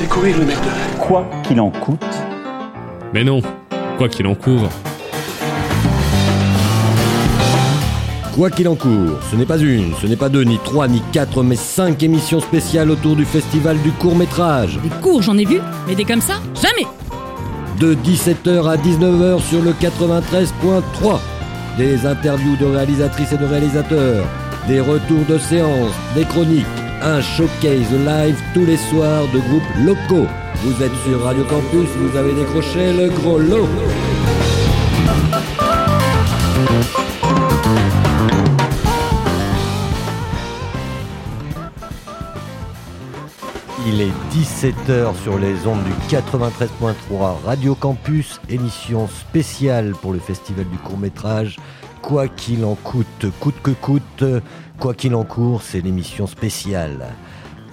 fait courir le mec de là. Quoi qu'il en coûte. Mais non, quoi qu'il en court. Quoi qu'il en court, ce n'est pas une, ce n'est pas deux, ni trois, ni quatre, mais cinq émissions spéciales autour du festival du court métrage. Des cours, j'en ai vu, mais des comme ça, jamais De 17h à 19h sur le 93.3. Des interviews de réalisatrices et de réalisateurs, des retours de séances, des chroniques, un showcase live tous les soirs de groupes locaux. Vous êtes sur Radio Campus, vous avez décroché le gros lot. Il est 17h sur les ondes du 93.3 Radio Campus, émission spéciale pour le festival du court métrage. Quoi qu'il en coûte, coûte que coûte, quoi qu'il en court, c'est l'émission spéciale.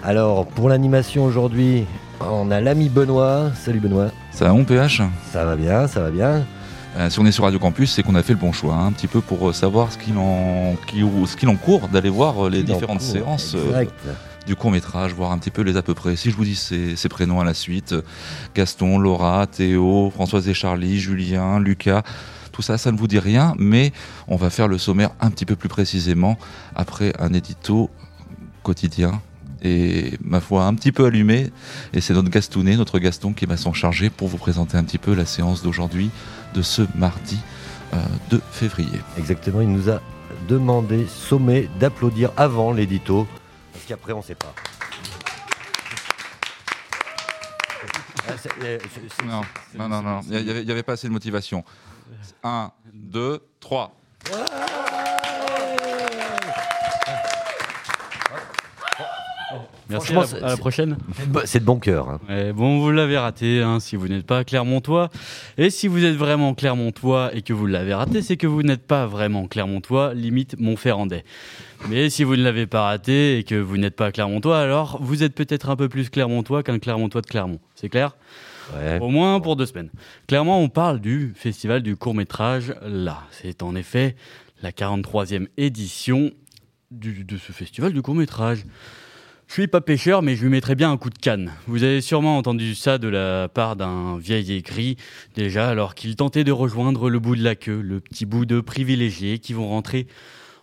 Alors, pour l'animation aujourd'hui, on a l'ami Benoît. Salut Benoît. Ça va mon PH Ça va bien, ça va bien. Euh, Si on est sur Radio Campus, c'est qu'on a fait le bon choix, hein, un petit peu pour euh, savoir ce qu'il en, qui- ou ce qu'il en court d'aller voir euh, les différentes court, séances euh, du court métrage, voir un petit peu les à peu près. Si je vous dis ces, ces prénoms à la suite, Gaston, Laura, Théo, Françoise et Charlie, Julien, Lucas, tout ça, ça ne vous dit rien, mais on va faire le sommaire un petit peu plus précisément après un édito quotidien et ma foi un petit peu allumé et c'est notre Gastounet, notre Gaston qui va s'en charger pour vous présenter un petit peu la séance d'aujourd'hui de ce mardi euh, 2 février. Exactement, il nous a demandé, sommé, d'applaudir avant l'édito, parce qu'après on sait pas. Non, non, non, il n'y avait, pas assez de motivation. 1, 2, 3. Merci, à la, c'est- à la prochaine. C'est de bon cœur. hein. Bon, vous l'avez raté hein, si vous n'êtes pas Clermontois. Et si vous êtes vraiment Clermontois et que vous l'avez raté, c'est que vous n'êtes pas vraiment Clermontois, limite Montferrandais. Mais si vous ne l'avez pas raté et que vous n'êtes pas Clermontois, alors vous êtes peut-être un peu plus Clermontois qu'un Clermontois de Clermont. C'est clair? Au moins pour deux semaines. Clairement, on parle du festival du court métrage là. C'est en effet la 43e édition de ce festival du court métrage. Je suis pas pêcheur, mais je lui mettrais bien un coup de canne. Vous avez sûrement entendu ça de la part d'un vieil aigri, déjà alors qu'il tentait de rejoindre le bout de la queue, le petit bout de privilégiés qui vont rentrer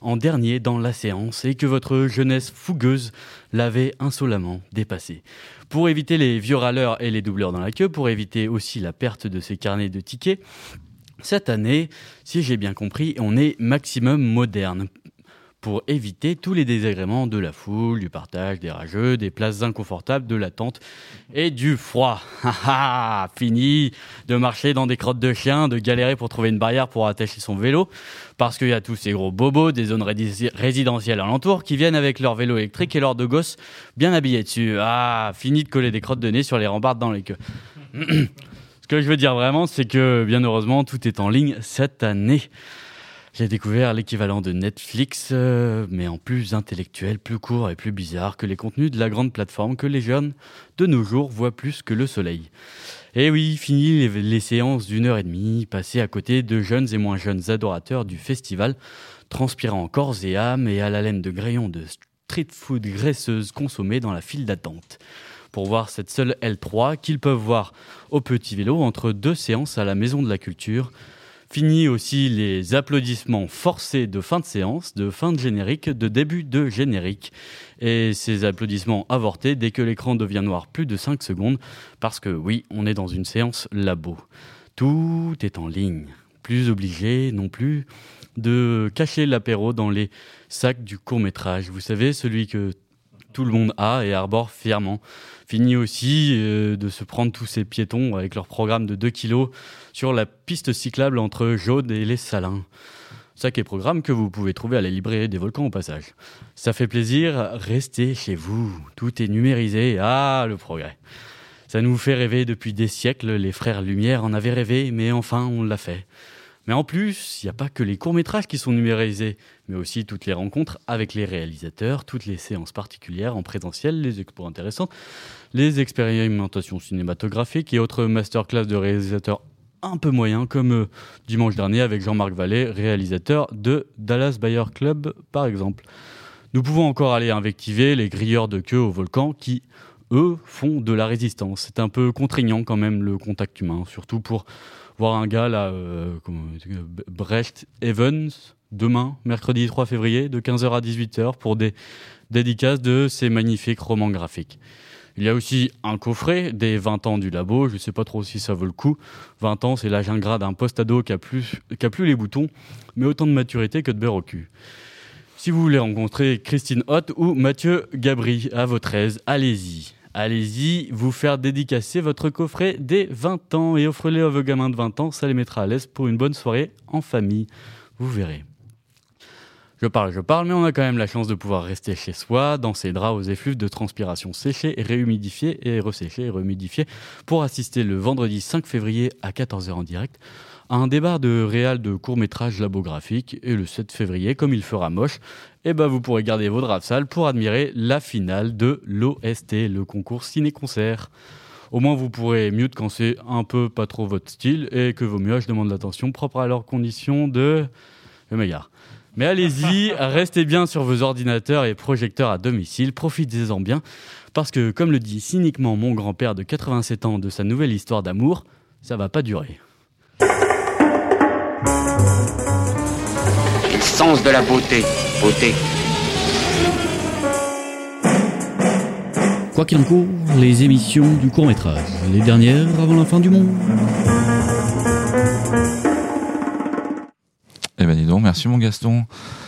en dernier dans la séance et que votre jeunesse fougueuse l'avait insolemment dépassé. Pour éviter les vieux râleurs et les doubleurs dans la queue, pour éviter aussi la perte de ces carnets de tickets, cette année, si j'ai bien compris, on est maximum moderne pour éviter tous les désagréments de la foule, du partage, des rageux, des places inconfortables, de l'attente et du froid. Ah ah, Fini de marcher dans des crottes de chiens, de galérer pour trouver une barrière pour attacher son vélo, parce qu'il y a tous ces gros bobos des zones résidentielles alentours qui viennent avec leur vélo électrique et leurs deux gosses bien habillés dessus. Ah, fini de coller des crottes de nez sur les rambardes dans les queues. Ce que je veux dire vraiment, c'est que bien heureusement, tout est en ligne cette année. J'ai découvert l'équivalent de Netflix, euh, mais en plus intellectuel, plus court et plus bizarre que les contenus de la grande plateforme que les jeunes de nos jours voient plus que le soleil. Et oui, fini les, séances d'une heure et demie, passées à côté de jeunes et moins jeunes adorateurs du festival, transpirant corps et âme et à la laine de grayons de street food graisseuse consommée dans la file d'attente. Pour voir cette seule L3 qu'ils peuvent voir au petit vélo entre deux séances à la Maison de la Culture, Fini aussi les applaudissements forcés de fin de séance, de fin de générique, de début de générique. Et ces applaudissements avortés dès que l'écran devient noir plus de 5 secondes, parce que oui, on est dans une séance labo. Tout est en ligne. Plus obligé non plus de cacher l'apéro dans les sacs du court métrage. Vous savez, celui que tout le monde a et arbore fièrement. Fini aussi euh, de se prendre tous ces piétons avec leur programme de 2 kilos sur la piste cyclable entre Jaude et les Salins. Sac et programme que vous pouvez trouver à la librairie des volcans au passage. Ça fait plaisir, restez chez vous. Tout est numérisé. Ah, le progrès. Ça nous fait rêver depuis des siècles. Les frères Lumière en avaient rêvé, mais enfin, on l'a fait. Mais en plus, il n'y a pas que les courts-métrages qui sont numérisés, mais aussi toutes les rencontres avec les réalisateurs, toutes les séances particulières en présentiel, les expos intéressantes, les expérimentations cinématographiques et autres masterclass de réalisateurs un peu moyens, comme euh, dimanche dernier avec Jean-Marc Vallée, réalisateur de Dallas Bayer Club, par exemple. Nous pouvons encore aller invectiver les grilleurs de queue au volcan qui, eux, font de la résistance. C'est un peu contraignant quand même le contact humain, surtout pour voir un gars là, euh, Brecht Evans, demain, mercredi 3 février, de 15h à 18h, pour des dédicaces de ces magnifiques romans graphiques. Il y a aussi un coffret des 20 ans du labo. Je ne sais pas trop si ça vaut le coup. 20 ans, c'est l'âge ingrat d'un post-ado qui a, plus, qui a plus les boutons, mais autant de maturité que de beurre au cul. Si vous voulez rencontrer Christine Hott ou Mathieu Gabri à votre aise, allez-y. Allez-y, vous faire dédicacer votre coffret des 20 ans et offrez-le à vos gamins de 20 ans, ça les mettra à l'aise pour une bonne soirée en famille. Vous verrez. Je parle, je parle, mais on a quand même la chance de pouvoir rester chez soi, dans ses draps aux effluves de transpiration séchés, réhumidifiés et resséchés et rehumidifiés, pour assister le vendredi 5 février à 14h en direct à un débat de réal de court-métrage labographique. Et le 7 février, comme il fera moche, eh ben vous pourrez garder vos draps sales pour admirer la finale de l'OST, le concours ciné-concert. Au moins, vous pourrez mieux quand c'est un peu pas trop votre style et que vos nuages demandent l'attention propre à leurs conditions de... Je m'égare. Mais allez-y, restez bien sur vos ordinateurs et projecteurs à domicile, profitez-en bien, parce que, comme le dit cyniquement mon grand-père de 87 ans de sa nouvelle histoire d'amour, ça va pas durer. Sens de la beauté, beauté. Quoi qu'il en court, les émissions du court métrage, les dernières avant la fin du monde. Eh ben dis donc, merci mon Gaston.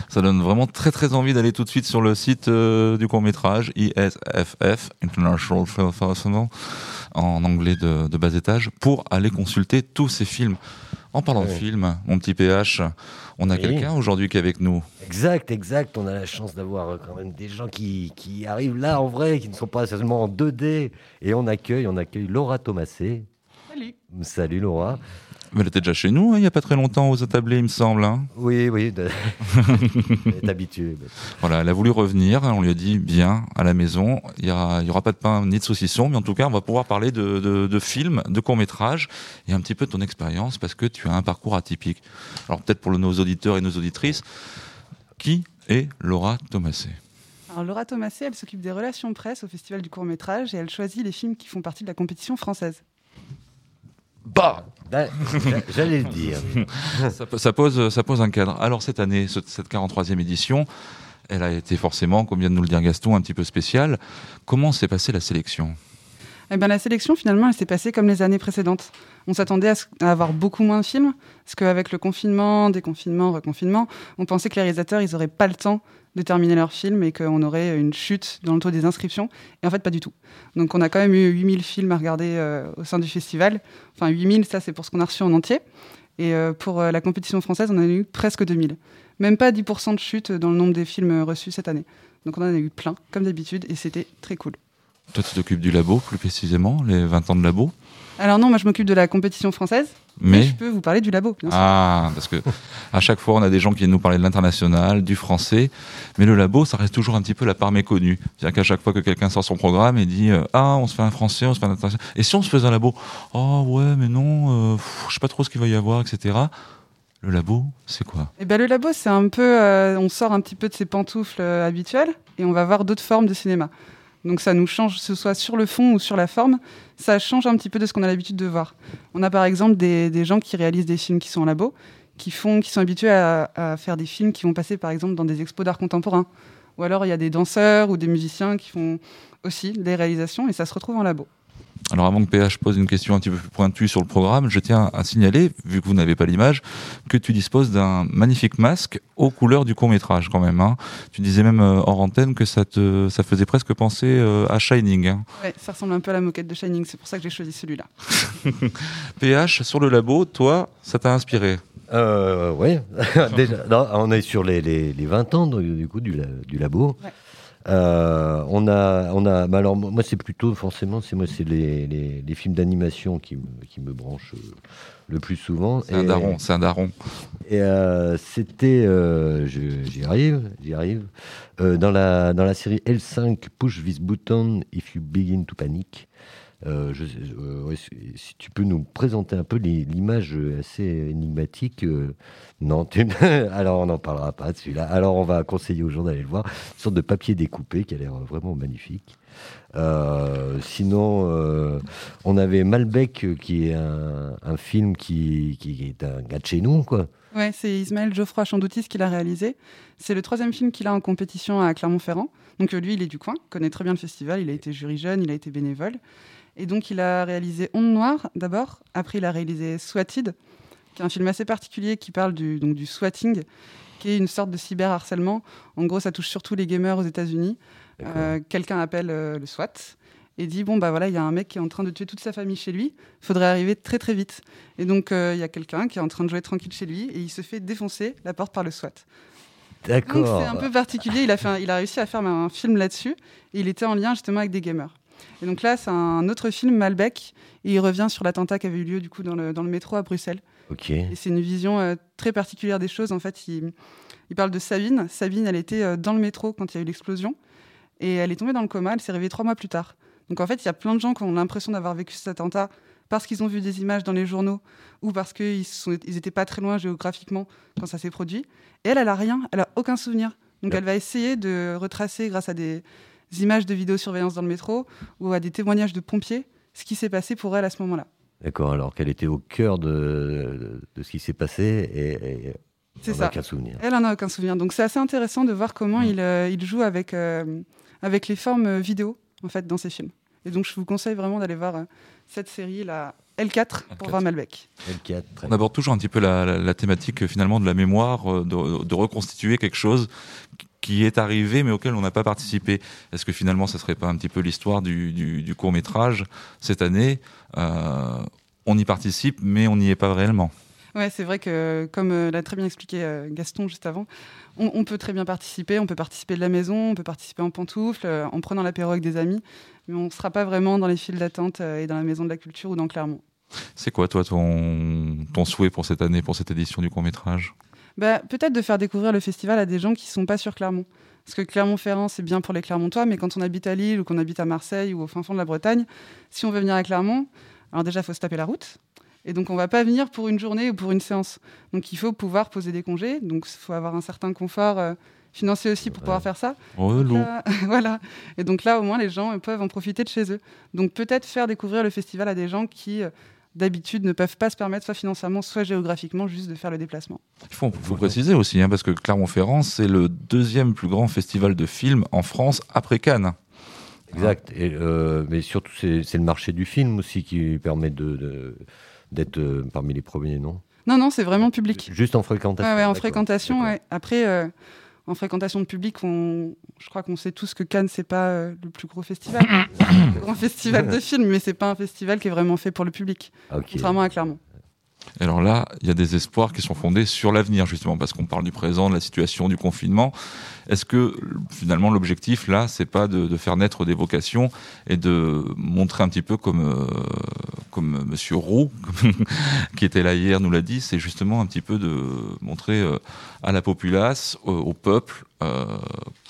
Ça donne vraiment très très envie d'aller tout de suite sur le site euh, du court métrage ISFF International Film Festival en anglais de, de, bas étage pour aller consulter tous ces films. En parlant de films, mon petit PH, on a quelqu'un aujourd'hui qui est avec nous. Exact, exact. On a la chance d'avoir euh, quand même des gens qui, qui, arrivent là en vrai, qui ne sont pas seulement en 2D. Et on accueille, on accueille Laura Thomasé. Salut. Salut Laura. Mais elle était déjà chez nous hein, il n'y a pas très longtemps aux attablés, il me semble. Hein. Oui, oui, elle est habituée. Voilà, elle a voulu revenir, on lui a dit bien à la maison, il n'y aura, y aura pas de pain ni de saucisson, mais en tout cas on va pouvoir parler de, de, de films, de courts-métrages et un petit peu de ton expérience parce que tu as un parcours atypique. Alors peut-être pour nos auditeurs et nos auditrices, qui est Laura Thomasé alors Laura Thomasé, elle s'occupe des relations presse au Festival du court métrage et elle choisit les films qui font partie de la compétition française. Bah J'allais le dire. ça, pose, ça pose un cadre. Alors cette année, cette 43e édition, elle a été forcément, comme vient de nous le dire Gaston, un petit peu spéciale. Comment s'est passée la sélection? Eh ben, la sélection, finalement, elle s'est passée comme les années précédentes. On s'attendait à, avoir beaucoup moins de films, parce qu'avec le confinement, déconfinement, reconfinement, on pensait que les réalisateurs, ils n'auraient pas le temps de terminer leur film et qu'on aurait une chute dans le taux des inscriptions. Et en fait, pas du tout. Donc on a quand même eu 8000 films à regarder euh, au sein du festival. Enfin, 8000, ça c'est pour ce qu'on a reçu en entier. Et euh, pour euh, la compétition française, on en a eu presque 2000. Même pas 10% de chute dans le nombre des films reçus cette année. Donc on en a eu plein, comme d'habitude, et c'était très cool. Toi, tu t'occupes du labo, plus précisément, les 20 ans de labo? Alors non, moi je m'occupe de la compétition française. Mais... je peux vous parler du labo, bien sûr. Ah, parce que à chaque fois, on a des gens qui viennent nous parler de l'international, du français, mais le labo, ça reste toujours un petit peu la part méconnue. C'est-à-dire qu'à chaque fois que quelqu'un sort son programme et dit euh, Ah, on se fait un français, on se fait un international. Et si on se faisait un labo Oh, ouais, mais non, euh, je sais pas trop ce qu'il va y avoir, etc. Le labo, c'est quoi? Eh ben, le labo, c'est un peu. Euh, on sort un petit peu de ses pantoufles habituelles et on va voir d'autres formes de cinéma. Donc ça nous change, que ce soit sur le fond ou sur la forme, ça change un petit peu de ce qu'on a l'habitude de voir. On a par exemple des, gens qui réalisent des films qui sont en labo, qui, font, qui sont habitués à, faire des films qui vont passer par exemple dans des expos d'art contemporain. Ou alors il y a des danseurs ou des musiciens qui font aussi des réalisations et ça se retrouve en labo. Alors avant que PH pose une question un petit peu plus pointue sur le programme, je tiens à signaler, vu que vous n'avez pas l'image, que tu disposes d'un magnifique masque aux couleurs du court métrage quand même. Hein. Tu disais même euh, hors antenne que ça te ça faisait presque penser euh, à Shining. Hein. Ouais, ça ressemble un peu à la moquette de Shining, c'est pour ça que j'ai choisi celui-là. PH, sur le labo, toi, ça t'a inspiré? Euh, Oui, on est sur les, les, 20 ans du coup du, du labo. Ouais. Euh, on a, on a. alors moi, c'est plutôt forcément, c'est moi, c'est les, les, films d'animation qui, qui, me branchent euh, le plus souvent. C'est un daron, c'est un daron. Et euh, c'était, j'y arrive, j'y arrive. dans la dans la série L5, Push this button if you begin to panic. Euh, je, euh, si tu peux nous présenter un peu l'image assez énigmatique. Euh, non, alors on n'en parlera pas de celui-là. Alors on va conseiller aux gens d'aller le voir. Une sorte de papier découpé qui a l'air vraiment magnifique. Sinon, on avait Malbec, qui est un, un film qui, qui est un gars de chez nous, quoi. Ouais, c'est Ismaël Geoffroy Chandoutis qui l'a réalisé. C'est le troisième film qu'il a en compétition à Clermont-Ferrand. Donc lui, il est du coin, connaît très bien le festival, il a été jury jeune, il a été bénévole. Et donc il a réalisé Onde Noire d'abord, après il a réalisé Swatted, qui est un film assez particulier qui parle du, donc, du swatting, qui est une sorte de cyberharcèlement. En gros, ça touche surtout les gamers aux États-Unis. Euh, Quelqu'un appelle euh, le SWAT et dit bon bah voilà il y a un mec qui est en train de tuer toute sa famille chez lui. Faudrait arriver très très vite. Et donc euh, il y a quelqu'un qui est en train de jouer tranquille chez lui et il se fait défoncer la porte par le SWAT. Donc D'accord. c'est un peu particulier. Il a fait un- il a réussi à faire un film là-dessus et il était en lien justement avec des gamers et donc là c'est un autre film Malbec et il revient sur l'attentat qui avait eu lieu du coup dans le, dans le métro à Bruxelles et c'est une vision euh, très particulière des choses. En fait, il, il parle de Sabine. Sabine, elle était euh, dans le métro quand il y a eu l'explosion. Et elle est tombée dans le coma. Elle s'est réveillée trois mois plus tard. Donc en fait, il y a plein de gens qui ont l'impression d'avoir vécu cet attentat parce qu'ils ont vu des images dans les journaux ou parce qu'ils sont- ils étaient pas très loin géographiquement quand ça s'est produit. Et elle, elle a rien. Elle a aucun souvenir. Donc Ouais. elle va essayer de retracer grâce à des images de vidéosurveillance dans le métro ou à des témoignages de pompiers ce qui s'est passé pour elle à ce moment-là. D'accord, alors qu'elle était au cœur de, de ce qui s'est passé et, et C'est ça. n'a qu'un souvenir. Elle en a aucun souvenir. Donc c'est assez intéressant de voir comment Mm. il, euh, il joue avec, euh, avec les formes euh, vidéo en fait dans ses films. Et donc je vous conseille vraiment d'aller voir euh, cette série, la L4, pour L4. voir Malbec. L4, très On aborde toujours un petit peu la, la- la thématique euh, finalement de la mémoire, euh, de, de reconstituer quelque chose qui est arrivé mais auquel on n'a pas participé. Est-ce que finalement ça serait pas un petit peu l'histoire du, court métrage cette année? Euh, On y participe mais on n'y est pas réellement. Ouais, c'est vrai que comme euh, l'a très bien expliqué euh, Gaston juste avant, on, on peut très bien participer. On peut participer de la maison, on peut participer en pantoufles, euh, en prenant l'apéro avec des amis, mais on ne sera pas vraiment dans les files d'attente euh, et dans la maison de la culture ou dans Clermont. C'est quoi toi ton, ton souhait pour cette année, pour cette édition du court métrage Bah, peut-être de faire découvrir le festival à des gens qui sont pas sur Clermont. Parce que Clermont-Ferrand, c'est bien pour les Clermontois, mais quand on habite à Lille ou qu'on habite à Marseille ou au fin fond de la Bretagne, si on veut venir à Clermont, alors déjà, il faut se taper la route. Et donc, on va pas venir pour une journée ou pour une séance. Donc, il faut pouvoir poser des congés. Donc, il faut avoir un certain confort euh, financier aussi pour pouvoir faire ça. Relou. Là, voilà. Et donc là, au moins, les gens peuvent en profiter de chez eux. Donc peut-être faire découvrir le festival à des gens qui, euh, d'habitude, ne peuvent pas se permettre, soit financièrement, soit géographiquement, juste de faire le déplacement. Il faut, faut préciser aussi, hein, parce que Clermont-Ferrand, c'est le deuxième plus grand festival de films en France après Cannes. Exact. Et, euh, mais surtout, c'est c'est le marché du film aussi qui permet de- de- d'être euh, parmi les premiers, non? Non, non, c'est vraiment public. Juste en fréquentation. Ouais, ouais, en fréquentation, ouais. Après, euh, en fréquentation de public, on... je crois qu'on sait tous que Cannes, c'est pas euh, le plus gros festival, le plus grand festival de films, mais c'est pas un festival qui est vraiment fait pour le public, Ah, contrairement à Clermont. Alors là, il y a des espoirs qui sont fondés sur l'avenir, justement, parce qu'on parle du présent, de la situation, du confinement. Est-ce que finalement l'objectif là, c'est pas de, faire naître des vocations et de montrer un petit peu comme euh, comme Monsieur Roux, qui était là hier, nous l'a dit, c'est justement un petit peu de montrer euh, à la populace, au, peuple, euh,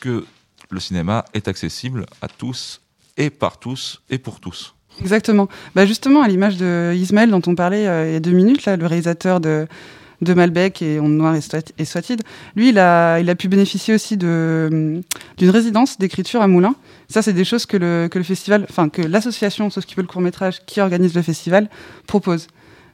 que le cinéma est accessible à tous et par tous et pour tous. Exactement. Bah justement, à l'image de Ismaël dont on parlait euh, il y a deux minutes, là, le réalisateur de, Malbec et Onde Noire et, Swat- et Swatted, lui, il a, il a pu bénéficier aussi hum, d'une résidence d'écriture à Moulins. Ça, c'est des choses que le, que le festival, enfin, que l'association Sauf qui veut le court-métrage qui organise le festival propose.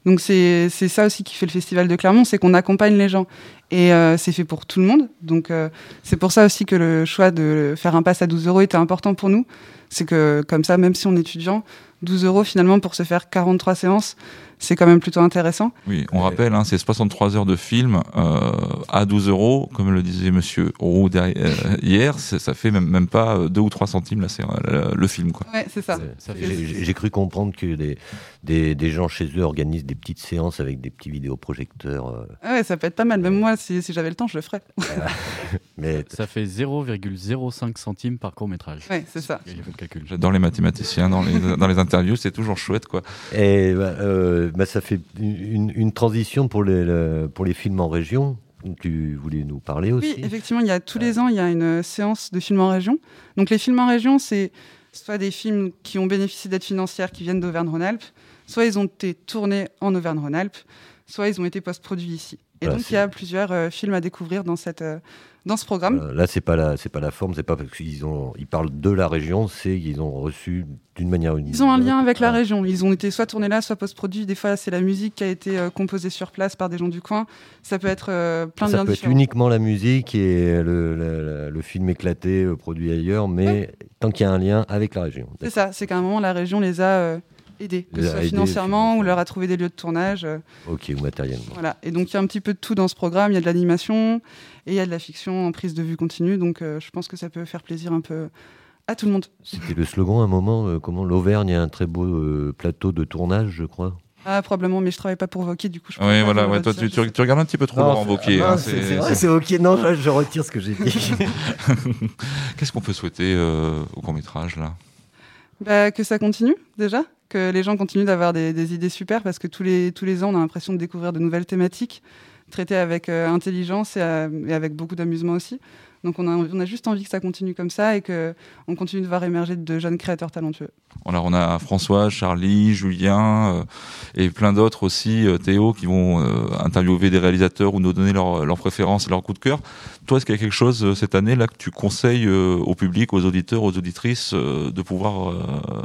Donc, c'est ça aussi qui fait le festival de Clermont, c'est qu'on accompagne les gens. Et euh, c'est fait pour tout le monde. Donc, euh, c'est pour ça aussi que le choix de faire un pass à 12 euros était important pour nous. C'est que, comme ça, même si on est étudiant, 12 euros finalement pour se faire 43 séances, c'est quand même plutôt intéressant. Oui, on Ouais. rappelle, hein, c'est 63 heures de film euh, à 12 euros, comme le disait Monsieur Roux derrière- euh, hier. c'est- Ça fait même, même pas 2 ou 3 centimes là, c'est euh, le, film, quoi. Ouais, c'est ça. C'est- Ça fait- J'ai cru comprendre que des, des, des gens chez eux organisent des petites séances avec des petits vidéoprojecteurs. euh, Ah Ouais, ça peut être pas mal. Même moi, si, si j'avais le temps, je le ferais. mais Ça fait 0,05 centimes par court métrage. Ouais, c'est ça. J'ai fait le calcul. J'adore les mathématiciens dans les, dans les interviews, c'est toujours chouette, quoi. Et bah, euh, bah, ça fait une, une transition pour les, le- pour les films en région. Tu voulais nous parler aussi Oui, effectivement, il y a tous les ans, il y a une séance de films en région. Donc les films en région, c'est soit des films qui ont bénéficié d'aide financière qui viennent d'Auvergne-Rhône-Alpes, soit ils ont été tournés en Auvergne-Rhône-Alpes, soit ils ont été post-produits ici. Et donc, c'est- il y a plusieurs euh, films à découvrir dans, cette, euh, dans ce programme. Euh, là, c'est pas la, c'est pas la forme, c'est pas parce qu'ils ont, ils parlent de la région, c'est qu'ils ont reçu d'une manière ou d'une Ils ont un lien avec la Ah, région. Ils ont été soit tournés là, soit post-produits. Des fois, c'est la musique qui a été composée sur place par des gens du coin. Ça peut être plein de Ça peut être uniquement la musique et le, le- le film éclaté produit ailleurs, mais tant qu'il y a un lien avec la région. C'est ça, c'est qu'à un moment, la région les a que ce a soit financièrement ou leur a trouvé des lieux de tournage. euh, Ok, ou matériellement. voilà. Et donc, il y a un petit peu de tout dans ce programme. Il y a de l'animation et il y a de la fiction en prise de vue continue. Donc, euh, je pense que ça peut faire plaisir un peu à tout le monde. C'était le slogan à un moment, euh, comment l'Auvergne a un très beau euh, plateau de tournage, je crois. Ah, probablement, mais je travaille pas pour Vauquier, du coup, je Oui, voilà, ouais, toi, tu, regardes un petit peu trop Laurent c'est- Wauquiez. ah, hein, c'est vrai, c'est ok. Non, je, je retire ce que j'ai dit. Qu'est-ce qu'on peut souhaiter euh, au court-métrage, là? Bah, que ça continue déjà, que les gens continuent d'avoir des, idées super parce que tous les, ans on a l'impression de découvrir de nouvelles thématiques traitées avec euh, intelligence euh, et avec beaucoup d'amusement aussi. Donc on a, on a juste envie que ça continue comme ça et que on continue de voir émerger de jeunes créateurs talentueux. Alors, on a François, Charlie, Julien euh, et plein d'autres aussi, euh, Théo, qui vont euh, interviewer des réalisateurs ou nous donner leurs leurs préférences et leurs coups de cœur. Toi, est-ce qu'il y a quelque chose cette année là que tu conseilles au public, aux auditeurs, aux auditrices de pouvoir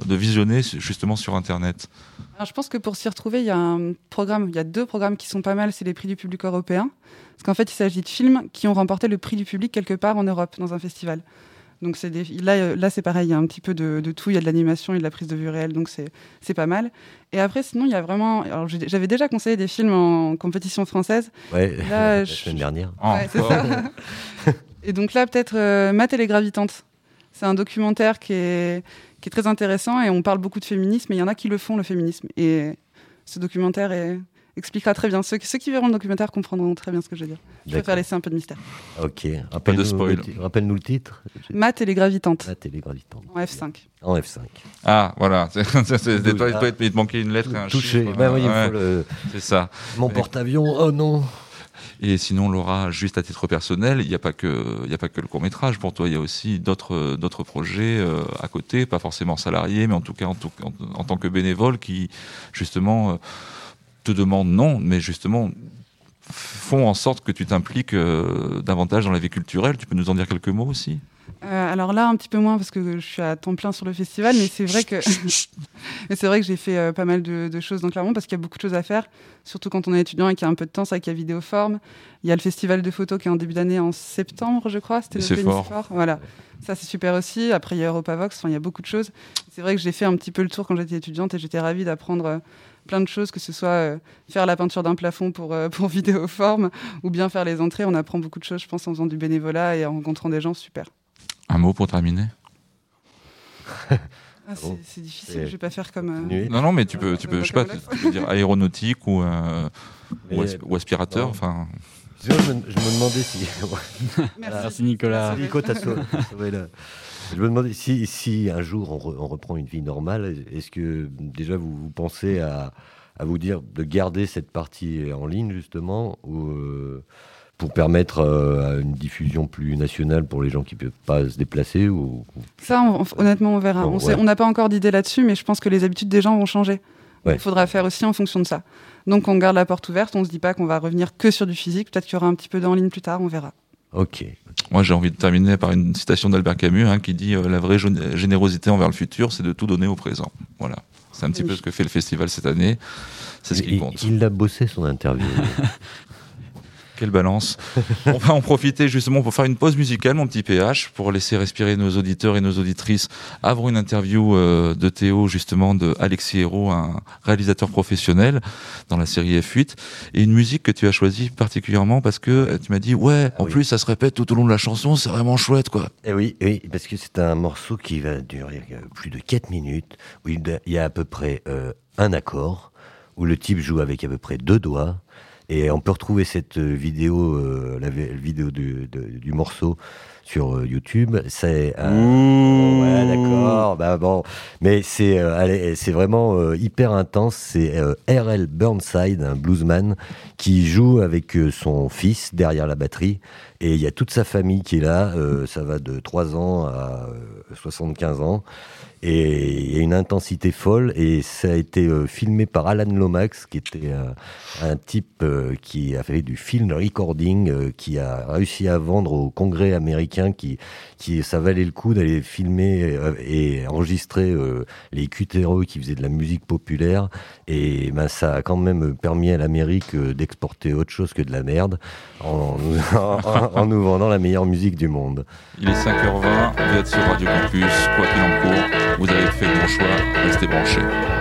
de visionner justement sur Internet? Alors, je pense que pour s'y retrouver, il y a un programme, il y a deux programmes qui sont pas mal, c'est les prix du public européen. Parce qu'en fait, il s'agit de films qui ont remporté le prix du public quelque part en Europe, dans un festival. Donc c'est des... là, euh, là c'est pareil, il y a un petit peu de, de tout, il y a de l'animation et de la prise de vue réelle, donc c'est pas mal. Et après, sinon, il y a vraiment... Alors, j'avais déjà conseillé des films en compétition française. Ouais, Là, la je- semaine dernière. Ouais, c'est encore ça. Et donc là, peut-être euh, Ma Télégravitante. C'est un documentaire qui est, qui est très intéressant et on parle beaucoup de féminisme, et il y en a qui le font, le féminisme. Et ce documentaire est- expliquera très bien. Ceux, ceux qui verront le documentaire comprendront très bien ce que je veux dire. Je préfère laisser un peu de mystère. Ok. Rappelle-nous spoil. le ti- Rappelle-nous le titre. Ma Télégravitante, La télégravitante. en F5. En F5. Ah, voilà. C'est- toi, ah. toi, il te manquait une lettre et un Touché. chiffre. Bah oui, il Ouais, faut le- C'est ça. Mon porte-avions. Oh non. Et sinon, Laura, juste à titre personnel, il n'y a pas que, il y a pas que le court métrage. Pour toi, il y a aussi d'autres, d'autres projets euh, à côté, pas forcément salariés, mais en tout cas en, tout- en- en tant que bénévole, qui justement euh, te demandent non, mais justement font en sorte que tu t'impliques euh, davantage dans la vie culturelle. Tu peux nous en dire quelques mots aussi? Euh, alors là, un petit peu moins parce que je suis à temps plein sur le festival, mais c'est vrai que, c'est vrai que j'ai fait euh, pas mal de, de choses dans Clermont parce qu'il y a beaucoup de choses à faire, surtout quand on est étudiant et qu'il y a un peu de temps. C'est vrai qu'il y a Vidéoforme, il y a le festival de photos qui est en début d'année en septembre, je crois. C'était noté fort. Nice Voilà, ça c'est super aussi. Après, il y a Europavox, enfin, il y a beaucoup de choses. C'est vrai que j'ai fait un petit peu le tour quand j'étais étudiante et j'étais ravie d'apprendre. Plein de choses, que ce soit euh, faire la peinture d'un plafond pour, euh, pour Vidéoforme ou bien faire les entrées. On apprend beaucoup de choses, je pense, en faisant du bénévolat et en rencontrant des gens super. Un mot pour terminer? Ah, bon? c'est- c'est difficile, C'est- je vais pas faire comme. euh. Non, non, mais tu peux, tu peux, je sais pas, tu peux dire aéronautique ou, euh, ou, Mais- asp- ou aspirateur. non. Enfin, Je me, je me demandais si. Merci Nicolas. Merci. Nico, t'as sauvé- la- Je me demandais si, si un jour on, re- on reprend une vie normale, est-ce que déjà vous, vous pensez à, à vous dire de garder cette partie en ligne justement ou, euh, pour permettre euh, une diffusion plus nationale pour les gens qui ne peuvent pas se déplacer ou... Ça, on- on- honnêtement, on verra. Bon, on ouais. n'a pas encore d'idée là-dessus, mais je pense que les habitudes des gens vont changer. Ouais. Il faudra faire aussi en fonction de ça. Donc, on garde la porte ouverte. On se dit pas qu'on va revenir que sur du physique. Peut-être qu'il y aura un petit peu d'en ligne plus tard. On verra. Ok. moi, j'ai envie de terminer par une citation d'Albert Camus hein, qui dit euh, La vraie gén- générosité envers le futur, c'est de tout donner au présent. Voilà. C'est un petit Oui. peu ce que fait le festival cette année. C'est ce qui compte. Il l'a bossé son interview. Quelle balance. On va en profiter justement pour faire une pause musicale, mon petit PH, pour laisser respirer nos auditeurs et nos auditrices avant une interview euh, de Théo, justement, de Alexis Hérault, un réalisateur professionnel dans la série F8. Et une musique que tu as choisie particulièrement parce que tu m'as dit, ouais, en oui. plus, ça se répète tout au long de la chanson, c'est vraiment chouette, quoi. Eh oui, oui, parce que c'est un morceau qui va durer euh, plus de 4 minutes, où il il y a à peu près euh, un accord, où le type joue avec à peu près deux doigts, et on peut retrouver cette euh, vidéo, euh, la vi- vidéo du, de- du morceau, sur euh, YouTube. C'est euh, ouais, d'accord. Bah bon, mais c'est euh, allez, c'est vraiment euh, hyper intense. C'est euh, R.L. Burnside, un bluesman, qui joue avec euh, son fils derrière la batterie. Et il y a toute sa famille qui est là. euh, ça va de 3 ans à euh, 75 ans. Et il y a une intensité folle. Et ça a été euh, filmé par Alan Lomax, qui était euh, un type euh, qui a fait du film recording, qui a réussi à vendre au Congrès américain, qui, qui ça valait le coup d'aller filmer et enregistrer les cutéreux qui faisaient de la musique populaire. Et ben, ça a quand même permis à l'Amérique d'exporter autre chose que de la merde en, en- nous vendant la meilleure musique du monde. Il est 5h20, vous êtes sur Radio Campus, quoi qu'il en vous avez fait le bon choix, restez branchés.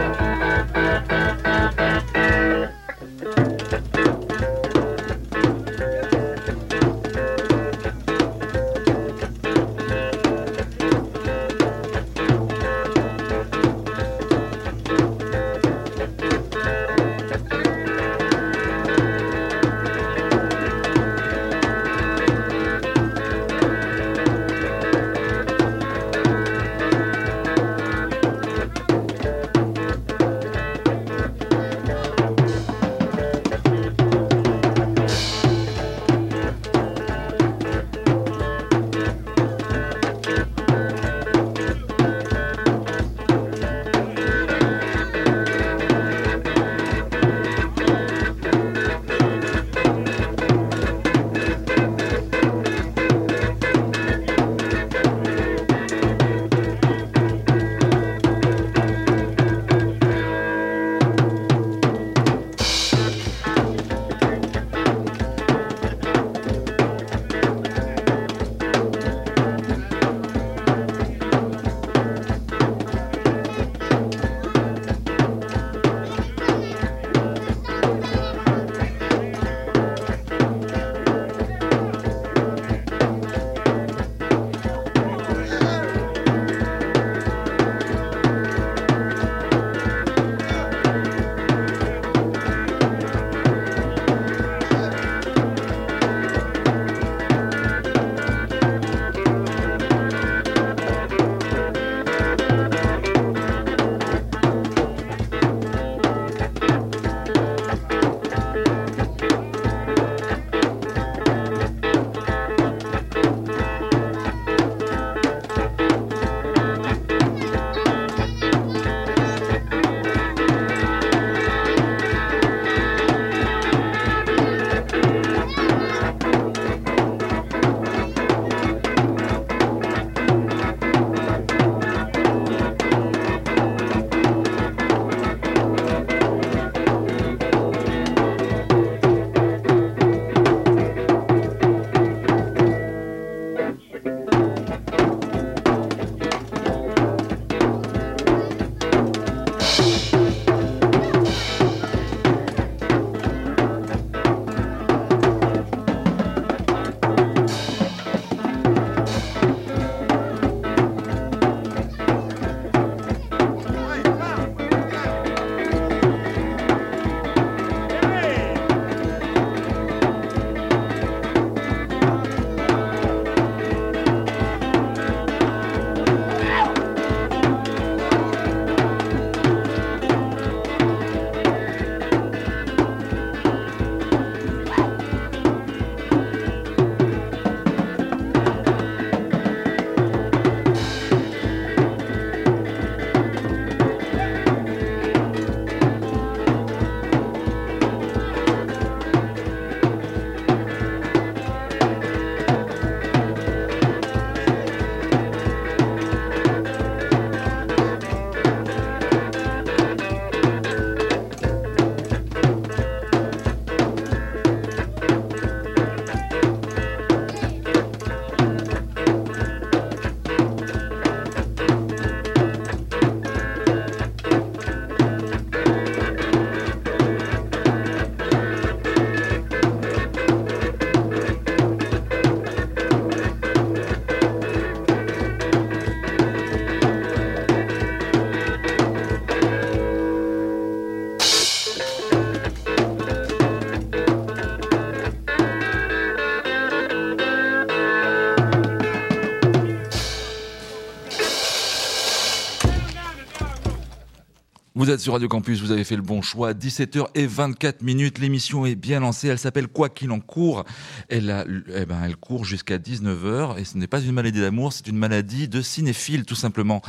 Vous êtes sur Radio Campus, vous avez fait le bon choix. 17h et 24 minutes, l'émission est bien lancée. Elle s'appelle Quoi qu'il en court. Elle, a, eh ben, elle court jusqu'à 19h et ce n'est pas une maladie d'amour, c'est une maladie de cinéphile tout simplement.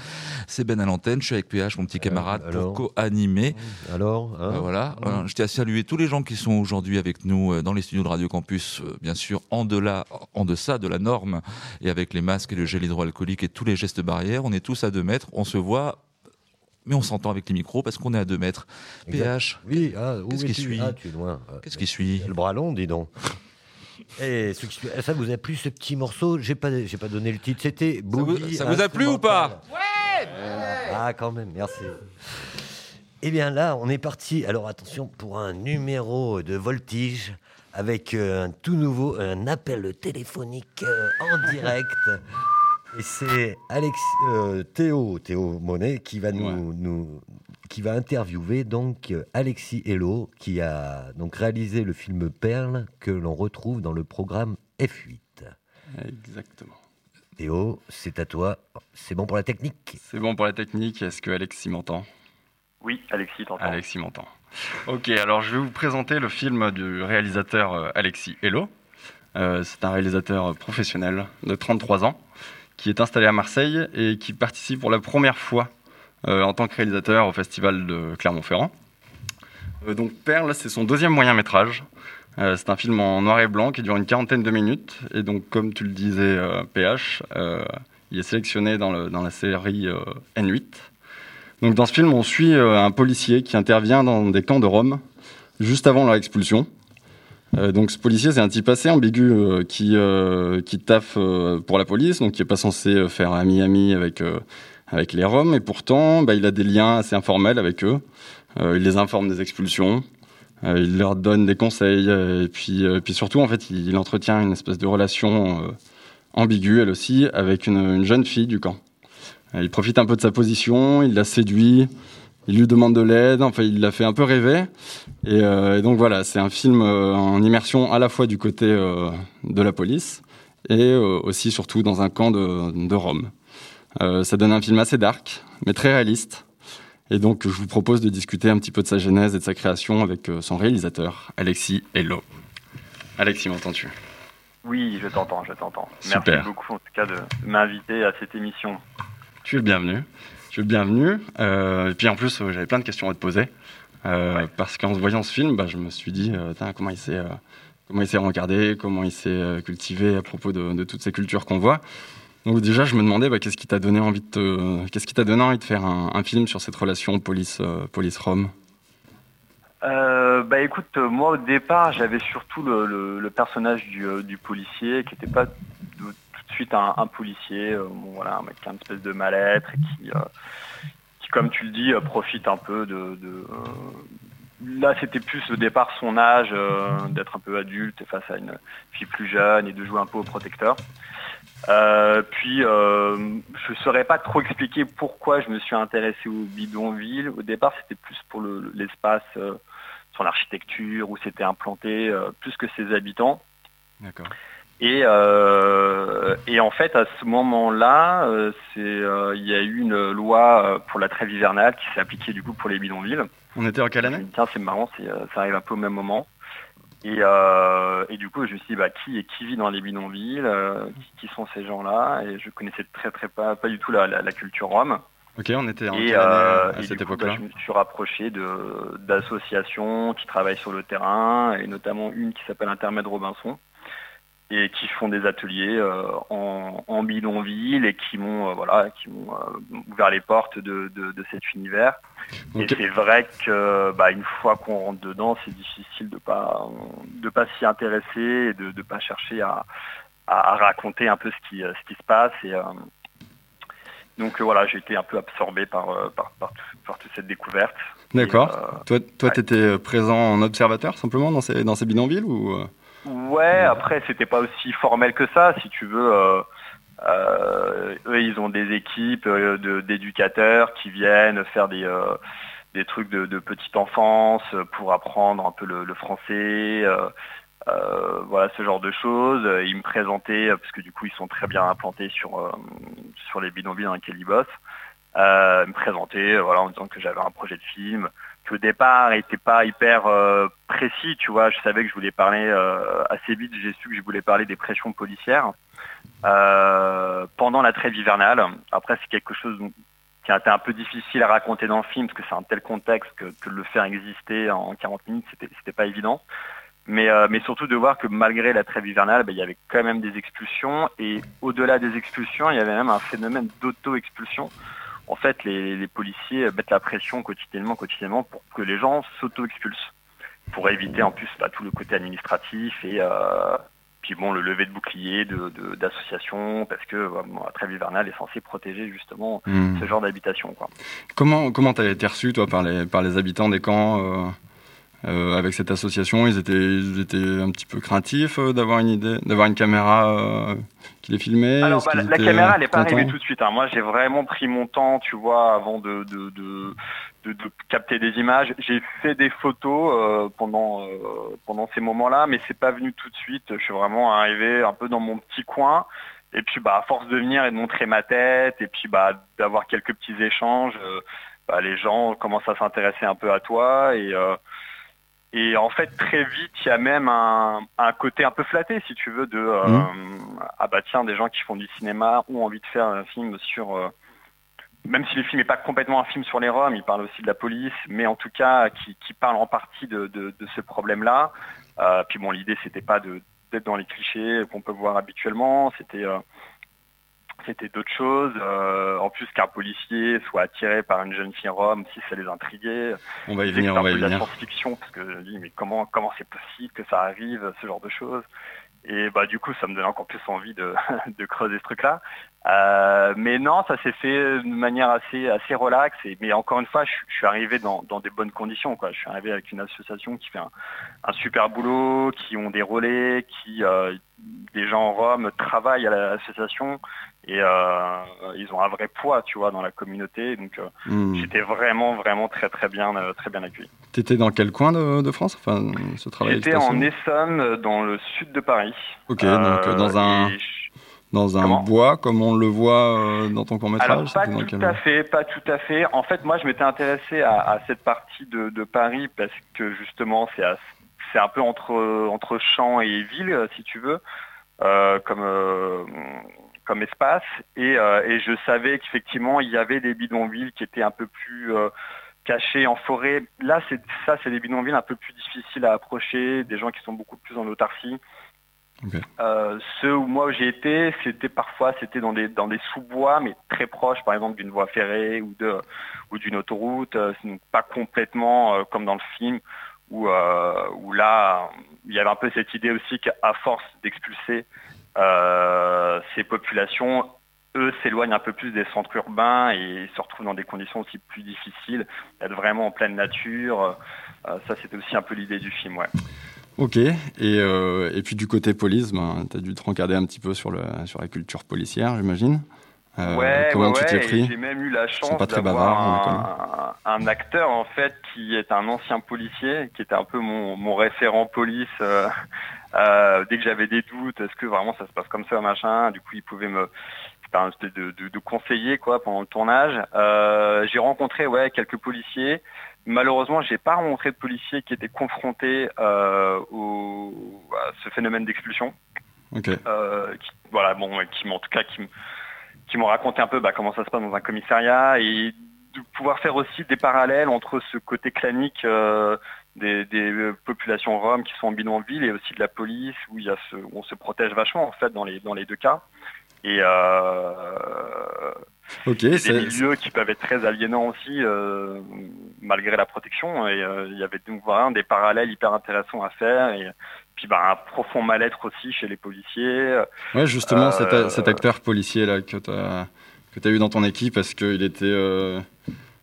C'est Ben à l'antenne, je suis avec PH, mon petit camarade, pour co-animer. Alors hein Euh, Voilà, Euh, je tiens à saluer tous les gens qui sont aujourd'hui avec nous euh, dans les studios de Radio Campus, euh, bien sûr en, delà, en deçà de la norme et avec les masques et le gel hydroalcoolique et tous les gestes barrières. On est tous à 2 mètres, on se voit mais on s'entend avec les micros parce qu'on est à 2 mètres. Exact. PH, Oui, ah, où Qu'est-ce qui suit? Ah, tu es loin. Euh, qu'est-ce qui suit? Le bras long, dis donc. Et ce qui suit- ça vous a plu ce petit morceau? J'ai pas, j'ai pas donné le titre. C'était Boogie ça vous a plu ou pas? Ouais. Ah quand même, merci. Eh bien là, on est parti. Alors attention pour un numéro de voltige avec euh, un tout nouveau, un appel téléphonique euh, en direct. Et c'est Alex, euh, Théo, Théo Monet qui va nous, nous- qui va interviewer donc euh, Alexis Hello qui a donc réalisé le film Perle que l'on retrouve dans le programme F8. Exactement. Théo, c'est à toi. C'est bon pour la technique C'est bon pour la technique. Est-ce que Alexis m'entend? Oui, Alexis, t'entends. Alexis m'entend. Ok, alors je vais vous présenter le film du réalisateur euh, Alexis Hello. Euh, c'est un réalisateur professionnel de 33 ans qui est installé à Marseille et qui participe pour la première fois euh, en tant que réalisateur au festival de Clermont-Ferrand. Euh, donc Perle, c'est son deuxième moyen métrage. Euh, c'est un film en noir et blanc qui dure une quarantaine de minutes. Et donc, comme tu le disais, PH, il est sélectionné dans, dans la série euh, N8. Donc, dans ce film, on suit un policier qui intervient dans des camps de Rome juste avant leur expulsion. Euh, donc, ce policier, c'est un type assez ambigu euh, qui, euh, qui taffe euh, pour la police, donc qui n'est pas censé faire ami-ami avec, avec les Roms. Et pourtant, bah, il a des liens assez informels avec eux. Il les informe des expulsions. Il leur donne des conseils et puis, puis surtout en fait il, entretient une espèce de relation ambiguë elle aussi avec une, une jeune fille du camp. Il profite un peu de sa position, il la séduit, il lui demande de l'aide, enfin il la fait un peu rêver et, euh, et donc voilà c'est un film euh, en immersion à la fois du côté euh, de la police et aussi surtout dans un camp de, de Rome. Ça donne un film assez dark mais très réaliste. Et donc, je vous propose de discuter un petit peu de sa genèse et de sa création avec son réalisateur, Alexis Hello. Alexis, m'entends-tu? Oui, je t'entends, je t'entends. Merci beaucoup en tout cas de de m'inviter à cette émission. Tu es le bienvenu. Le bienvenu. Euh, et puis en plus, euh, j'avais plein de questions à te poser. Euh, Parce qu'en voyant ce film, bah, je me suis dit, euh, comment il s'est... euh, Comment il s'est regardé, comment il s'est cultivé à propos de, de toutes ces cultures qu'on voit. Donc déjà, je me demandais bah, qu'est-ce qui t'a donné envie de te- qu'est-ce qui t'a donné envie de faire un, un film sur cette relation police euh, police Rome. Euh, bah écoute, moi au départ, j'avais surtout le, le- le personnage du, du policier qui n'était pas un, policier, euh, voilà, un mec qui a une espèce de mal-être et qui, euh, qui, comme tu le dis, euh, profite un peu de. là, c'était plus au départ son âge d'être un peu adulte face à une fille plus jeune et de jouer un peu au protecteur. Puis, je ne saurais pas trop expliquer pourquoi je me suis intéressé au bidonville. Au départ, c'était plus pour le- l'espace, sur l'architecture, où c'était implanté, plus que ses habitants. D'accord. Et, euh, et en fait, à ce moment-là, euh, euh, il y a eu une loi euh, pour la trêve hivernale qui s'est appliquée du coup pour les bidonvilles. On était en quelle année? Tiens, c'est marrant, ça arrive un peu au même moment. Et, euh, et du coup, je me suis dit, bah, qui qui vit dans les bidonvilles qui, qui sont ces gens-là? Et je connaissais très très pas, pas du tout la, la- la culture rome. Ok, on était en Et, euh, à cette époque-là bah, je me suis rapproché d'associations qui travaillent sur le terrain, et notamment une qui s'appelle Intermède Robinson, et qui font des ateliers euh, en, en bidonville et qui m'ont euh, voilà, qui m'ont euh, ouvert les portes de, de- de cet univers. Et c'est vrai que bah, une fois qu'on rentre dedans, c'est difficile de pas de pas s'y intéresser et de ne pas chercher à, à- raconter un peu ce qui, ce qui se passe. Et, donc voilà, j'ai été un peu absorbé par, par, par, tout- par toute cette découverte. D'accord. Toi, toi, ouais. t'étais présent en observateur simplement dans ces dans ces bidonvilles ou Ouais, après, c'était pas aussi formel que ça, si tu veux. euh, euh, eux, ils ont des équipes euh, de- d'éducateurs qui viennent faire des, des trucs de, de petite enfance pour apprendre un peu le, le français, voilà ce genre de choses. Ils me présentaient, parce que du coup, ils sont très bien implantés sur, sur les bidonvilles dans lesquels ils bossent. Me présenter, voilà, en disant que j'avais un projet de film, que au départ n'était pas hyper précis, tu vois. Je savais que je voulais parler assez vite. J'ai su que je voulais parler des pressions policières pendant la trêve hivernale. Après, c'est quelque chose qui a été un peu difficile à raconter dans le film parce que c'est un tel contexte que, de le faire exister en 40 minutes, c'était, pas évident. Mais, euh, surtout de voir que malgré la trêve hivernale, ben, il y avait quand même des expulsions et au-delà des expulsions, il y avait même un phénomène d'auto-expulsion. En fait, les, policiers mettent la pression quotidiennement, quotidiennement pour que les gens s'auto-expulsent, pour éviter en plus bah, tout le côté administratif et, euh, puis bon, le lever de bouclier d'associations, de, parce que la trêve hivernale est censée protéger justement hmm. ce genre d'habitation. Comment comment as été reçu toi par les par les habitants des camps euh, euh, avec cette association Ils étaient ils étaient un petit peu craintifs euh, d'avoir une idée, d'avoir une caméra qui les filmait. Alors bah, la, caméra elle n'est pas arrivée tout de suite. Hein. Moi j'ai vraiment pris mon temps, tu vois, avant de, de, de de, capter des images. J'ai fait des photos euh, pendant euh, pendant ces moments-là, mais c'est pas venu tout de suite. Je suis vraiment arrivé un peu dans mon petit coin. Et puis bah à force de venir et de montrer ma tête, et puis bah d'avoir quelques petits échanges, euh, bah, les gens commencent à s'intéresser un peu à toi et et en fait très vite il y a même un, un, côté un peu flatté si tu veux de mmh. ah bah tiens des gens qui font du cinéma ont envie de faire un film sur même si le film n'est pas complètement un film sur les Roms, il parle aussi de la police, mais en tout cas qui, parle en partie de, ce problème-là. Euh, puis bon, l'idée c'était pas d'être dans les clichés qu'on peut voir habituellement, c'était euh, c'était d'autres choses. Euh, en plus qu'un policier soit attiré par une jeune fille rome, si ça les intriguait. On va y venir, on va y venir. la science-fiction parce que je dis mais comment comment c'est possible que ça arrive, ce genre de choses? Et bah du coup, ça me donne encore plus envie de, de creuser ce truc-là. Euh, mais non, ça s'est fait de manière assez assez relaxe. Et, mais encore une fois, je, suis arrivé dans, dans des bonnes conditions. Quoi. Je suis arrivé avec une association qui fait un, un super boulot, qui ont des relais, qui euh, des gens en Rome travaillent à l'association et euh, ils ont un vrai poids, tu vois, dans la communauté. Donc hmm. j'étais vraiment vraiment très très bien très bien accueilli. T'étais dans quel coin de, de France Enfin, ce travail. J'étais en Essonne, dans le sud de Paris. Ok, donc dans un dans un bois comme on le voit euh, dans ton court métrage Pas tout à fait, pas tout à fait. En fait, moi, je m'étais intéressé à, cette partie de, Paris parce que justement, c'est c'est un peu entre entre champs et ville, si tu veux, euh, comme euh, comme espace. Et, et je savais qu'effectivement, il y avait des bidonvilles qui étaient un peu plus cachés en forêt. Là, c'est ça, c'est des bidonvilles un peu plus difficiles à approcher, des gens qui sont beaucoup plus en autarcie. Euh, ceux où moi j'ai été, c'était parfois c'était dans des dans des sous-bois, mais très proches, par exemple d'une voie ferrée ou de ou d'une autoroute, euh, pas complètement euh, comme dans le film où où là il y avait un peu cette idée aussi qu'à force d'expulser ces populations, eux s'éloignent un peu plus des centres urbains et se retrouvent dans des conditions aussi plus difficiles, être vraiment en pleine nature. ça c'était aussi un peu l'idée du film, ouais. Ok, et, euh, et puis du côté police, ben, tu as dû te rencarder un petit peu sur, le, sur la culture policière, j'imagine. Euh, ouais, comment tu t'es pris J'ai même eu la chance d'avoir un, un, acteur en fait qui est un ancien policier, qui était un peu mon, mon référent police. Euh, euh, dès que j'avais des doutes, est-ce que vraiment ça se passe comme ça, machin Du coup, il pouvait me de, de, de, conseiller quoi pendant le tournage. Euh, j'ai rencontré ouais quelques policiers. Malheureusement, j'ai pas rencontré de policiers qui étaient confrontés euh, au, à ce phénomène d'expulsion. Euh, voilà, bon, qui en tout cas qui, qui m'ont raconté un peu bah, comment ça se passe dans un commissariat et de pouvoir faire aussi des parallèles entre ce côté clanique des, des, populations roms qui sont en bidonville et aussi de la police où il y a ce, où on se protège vachement en fait dans les dans les deux cas. Et euh, okay, des milieux qui peuvent être très aliénants aussi, euh, malgré la protection. Et euh, il y avait donc vraiment des parallèles hyper intéressants à faire. Et puis bah, un profond mal-être aussi chez les policiers. Ouais, justement, cet, cet, acteur policier là que tu as, eu dans ton équipe, est-ce qu'il était.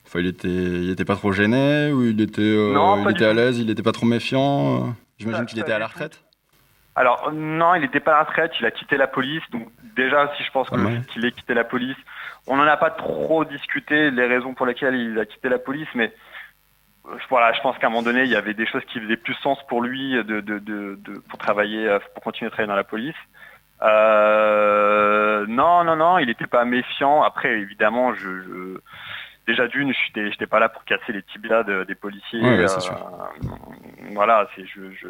Enfin, il était, il était pas trop gêné ou il était, il était à l'aise, il était pas trop méfiant. J'imagine qu'il était à la retraite. Alors non, il n'était pas à la retraite, il a quitté la police. Donc déjà, si je pense qu'il ait quitté la police, on n'en a pas trop discuté les raisons pour lesquelles il a quitté la police, mais euh, voilà, je pense qu'à un moment donné, il y avait des choses qui faisaient plus sens pour lui de, de, de, pour travailler, euh, pour continuer à travailler dans la police. Euh, non, non, non, il n'était pas méfiant. Après, évidemment, je, je- déjà d'une, je n'étais pas là pour casser les tibias de- des policiers. Ouais, sûr. voilà, c'est je, je,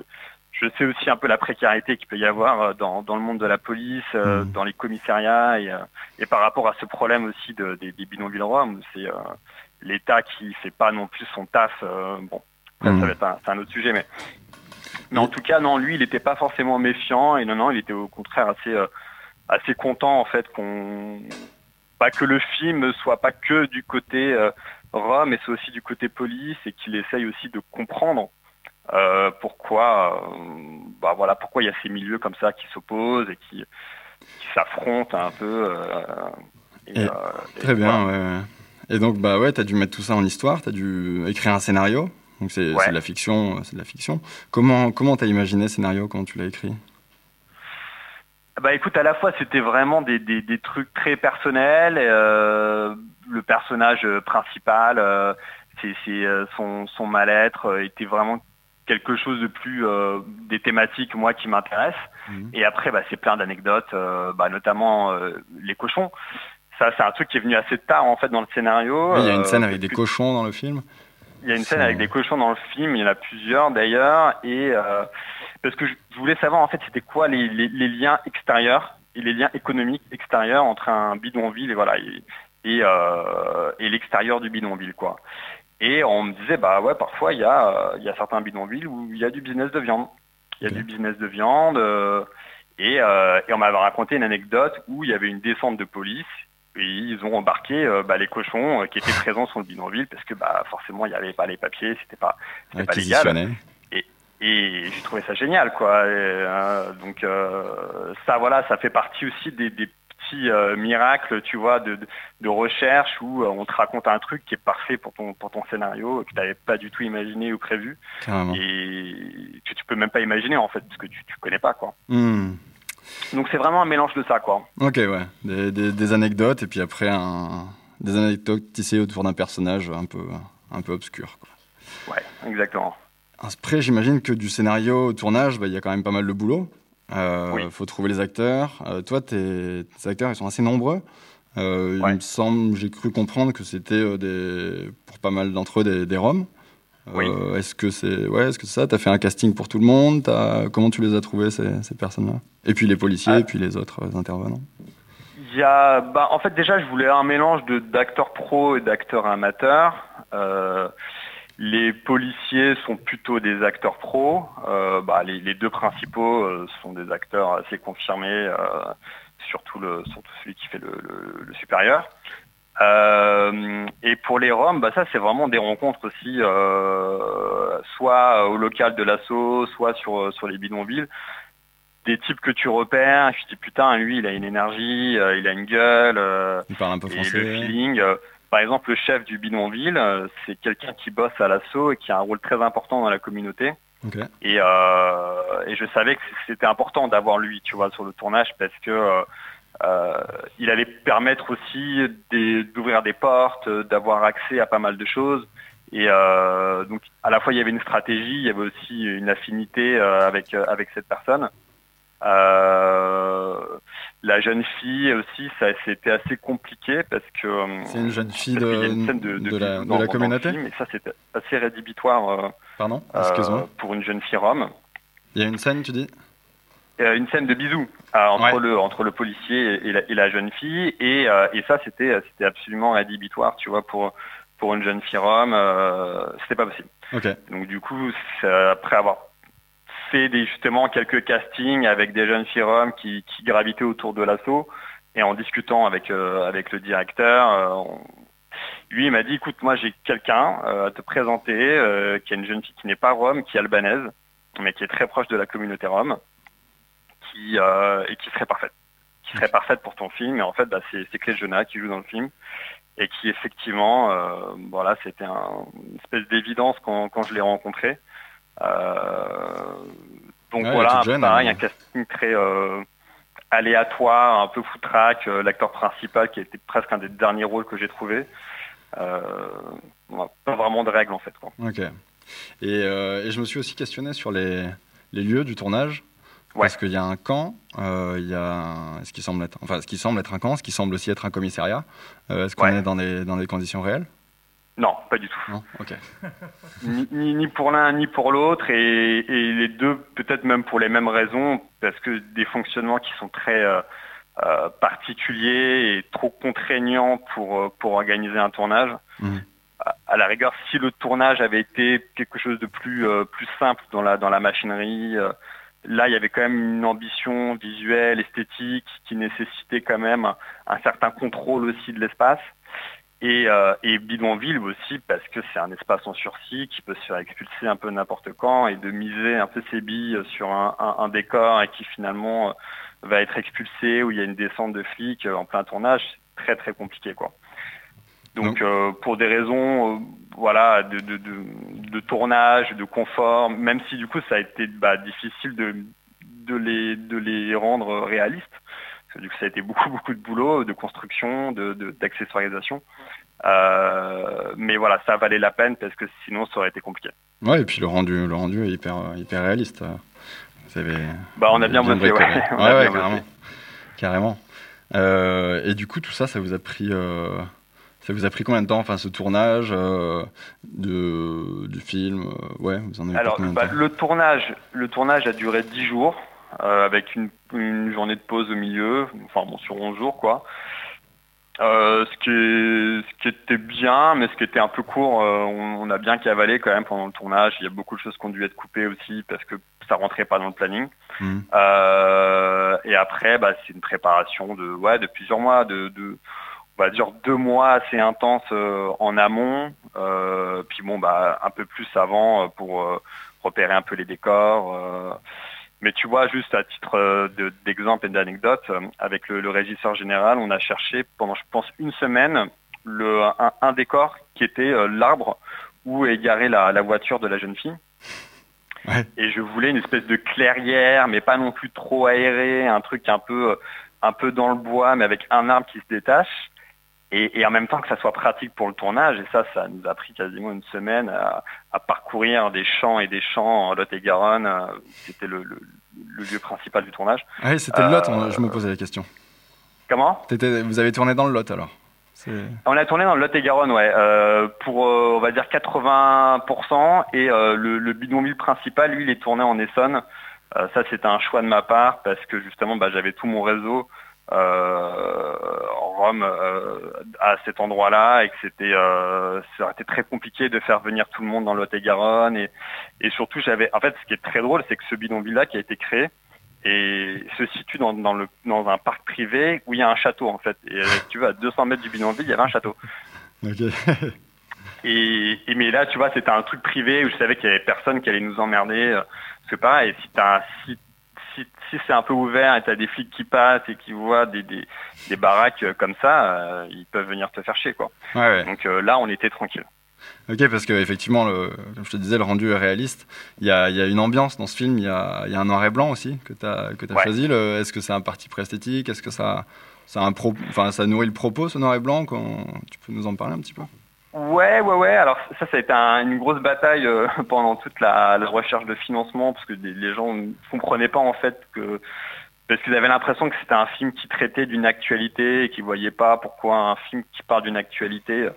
je sais aussi un peu la précarité qu'il peut y avoir euh, dans, dans le monde de la police, euh, Mhm. dans les commissariats et, euh, et par rapport à ce problème aussi de, des, des bidonvilles roms, c'est euh, l'État qui fait pas non plus son taf. euh, bon, ça va être un, c'est un autre sujet, mais mais en tout cas, non, lui, il n'était pas forcément méfiant et non, non, il était au contraire assez, euh, assez content en fait qu'on, pas que le film soit pas que du côté Rome, mais c'est aussi du côté police et qu'il essaye aussi de comprendre euh, pourquoi, euh, bah voilà, pourquoi il y a ces milieux comme ça qui s'opposent et qui, qui s'affrontent un peu. euh, et, Et- et Très bien, voilà. ouais, ouais. Et donc, bah ouais, t'as dû mettre tout ça en histoire, t'as dû écrire un scénario. Donc c'est Ouais. de la fiction, c'est de la fiction. Comment comment t'as imaginé ce scénario quand tu l'as écrit? Bah écoute, à la fois c'était vraiment des, des, des trucs très personnels. euh, le personnage principal, euh, c'est son, son mal-être était vraiment quelque chose de plus euh, des thématiques moi qui m'intéressent. Mhm. Et après, bah, c'est plein d'anecdotes, euh, bah, notamment euh, les cochons. Ça, c'est un truc qui est venu assez tard en fait dans le scénario. Oui, Il y a une scène avec des cochons dans le film. il y a une scène avec des cochons dans le film, il y en a plusieurs d'ailleurs, et parce que je voulais savoir en fait c'était quoi les, les- les liens extérieurs et les liens économiques extérieurs entre un bidonville et voilà et, et, et l'extérieur du bidonville quoi. Et on me disait bah ouais parfois il y a euh, il y a certains bidonvilles où il y a du business de viande, il y a du business de viande euh, et, euh, et on m'avait raconté une anecdote où il y avait une descente de police et ils ont embarqué euh, bah, les cochons euh, qui étaient présents sur le bidonville parce que bah forcément il n'y avait pas les papiers, c'était pas pas légal. Et j'ai trouvé ça génial quoi. Et, donc ça voilà, ça fait partie aussi des, des euh, miracles, tu vois, de, de, de recherche où euh, on te raconte un truc qui est parfait pour ton pour ton scénario que tu n'avais pas du tout imaginé ou prévu Carrément. et que tu peux même pas imaginer en fait parce que tu tu connais pas quoi. Hmm. Donc c'est vraiment un mélange de ça quoi. Ok, ouais. Des, des- des anecdotes et puis après un, des anecdotes tissées autour d'un personnage un peu, un peu obscur. quoi. Ouais, exactement. Après, j'imagine que du scénario au tournage, bah, il y a quand même pas mal de boulot. Euh, Oui. faut trouver les acteurs. Euh, toi, tes, tes acteurs, ils sont assez nombreux. Euh, Ouais. Il me semble, j'ai cru comprendre que c'était des, pour pas mal d'entre eux des, des Roms. Oui. Est-ce que c'est, ouais, est-ce que ça? T'as fait un casting pour tout le monde? T'as- Comment tu les as trouvés ces, ces personnes-là? Et puis les policiers, Ah. et puis les autres intervenants. Il y a, bah, en fait, déjà, je voulais un mélange de d'acteurs pro et d'acteurs amateurs. Les policiers sont plutôt des acteurs pros. Euh, bah, les, les deux principaux euh, sont des acteurs assez confirmés, euh, surtout, le, surtout celui qui fait le, le- le supérieur. Et pour les Roms, bah, ça c'est vraiment des rencontres aussi, soit au local de l'assaut, soit sur, sur les bidonvilles des types que tu repères, te dis putain, lui, il a une énergie, euh, il a une gueule, euh, Ils parlent un peu et français. le feeling. euh, par exemple, le chef du bidonville, euh, c'est quelqu'un qui bosse à l'assaut et qui a un rôle très important dans la communauté. Et, euh, et je savais que c'était important d'avoir lui, tu vois, sur le tournage parce que euh, il allait permettre aussi d'ouvrir des portes, d'avoir accès à pas mal de choses. Et euh, donc, à la fois, il y avait une stratégie, il y avait aussi une affinité avec avec cette personne. Euh, la jeune fille aussi, ça c'était assez compliqué parce que euh, C'est une jeune fille y a de, une scène de, de de la, dans- la communauté et ça c'était assez rédhibitoire euh, Pardon Excuse-moi. pour une jeune fille rome. Il y a une scène, tu dis? Une scène de bisous euh, entre Ouais. le entre le policier et la, et la jeune fille et, euh, et ça c'était absolument rédhibitoire tu vois pour pour une jeune fille rome euh, c'était pas possible Ok. donc du coup après avoir fait des, justement quelques castings avec des jeunes filles roms qui, qui gravitaient autour de l'assaut. Et en discutant avec euh, avec le directeur euh, on- lui il m'a dit écoute moi j'ai quelqu'un euh, à te présenter qui est une jeune fille qui n'est pas rome qui est albanaise mais qui est très proche de la communauté rome qui et qui serait parfaite. Qui serait parfaite pour ton film. Et en fait bah, c'est Clé Jonah qui joue dans le film. Et qui effectivement voilà c'était un- une espèce d'évidence quand, quand je l'ai rencontré donc Ouais, voilà jeune, pareil elle. un casting très euh, aléatoire un peu foutraque euh, l'acteur principal qui était presque un des derniers rôles que j'ai trouvé euh, pas vraiment de règles en fait quoi. Ok. Et, euh, et je me suis aussi questionné sur les, les lieux du tournage. Parce qu'il y a un camp, euh, il y a ce qui semble être, enfin, ce qui semble être un camp, ce qui semble aussi être un commissariat? Euh, Est-ce qu'on Ouais. est dans des, dans des conditions réelles? Non, pas du tout. Non ni, ni- ni pour l'un ni pour l'autre et, et les deux peut-être même pour les mêmes raisons parce que des fonctionnements qui sont très euh, euh, particuliers et trop contraignants pour euh, pour organiser un tournage. Mhm. À, à la rigueur, si le tournage avait été quelque chose de plus euh, plus simple dans la dans la machinerie, là il y avait quand même une ambition visuelle, esthétique qui nécessitait quand même un certain contrôle aussi de l'espace. Et, euh, et bidonville aussi parce que c'est un espace en sursis qui peut se faire expulser un peu n'importe quand et de miser un peu ses billes sur un, un- un décor et qui finalement euh, va être expulsé où il y a une descente de flics euh, en plein tournage, c'est très très compliqué quoi. Donc euh, pour des raisons euh, voilà de, de, de, de tournage, de confort, même si du coup ça a été bah, difficile de, de, les, de les rendre réalistes, parce que du coup ça a été beaucoup beaucoup de boulot, de construction, de de- d'accessoirisation. Euh, mais voilà, ça valait la peine parce que sinon ça aurait été compliqué. Ouais, et puis le rendu, le rendu est hyper, hyper réaliste. Vous avez Bah, on a bien bossé, bricolé. ouais. On ouais, a ouais, bien carrément. bossé. Carrément. Euh, et du coup, tout ça, ça vous a pris, euh, ça vous a pris combien de temps, enfin, ce tournage euh, de, du film Ouais, vous en avez Alors, de bah, temps? le tournage, le tournage a duré 10 jours, avec une, une journée de pause au milieu, enfin bon, sur 11 jours, quoi. Euh, ce, qui est- ce qui était bien, mais ce qui était un peu court, euh, on, on a bien cavalé quand même pendant le tournage. Il y a beaucoup de choses qui ont dû être coupées aussi parce que ça rentrait pas dans le planning. Euh, et après, bah, c'est une préparation de, ouais, de plusieurs mois, de, de, on va dire deux mois assez intenses euh, en amont, euh, puis bon, bah, un peu plus avant euh, pour euh, repérer un peu les décors. Mais tu vois, juste à titre euh, de- d'exemple et d'anecdote, euh, avec le, le régisseur général, on a cherché pendant, je pense, une semaine le, un, un décor qui était euh, l'arbre où est garée la, la voiture de la jeune fille. Et je voulais une espèce de clairière, mais pas non plus trop aérée, un truc un peu, un peu dans le bois, mais avec un arbre qui se détache. Et, et en même temps que ça soit pratique pour le tournage. Et ça, ça nous a pris quasiment une semaine à, à parcourir des champs et des champs en Lot-et-Garonne. euh, C'était le, le- le lieu principal du tournage. Ah oui, c'était le Lot, Euh, je me posais la question. Comment? Vous avez tourné dans le Lot alors? On a tourné dans le Lot-et-Garonne, ouais, euh, pour euh, on va dire 80%, et euh, le, le bidonville principal, lui, il est tourné en Essonne. Euh, ça, c'était un choix de ma part parce que justement, bah, j'avais tout mon réseau euh, en Rome euh, à cet endroit-là et que c'était, euh, ça aurait été très compliqué de faire venir tout le monde dans le Lot-et-Garonne et, et surtout, j'avais, en fait, ce qui est très drôle, c'est que ce bidonville-là qui a été créé et se situe dans, dans le, dans un parc privé où il y a un château en fait. Et euh, tu veux, à 200 mètres du bidonville, il y avait un château. Et, et mais là, tu vois, c'était un truc privé où je savais qu'il y avait personne qui allait nous emmerder. euh, Parce que pareil, si t'as un- si, si, si c'est un peu ouvert et t'as des flics qui passent et qui voient des, des, des baraques euh, comme ça, euh, ils peuvent venir te faire chier, quoi. Ouais, ouais. Donc euh, là, on était tranquille. Ok, parce qu'effectivement, comme je te disais, le rendu est réaliste. Il y a, il y a une ambiance dans ce film, il y a, il y a un noir et blanc aussi que tu as, que as Ouais. choisi. Le- Est-ce que c'est un parti préesthétique Est-ce que ça, ça, a un pro, enfin, ça nourrit le propos, ce noir et blanc? Quand... Tu peux nous en parler un petit peu? Ouais, ouais, ouais. Alors ça, ça a été un- une grosse bataille euh, pendant toute la, recherche de financement parce que les gens ne comprenaient pas en fait que parce qu'ils avaient l'impression que c'était un film qui traitait d'une actualité et qu'ils voyaient pas pourquoi un film qui parle d'une actualité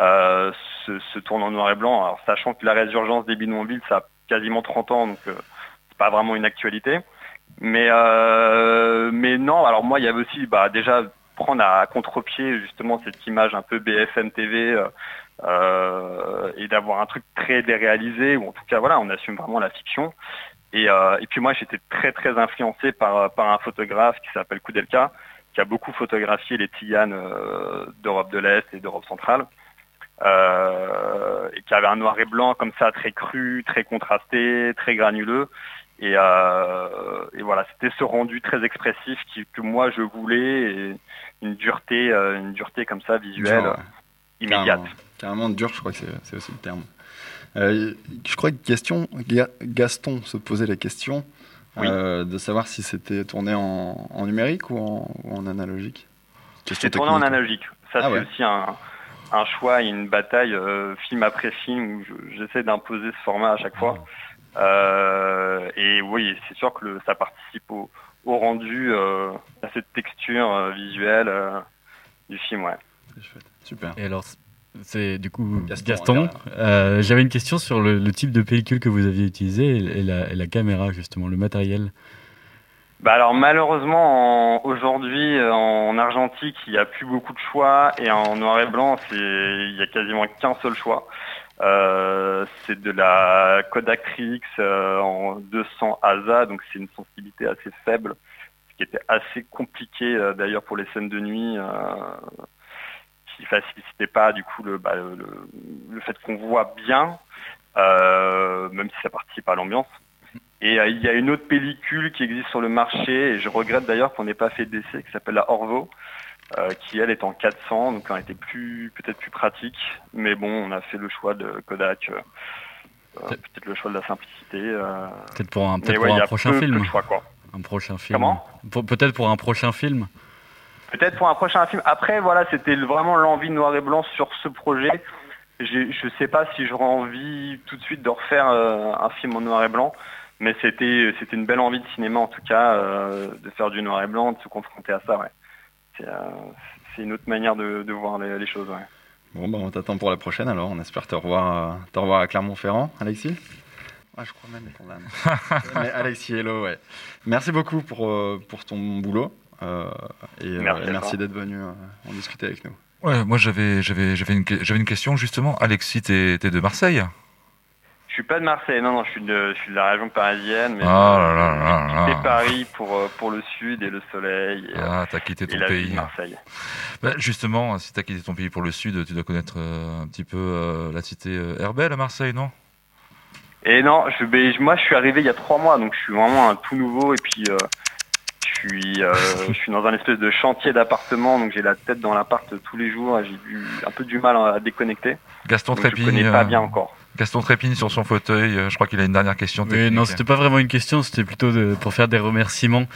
euh, se, se tourne en noir et blanc. Alors sachant que la résurgence des bidonvilles, ça a quasiment 30 ans, donc euh, c'est pas vraiment une actualité. Mais euh, mais non. Alors moi, il y avait aussi bah, déjà prendre à contre-pied justement cette image un peu BFM TV. euh, euh, et d'avoir un truc très déréalisé ou en tout cas voilà on assume vraiment la fiction et, euh, et puis moi j'étais très très influencé par, par un photographe qui s'appelle Koudelka qui a beaucoup photographié les tiganes euh, d'Europe de l'Est et d'Europe centrale et qui avait un noir et blanc comme ça très cru, très contrasté, très granuleux et, euh, et voilà c'était ce rendu très expressif qui, que moi je voulais et une dureté euh, une dureté comme ça visuelle immédiate. Carrément, carrément dur, je crois que c'est aussi le terme. Euh, je crois que question, Gaston se posait la question Oui. de savoir si c'était tourné en, en numérique ou en, ou en analogique. C'est tourné en analogique. Ça, Ah c'est ouais. aussi un, un choix et une bataille film après film où je- j'essaie d'imposer ce format à chaque fois. Euh, et oui, c'est sûr que le- ça participe au, au rendu, euh, à cette texture euh, visuelle euh, du film, ouais. C'est chouette. Super. Et alors, c'est du coup Gaston, euh, J'avais une question sur le, le type de pellicule que vous aviez utilisé et, et la, et la caméra, justement, le matériel. Bah alors malheureusement en- aujourd'hui en argentique il n'y a plus beaucoup de choix et en noir et blanc c'est il y a quasiment qu'un seul choix. Euh, c'est de la Kodak Rix euh, en 200 ASA donc c'est une sensibilité assez faible ce qui était assez compliqué euh, d'ailleurs pour les scènes de nuit qui facilitait pas du coup le, bah, le, le- fait qu'on voit bien même si ça participe à l'ambiance. Et il y a une autre pellicule qui existe sur le marché, et je regrette d'ailleurs qu'on n'ait pas fait d'essai, qui s'appelle la Orvo, euh, qui elle est en 400, donc elle était plus peut-être plus pratique. Mais bon, on a fait le choix de Kodak, euh, euh, peut-être le choix de la simplicité. euh, Peut-être pour un, ouais, pour prochain peu- film. de choix, quoi. Un prochain film. Comment? Peut-être pour un prochain film. Peut-être pour un prochain film. Après, voilà, c'était vraiment l'envie noir et blanc sur ce projet. Je sais pas si j'aurais envie tout de suite de refaire un film en noir et blanc, mais c'était c'était une belle envie de cinéma en tout cas, de faire du noir et blanc, de se confronter à ça. Ouais. C'est euh, c'est une autre manière de, de voir les, les choses. Ouais. Bon, bah, on t'attend pour la prochaine alors. On espère te revoir, euh, te revoir à Clermont-Ferrand, Alexis? Ah, je crois même qu'on. Mais Alexis, hello, ouais. Merci beaucoup pour, euh, pour ton boulot. euh, et Merci d'être venu euh, en discuter avec nous. Ouais, moi j'avais j'avais j'avais une, une question justement. Alexis, t'es t'es de Marseille? Je suis pas de Marseille, non, non, je suis de, je suis de la région parisienne, mais Ah là là là j'ai là. quitté Paris pour, euh, pour le sud et le soleil et, Ah, t'as quitté ton pays. Marseille. Bah, justement, si t'as quitté ton pays pour le sud, tu dois connaître euh, un petit peu euh, la cité Herbel à Marseille, non? Et non, je, ben, moi je suis arrivé il y a trois mois, donc je suis vraiment un tout nouveau et puis euh, je suis euh, je suis dans un espèce de chantier d'appartement, donc j'ai la tête dans l'appart tous les jours, j'ai eu un peu du mal à déconnecter. Gaston Donc je Trépigne. connais pas bien encore. Gaston Trépigne sur son fauteuil. euh, je crois qu'il a une dernière question. Oui, technique. non, c'était pas vraiment une question, c'était plutôt de- pour faire des remerciements.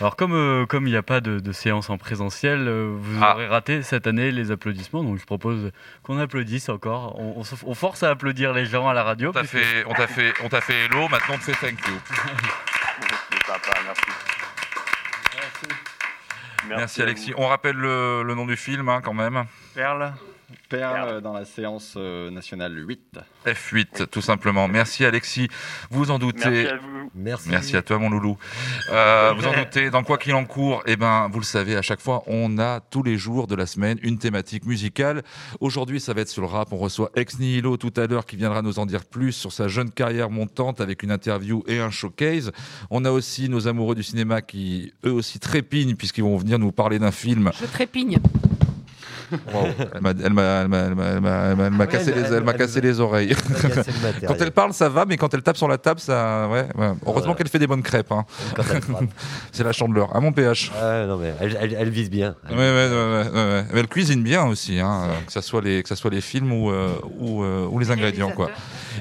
Alors, comme euh, comme il n'y a pas de, de séance en présentiel, euh, vous Ah. aurez raté cette année les applaudissements, donc je propose qu'on applaudisse encore. On, on se- on force à applaudir les gens à la radio. On t'a puisque- fait, on t'a fait, on t'a fait hello. Maintenant, on te fait thank you. Merci. Merci, Alexis. On rappelle le, le nom du film hein, quand même. Perle Perle. euh, dans la séance euh, nationale 8. F8, tout simplement. Merci, Alexis. Vous en doutez. Merci à vous. Merci. Merci à toi, mon loulou. Euh, vous en doutez, dans quoi qu'il en court, eh ben, vous le savez, à chaque fois, on a tous les jours de la semaine une thématique musicale. Aujourd'hui, ça va être sur le rap. On reçoit Ex Nihilo tout à l'heure qui viendra nous en dire plus sur sa jeune carrière montante avec une interview et un showcase. On a aussi nos amoureux du cinéma qui, eux aussi, trépignent puisqu'ils vont venir nous parler d'un film. Je trépigne. Elle m'a, Ouais, cassé, les, elle m'a elle- cassé les oreilles. Quand elle parle, ça va, mais quand elle tape sur la table, ça, ouais, ouais. Heureusement qu'elle fait des bonnes crêpes. Hein. C'est la chandeleur. À mon PH. Ouais, non, mais elle, vise bien. Ouais, ouais, ouais, ouais, ouais, ouais. Mais elle cuisine bien aussi, hein, que ça soit les, que ça soit les films ou, euh, ou, euh, ou les ingrédients, quoi.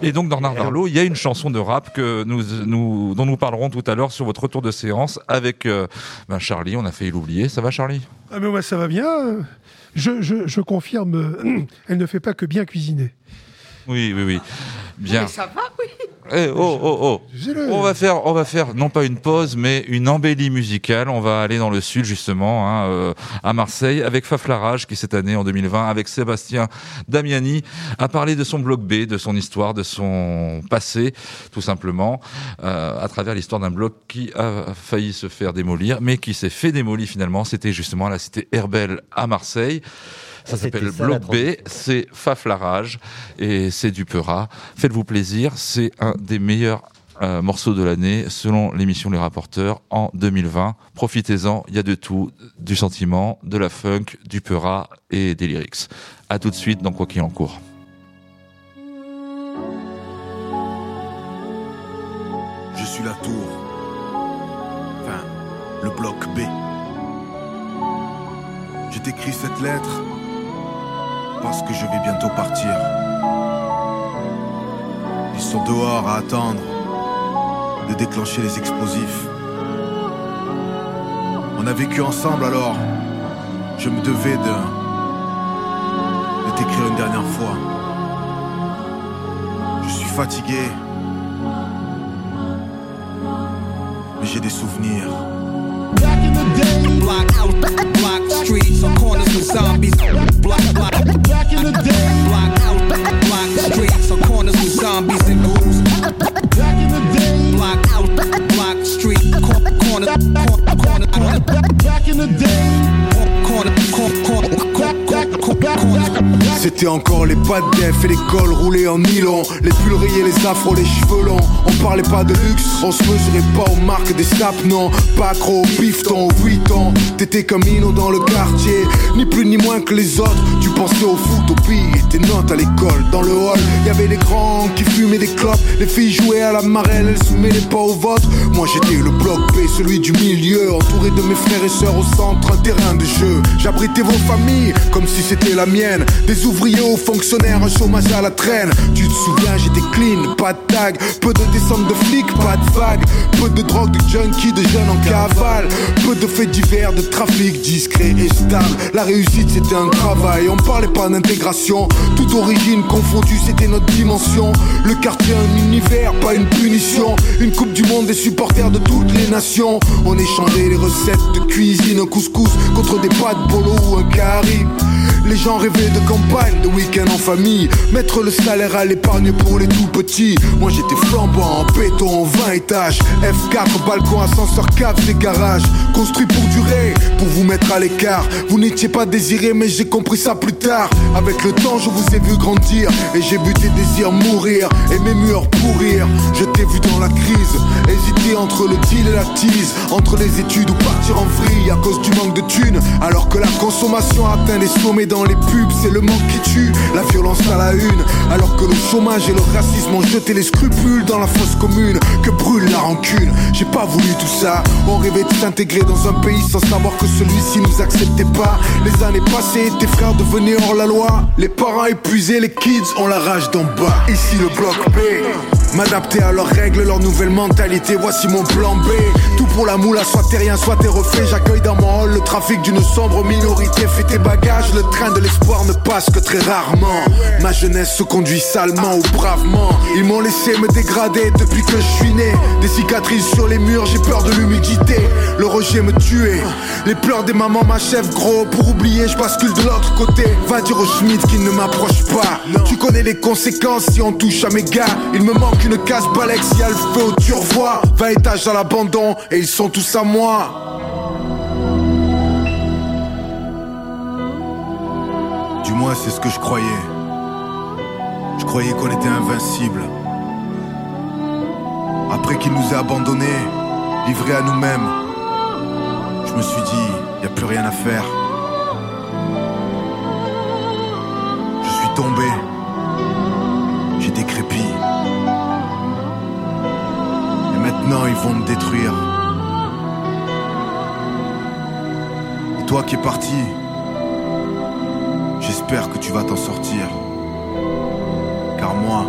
Et donc, dans Nardarlo, il y a une chanson de rap que nous, nous, dont nous parlerons tout à l'heure sur votre retour de séance avec euh, ben Charlie. On a failli l'oublier. Ça va, Charlie? Ah mais moi ça va bien. Je, je, je confirme, euh, elle ne fait pas que bien cuisiner. Oui, oui, oui. Bien. Mais ça va, oui. Eh, oh, oh, oh. Disais-le. On va faire, on va faire non pas une pause, mais une embellie musicale. On va aller dans le sud justement, hein, euh, à Marseille, avec Faflarage qui cette année en 2020, avec Sébastien Damiani, a parlé de son blog B, de son histoire, de son passé, tout simplement, euh, à travers l'histoire d'un blog qui a failli se faire démolir, mais qui s'est fait démolir finalement. C'était justement à la cité Herbel à Marseille. Ça s'appelle ça, la Bloc B, c'est Faflarage et c'est du Peura. Faites-vous plaisir, c'est un des meilleurs euh, morceaux de l'année selon l'émission Les Rapporteurs en 2020. Profitez-en, il y a de tout, du sentiment, de la funk, du Peura et des lyrics. À tout de suite dans Quoi qu'il en court. Je suis la tour. Enfin, le bloc B. Je t'écris cette lettre parce que je vais bientôt partir. Ils sont dehors à attendre de déclencher les explosifs. On a vécu ensemble alors. Je me devais de, de t'écrire une dernière fois. Je suis fatigué mais j'ai des souvenirs. Block out, block streets on corners with zombies. Block, block, back in the day. Block out, block streets on corners with zombies and ghouls. Back in the day. Block out, block street cor- corner, corner, corner, corner. Back in the day. Corner, corner, corner, corner, corner. C'était encore les pas de def et les cols roulés en nylon. Les pulls rayés, les afros, les cheveux longs. On parlait pas de luxe, on se mesurait pas aux marques des snaps Non, pas gros, bifton, 8 ans. T'étais comme Ino dans le quartier. Ni plus ni moins que les autres. Tu pensais au foot, au pire, tes notes à l'école. Dans le hall, y avait les grands qui fumaient des clopes. Les filles jouaient à la marelle, elles se mêlaient pas au vote. Moi j'étais le bloc B, celui du milieu. Entouré de mes frères et sœurs au centre, un terrain de jeu. J'abritais vos familles, comme si c'était la mienne. Des ouvriers fonctionnaires, un chômage à la traîne. Tu te souviens, j'étais clean, pas de tag. Peu de descente de flics, pas de vagues. Peu de drogue, de junkies, de jeunes en cavale. Peu de faits divers, de trafic discret et stable. La réussite c'était un travail, on parlait pas d'intégration. Toute origine confondue, c'était notre dimension. Le quartier un univers, pas une punition. Une coupe du monde des supporters de toutes les nations. On échangeait les recettes de cuisine, un couscous Contre des pâtes bolo ou un curry les gens rêvaient de campagne, de week-end en famille. Mettre le salaire à l'épargne pour les tout petits. Moi j'étais flambant, en béton, 20 étages. F4, balcon, ascenseur, cave, et garages. Construit pour durer, pour vous mettre à l'écart. Vous n'étiez pas désiré mais j'ai compris ça plus tard. Avec le temps je vous ai vu grandir. Et j'ai vu tes désirs mourir Et mes murs pourrir. Je t'ai vu dans la crise. Hésiter entre le deal et la tease. Entre les études ou partir en vrille À cause du manque de thunes. Alors que la consommation atteint les sommets les pubs C'est le manque qui tue, la violence à la une Alors que le chômage et le racisme ont jeté les scrupules Dans la fosse commune. Que brûle la rancune. J'ai pas voulu tout ça. On rêvait de s'intégrer dans un pays sans savoir que celui-ci nous acceptait pas. Les années passées, tes frères devenaient hors la loi. Les parents épuisés, les kids ont la rage d'en bas. Ici le bloc B M'adapter à leurs règles, leur nouvelle mentalité, voici mon plan B. Tout pour la moula, soit t'es rien, soit t'es refait J'accueille dans mon hall le trafic d'une sombre minorité. Fais tes bagages, le train de l'espoir ne passe que très rarement. Ma jeunesse se conduit salement ou bravement. Ils m'ont laissé me dégrader depuis que je suis né. Des cicatrices sur les murs, j'ai peur de l'humidité. Le rejet me tuait. Les pleurs des mamans m'achèvent gros. Pour oublier, je bascule de l'autre côté. Va dire au Schmidt qu'il ne m'approche pas. Tu connais les conséquences si on touche à mes gars. Il me manque une casse balèque si elle fait au turvois 20 étages à l'abandon et ils sont tous à moi. Du moins c'est ce que je croyais. Je croyais qu'on était invincible Après qu'il nous ait abandonnés Livrés à nous-mêmes Je me suis dit, y a plus rien à faire. Je suis tombé Maintenant ils vont me détruire Et toi qui es parti J'espère que tu vas t'en sortir. Car moi,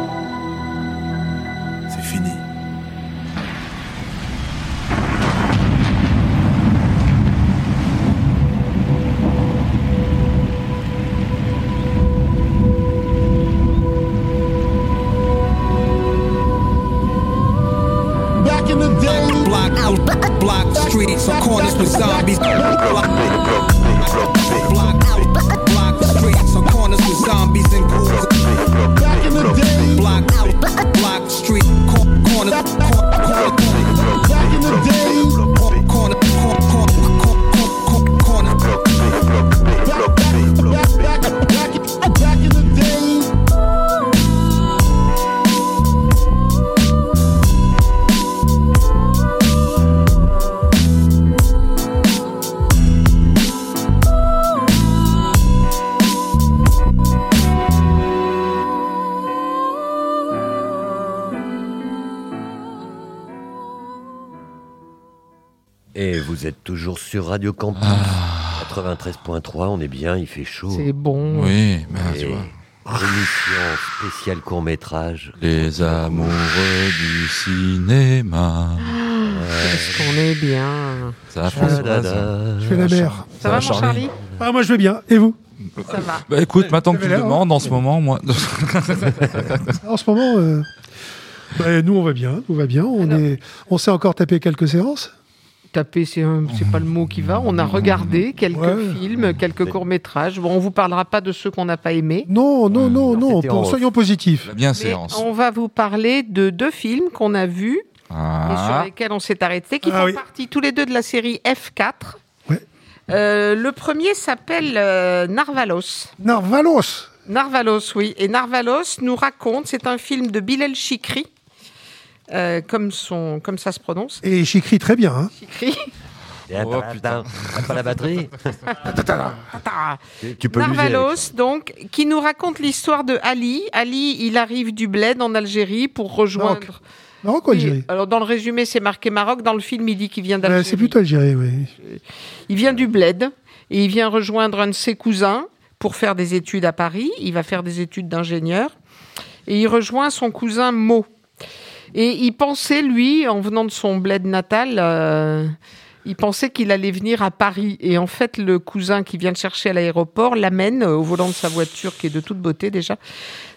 sur Radio Campus 93.3, on est bien, il fait chaud. C'est bon. Oui, mais Et tu vois. Émission spéciale court-métrage. Les amoureux du cinéma. Qu'est-ce qu'on est bien. Ça va, Je fais- Françoise Je fais la mer. Ça va, mon Charlie Ah, moi je vais bien. Et vous Ça va. Bah écoute, maintenant que tu le l'air, demandes, en ce moment, moi. En ce moment, euh, Bah, nous, on va bien, nous va bien. On, on s'est encore tapé quelques séances. Taper, c'est pas le mot qui va. On a regardé quelques Ouais. films, quelques courts-métrages. Bon, on vous parlera pas de ceux qu'on n'a pas aimés. Non, non, non, soyons positifs. La bien séance. on va vous parler de deux films qu'on a vus et sur Ah. lesquels on s'est arrêté, qui Ah font oui. partie tous les deux de la série F4. Ouais. Euh, le premier s'appelle euh, Narvalos. Narvalos Narvalos, oui. Et Narvalos nous raconte, c'est un film de Bilal Chikri, euh, comme, son, comme ça se prononce. Et j'écris très bien. Hein. Chikri. Et attends, Oh, putain. pas la batterie. Tu- peux. Narvalos, donc, qui nous raconte l'histoire de Ali. Ali, il arrive du Bled en Algérie pour rejoindre. Maroc ou Oui, Algérie alors dans le résumé, c'est marqué Maroc. Dans le film, il dit qu'il vient d'Algérie. C'est plutôt Algérie, oui. Il vient du Bled et il vient rejoindre un de ses cousins pour faire des études à Paris. Il va faire des études d'ingénieur et il rejoint son cousin Mo. Et il pensait, lui, en venant de son Bled natal, euh, il pensait qu'il allait venir à Paris. Et en fait, le cousin qui vient le chercher à l'aéroport l'amène euh, au volant de sa voiture, qui est de toute beauté déjà,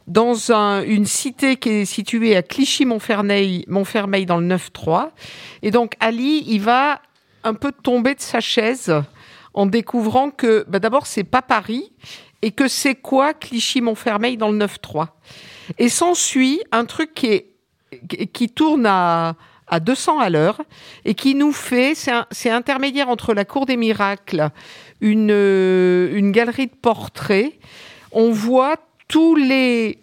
dans un- une cité qui est située à Clichy-Montfermeil, Montfermeil dans le 9-3. Et donc, Ali, il va un peu tomber de sa chaise en découvrant que bah, d'abord c'est pas Paris et que c'est quoi Clichy-Montfermeil dans le 9-3. Et s'ensuit un truc qui est qui- tourne à à 200 à l'heure et qui nous fait, c'est intermédiaire entre la Cour des miracles, une, euh, une galerie de portraits. On voit tous les,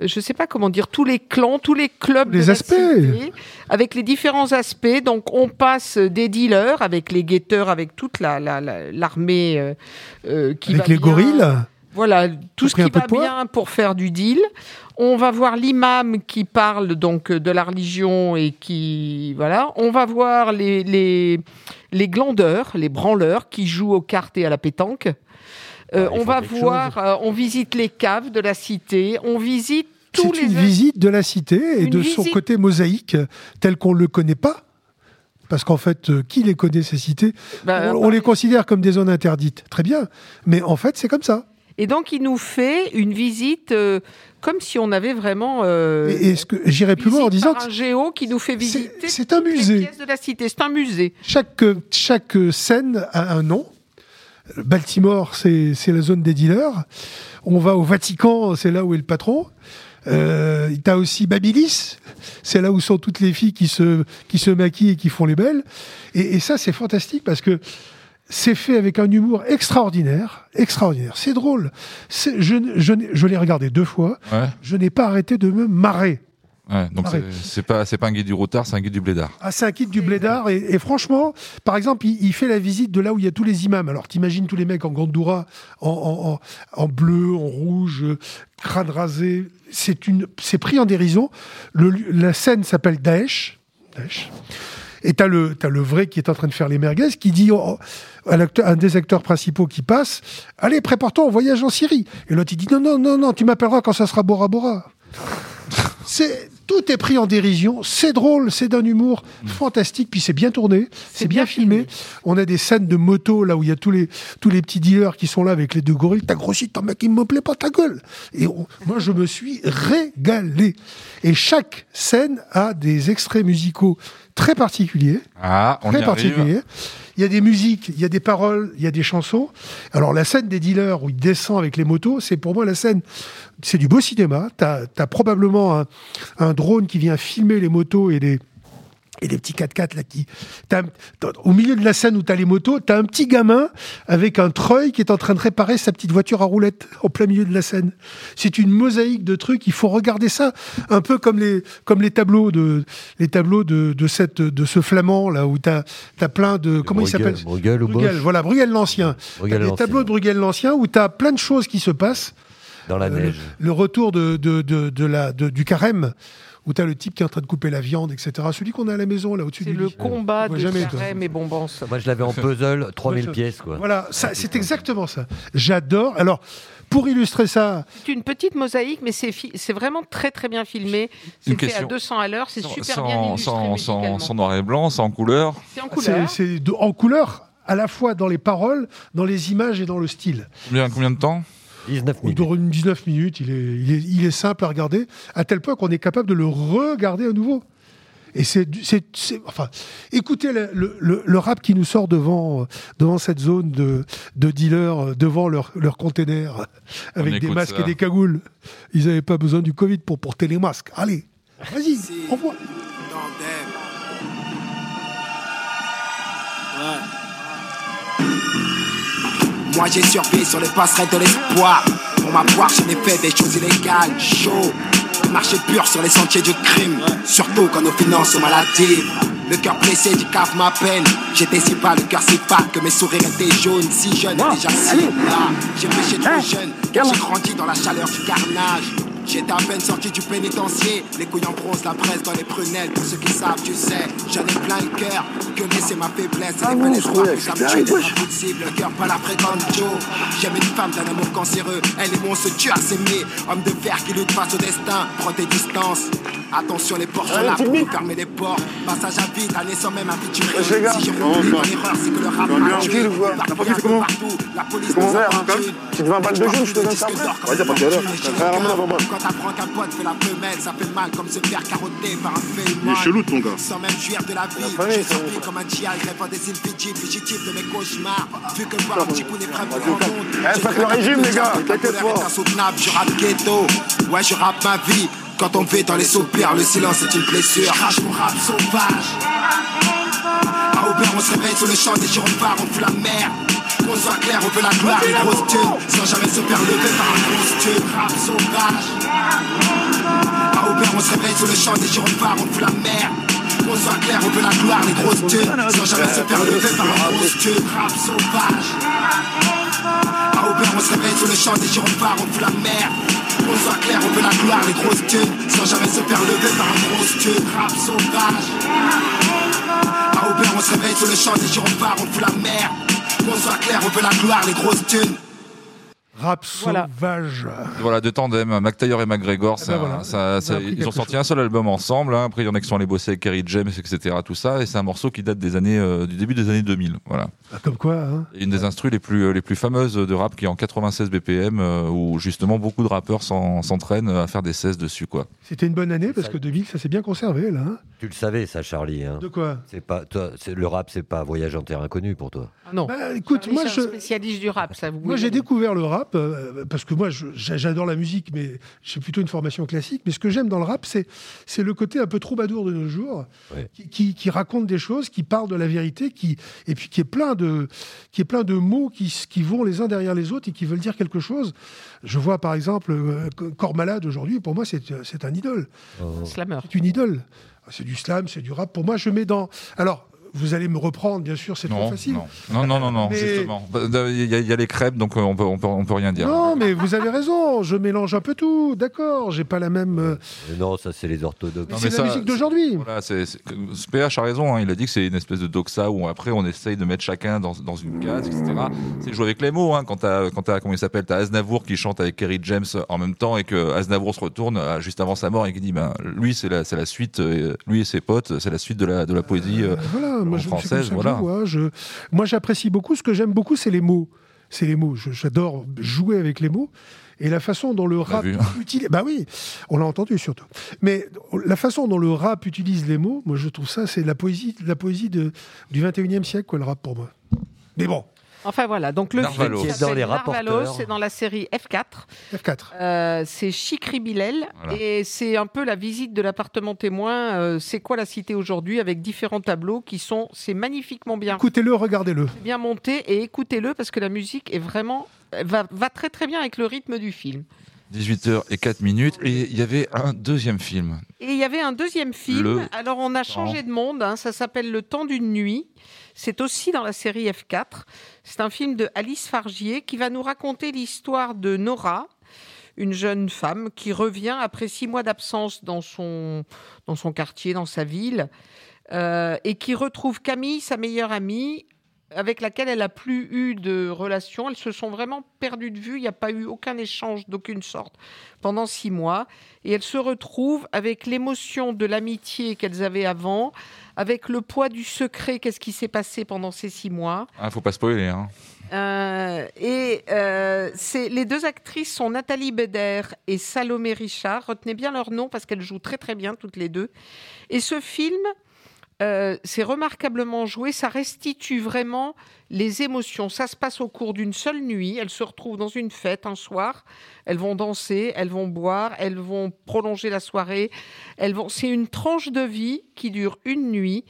je sais pas comment dire, tous les clans, tous les clubs Les de aspects. cité, avec les différents aspects. Donc, on passe des dealers avec les guetteurs, avec toute la la- la- l'armée euh, euh, qui Avec va les bien. gorilles. Voilà, tout ce qui va bien pour faire du deal. On va voir l'imam qui parle donc de la religion et qui voilà. On va voir les les les glandeurs, les branleurs qui jouent aux cartes et à la pétanque. Euh, on va voir, euh, on visite les caves de la cité, on visite tous C'est les une visite de la cité et Une de son côté mosaïque, tel qu'on ne le connaît pas. Parce qu'en fait, euh, qui les connaît, ces cités? Bah, on, on les considère comme des zones interdites. Très bien. Mais en fait, c'est comme ça. Et donc, il nous fait une visite euh, comme si on avait vraiment. euh, Et, et ce que j'irais plus loin en disant un géo qui nous fait visiter c'est un les musée. pièces de la cité. C'est un musée. chaque, chaque scène a un nom. Baltimore, c'est la zone des dealers. On va au Vatican, c'est là où est le patron. Euh, T'as aussi Babilis, c'est là où sont toutes les filles qui se, qui se maquillent et qui font les belles. Et, et ça, c'est fantastique parce que c'est fait avec un humour extraordinaire, extraordinaire. C'est drôle. C'est- Je, je, l'ai regardé deux fois. Ouais. Je n'ai pas arrêté de me marrer. Ouais, donc c'est- pas, c'est pas un guide du routard, c'est un guide du blédard. Ah, c'est un kit du blédard. Et, et franchement, par exemple, il, il fait la visite de là où il y a tous les imams. Alors, t'imagines tous les mecs en gandoura, en, en, en, en bleu, en rouge, crâne rasé. C'est une, c'est pris en dérision. Le, la scène s'appelle Daesh. Daesh. Et t'as le, t'as le vrai qui est en train de faire les merguez, qui dit oh, l'acteur- un des acteurs principaux qui passe, allez, prépare-toi, on voyage en Syrie. Et l'autre, il dit, non, non, non, non, tu m'appelleras quand ça sera Bora Bora. C'est tout est pris en dérision, c'est drôle, c'est d'un humour fantastique, puis c'est bien tourné, c'est bien, filmé. On a des scènes de moto là où il y a tous les tous les petits dealers qui sont là avec les deux gorilles. T'as grossi, ton mec, il me plaît pas ta gueule. Et on- moi, je me suis régalé. Et chaque scène a des extraits musicaux très particuliers. Ah, on très y arrive. particuliers. Il y a des musiques, il y a des paroles, il y a des chansons. Alors la scène des dealers où il descend avec les motos, c'est pour moi la scène, c'est du beau cinéma. T'as as probablement un, un drone qui vient filmer les motos et les et les petits 4x4 là qui au milieu de la scène où t'as les motos t'as un petit gamin avec un treuil qui est en train de réparer sa petite voiture à roulettes au plein milieu de la scène. C'est une mosaïque de trucs. Il faut regarder ça un peu comme les comme les tableaux de les tableaux de, de cette de ce flamand là où t'as as plein de comment il Bruegel- s'appelle Bruegel ou Bosch voilà Bruegel l'ancien. Bruegel des l'Ancien. tableaux de Bruegel l'ancien où t'as plein de choses qui se passent. Dans la Euh, neige. le, le retour de, de, de, de la, de- du carême, où tu as le type qui est en train de couper la viande, etc. Celui qu'on a à la maison, là, au-dessus C'est du le lit. combat de jamais. Carême et Bonbons. Moi, je l'avais en puzzle, 3000 je- pièces, quoi. Voilà, ça, c'est exactement ça. J'adore. Alors, pour illustrer ça, C'est une petite mosaïque, mais c'est fi- c'est vraiment très très bien filmé. C'est Une fait à question. 200 à l'heure, c'est super bien Sans, illustré sans, sans, noir et blanc, sans couleur. C'est en c'est couleur. c'est de- en couleur, à la fois dans les paroles, dans les images et dans le style. Combien, combien de temps? 19 minutes. dure une 19 minutes. Il est, il, est, il est simple à regarder, à tel point qu'on est capable de le regarder à nouveau. Et c'est, c'est, c'est- enfin, écoutez le, le- le rap qui nous sort devant, devant cette zone de, de dealers, euh, devant leur, leur container, avec des masques ça. et des cagoules. Ils n'avaient pas besoin du Covid pour porter les masques. Allez, vas-y, envoie. Moi j'ai survécu sur les passerelles de l'espoir. Pour ma part, j'en ai fait des choses illégales, chaud. Marcher pur sur les sentiers du crime, surtout quand nos finances sont maladives. Le cœur pressé du cave ma peine. J'étais si bas, le cœur si bas que mes sourires étaient jaunes, si jeunes et déjà si là. J'ai péché trop jeune, car j'ai grandi dans la chaleur du carnage. J'étais à peine sorti du pénitencier, les couilles en bronze, la presse dans les prunelles. Pour ceux qui savent, tu sais, j'en ai plein le cœur. Que laisser ma faiblesse, et les ça me tue impossible. Le cœur pas la fréquente Joe. J'aime une femme d'un amour cancéreux. Elle et moi, on se tue à s'aimer. Homme de fer qui lutte face au destin, prends tes distances. Attention, les portes sont là pour fermer les portes. Passage à vide, année sans même les gars. Si repris ça mon erreur, c'est que le rap m'a tué. La police, comment partout. La police nous a battus. Petite 20 balles de jaune, je te donne ça. Vas-y, pas de galère. Quand t'apprends qu'un pote fait la femelle, ça fait mal comme se faire carotter par un fait Il est chelou, ton gars. Sans même jouir de la vie, ça, surpris comme un GI, rêvant des îles Fidji, fugitif de mes cauchemars. Vu que voir un petit coup n'est prêt pour compte. Eh, faites le régime, les gars, t'inquiète pas. est insoutenable, je rappe ghetto. Ouais, je rappe ma vie. Quand on vit dans les soupirs, le silence est une blessure. Crache mon rap sauvage. À Aubert, on se réveille sur le champ des gyrophares, on fout la merde. Qu'on soit clair, on veut la gloire, les grosses thunes, sans jamais se faire lever par un gros tube. Rap sauvage. À Aubert, on se réveille sur le champ des gyrophares, on fout la merde. Soit clair, on veut la gloire, les grosses thunes, sans jamais se faire lever par un gros tube. Rap sauvage. À Aubert, on se réveille sur le champ des gyrophares, on fout la merde. Soit clair, on veut la gloire, les grosses thunes, sans jamais se faire lever par un gros tube. Rap sauvage. Aubert, on se réveille sur le champ des gyrophares, on fout la merde. Qu'on soit clair, on veut la gloire, les grosses thunes. Rap Voilà. sauvage. Voilà, deux tandems, McTayer et McGregor, ça, ben voilà. ça- ça- a appris ils ont sorti un seul album ensemble, hein. après il y en a qui sont allés bosser avec Kerry James, etc. Tout ça, et c'est un morceau qui date des années, euh, du début des années 2000. Voilà. Ah, Comme quoi, hein. Une des instrus les plus, euh, les plus fameuses de rap qui est en 96 BPM, euh, où justement beaucoup de rappeurs s'en- s'entraînent à faire des 16 dessus. quoi. C'était une bonne année parce que 2000, ça s'est bien conservé là. hein. Tu le savais, ça, Charlie. hein. De quoi? C'est pas, toi, c'est- le rap, c'est pas voyage en terre inconnue pour toi. Ah non. Bah, écoute, Charlie, moi je, spécialiste du rap, ça vous Moi, j'ai découvert le rap euh, parce que moi, j'adore la musique, mais j'ai plutôt une formation classique. Mais ce que j'aime dans le rap, c'est c'est le côté un peu troubadour de nos jours, Ouais. qui, qui- qui raconte des choses, qui parle de la vérité, qui et puis qui est plein de qui est plein de mots qui, qui vont les uns derrière les autres et qui veulent dire quelque chose. Je vois par exemple euh, Corps Malade aujourd'hui. Pour moi, c'est c'est un idole. Slammer. C'est une idole. C'est du slam, c'est du rap. Pour moi, je mets dans. Alors, vous allez me reprendre, bien sûr, c'est trop facile. non, non, non, non, Mais- justement. Bah, Il y, a- il y a les crêpes, donc euh, on peut, on peut, on peut rien dire. Non, mais vous avez raison, je mélange un peu tout, d'accord, j'ai pas la même... euh, Non, ça, c'est les orthodoxes. C'est la ça- musique d'aujourd'hui. Voilà, PH a raison, hein, il a dit que c'est une espèce de doxa où après on essaye de mettre chacun dans, dans une case, etc. C'est jouer avec les mots, hein, quand t'as, quand t'as, comment il s'appelle, t'as Aznavour qui chante avec Kerry James en même temps et que Aznavour se retourne euh, juste avant sa mort et qui dit, ben, lui c'est la, c'est la suite, euh, lui et ses potes, c'est la suite de la, de la poésie euh, Voilà, moi, je- française, voilà. je- Moi, j'apprécie beaucoup, ce que j'aime beaucoup, c'est les mots. C'est les mots, j'adore jouer avec les mots. Et la façon dont le rap vu. utilise... Bah oui, on l'a entendu surtout. Mais la façon dont le rap utilise les mots, moi je trouve ça, c'est la poésie, la poésie de, du 21e siècle, quoi, le rap pour moi. Mais bon, Enfin voilà, donc le Narvalos. film Qui est dans les rapporteurs. c'est dans la série F4. F4. Euh, c'est Chikri Bilel Voilà. et c'est un peu la visite de l'appartement témoin. euh, c'est quoi la cité aujourd'hui avec différents tableaux qui sont, c'est magnifiquement bien, écoutez-le, regardez-le. bien monté et écoutez-le parce que la musique est vraiment va, va très très bien avec le rythme du film. 18h et 4 minutes. Et il y avait un deuxième film. Et il y avait un deuxième film. Le Alors on a changé de monde. hein, ça s'appelle Le Temps d'une nuit. C'est aussi dans la série F4. C'est un film de Alice Fargier qui va nous raconter l'histoire de Nora, une jeune femme qui revient après six mois d'absence dans son, dans son quartier, dans sa ville, euh, et qui retrouve Camille, sa meilleure amie, avec laquelle elle a plus eu de relation. Elles se sont vraiment perdues de vue. Il n'y a pas eu aucun échange d'aucune sorte pendant six mois. Et elles se retrouvent avec l'émotion de l'amitié qu'elles avaient avant, avec le poids du secret. Qu'est-ce qui s'est passé pendant ces six mois? Ah, faut pas spoiler. Hein. Euh, et euh, les deux actrices sont Nathalie Beder et Salomé Richard. Retenez bien leur nom parce qu'elles jouent très très bien toutes les deux. Et ce film, euh, c'est remarquablement joué. Ça restitue vraiment les émotions. Ça se passe au cours d'une seule nuit. Elles se retrouvent dans une fête un soir. Elles vont danser, elles vont boire, elles vont prolonger la soirée. Elles vont. C'est une tranche de vie qui dure une nuit,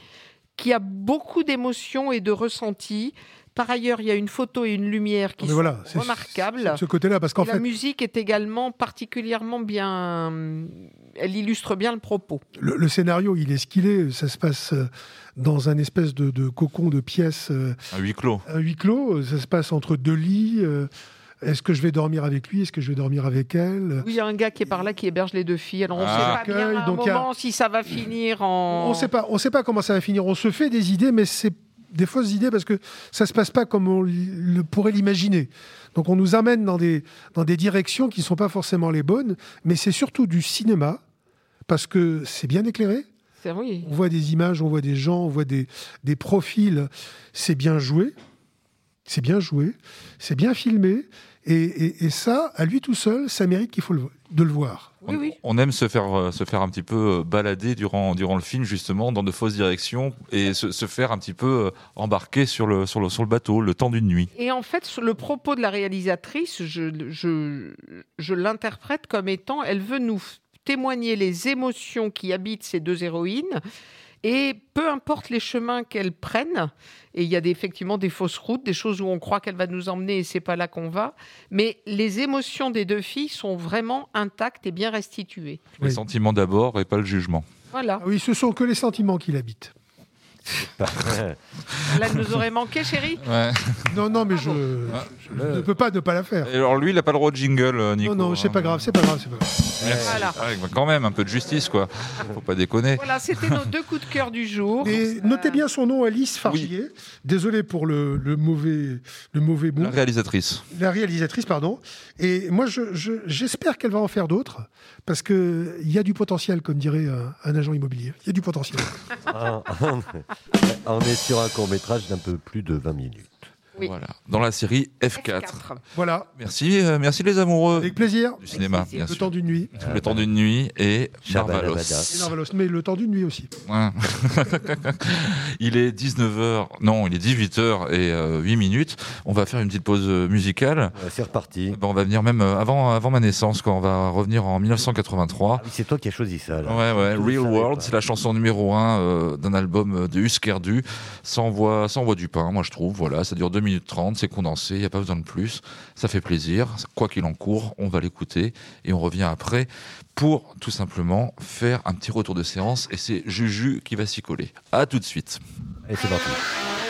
qui a beaucoup d'émotions et de ressentis. Par ailleurs, il y a une photo et une lumière qui Mais sont voilà, remarquables. ce côté-là, parce qu'en Et la fait- musique est également particulièrement bien. Elle illustre bien le propos. Le, le scénario, il est ce qu'il est. Ça se passe euh, dans un espèce de, de cocon de pièces. euh, Un huis clos. Un huis clos. Ça se passe entre deux lits. euh, Est-ce que je vais dormir avec lui Est-ce que je vais dormir avec elle? Oui, il y a un gars qui est par là qui héberge les deux filles. Alors on ne Ah. sait pas bien à un donc a- moment si ça va finir en. On sait pas, on sait pas comment ça va finir. On se fait des idées, mais c'est des fausses idées parce que ça se passe pas comme on le pourrait l'imaginer. Donc on nous amène dans des dans des directions qui sont pas forcément les bonnes, mais c'est surtout du cinéma parce que c'est bien éclairé. Oui. On voit des images, on voit des gens, on voit des, des profils. C'est bien joué. C'est bien joué. C'est bien filmé. Et, et- et ça, à lui tout seul, ça mérite qu'il faut le, de le voir. On, on aime se faire, euh, se faire un petit peu euh, balader durant, durant le film, justement, dans de fausses directions et se, se faire un petit peu euh, embarquer sur le, sur, le, sur le bateau le temps d'une nuit. Et en fait, le propos de la réalisatrice, je, je, je l'interprète comme étant, elle veut nous témoigner les émotions qui habitent ces deux héroïnes. Et peu importe les chemins qu'elles prennent, et il y a des, effectivement des fausses routes, des choses où on croit qu'elle va nous emmener et c'est pas là qu'on va, mais les émotions des deux filles sont vraiment intactes et bien restituées. Les sentiments d'abord et pas le jugement. Voilà. Ah oui, ce sont que les sentiments qui l'habitent. Là, elle nous aurait manqué, chérie. Ouais. Non, non, mais je, je ne peux pas ne pas la faire. Et alors lui, il n'a pas le droit de jingle, euh, Nico. Non, non, c'est pas grave, c'est pas grave, c'est pas grave. Merci. Voilà. Ouais, bah, quand même, un peu de justice, quoi. Faut pas déconner. Voilà, c'était nos deux coups de cœur du jour. Et notez bien son nom, Alice Fargier. Désolé pour le, le mauvais, le mauvais mot. La réalisatrice. La réalisatrice, pardon. Et moi, je- je- j'espère qu'elle va en faire d'autres, parce qu'il y a du potentiel, comme dirait un, un agent immobilier. Il y a du potentiel. On est sur un court métrage d'un peu plus de 20 minutes. Voilà. Dans la série F4. Voilà. Merci, euh, merci les amoureux. Avec plaisir. Du cinéma, bien Le sûr. temps d'une nuit. Le temps d'une nuit et. Marvalos. Et Narvalos, mais le temps d'une nuit aussi. Ouais. il est 19h, non, il est 18h et euh, 8 minutes. On va faire une petite pause euh, musicale. c'est reparti. on va venir même euh, avant, avant ma naissance, quand on va revenir en 1983. C'est toi qui as choisi ça. Là. Ouais, ouais, Je le Real World, c'est la chanson numéro 1 d'un album de Huskerdu, sans voix, sans voix du pain, moi je trouve. Voilà, ça dure 2 minutes 30, c'est condensé, il n'y a pas besoin de plus. Ça fait plaisir. Quoi qu'il en court, on va l'écouter et on revient après pour tout simplement faire un petit retour de séance et c'est Juju qui va s'y coller. À tout de suite. Et c'est parti.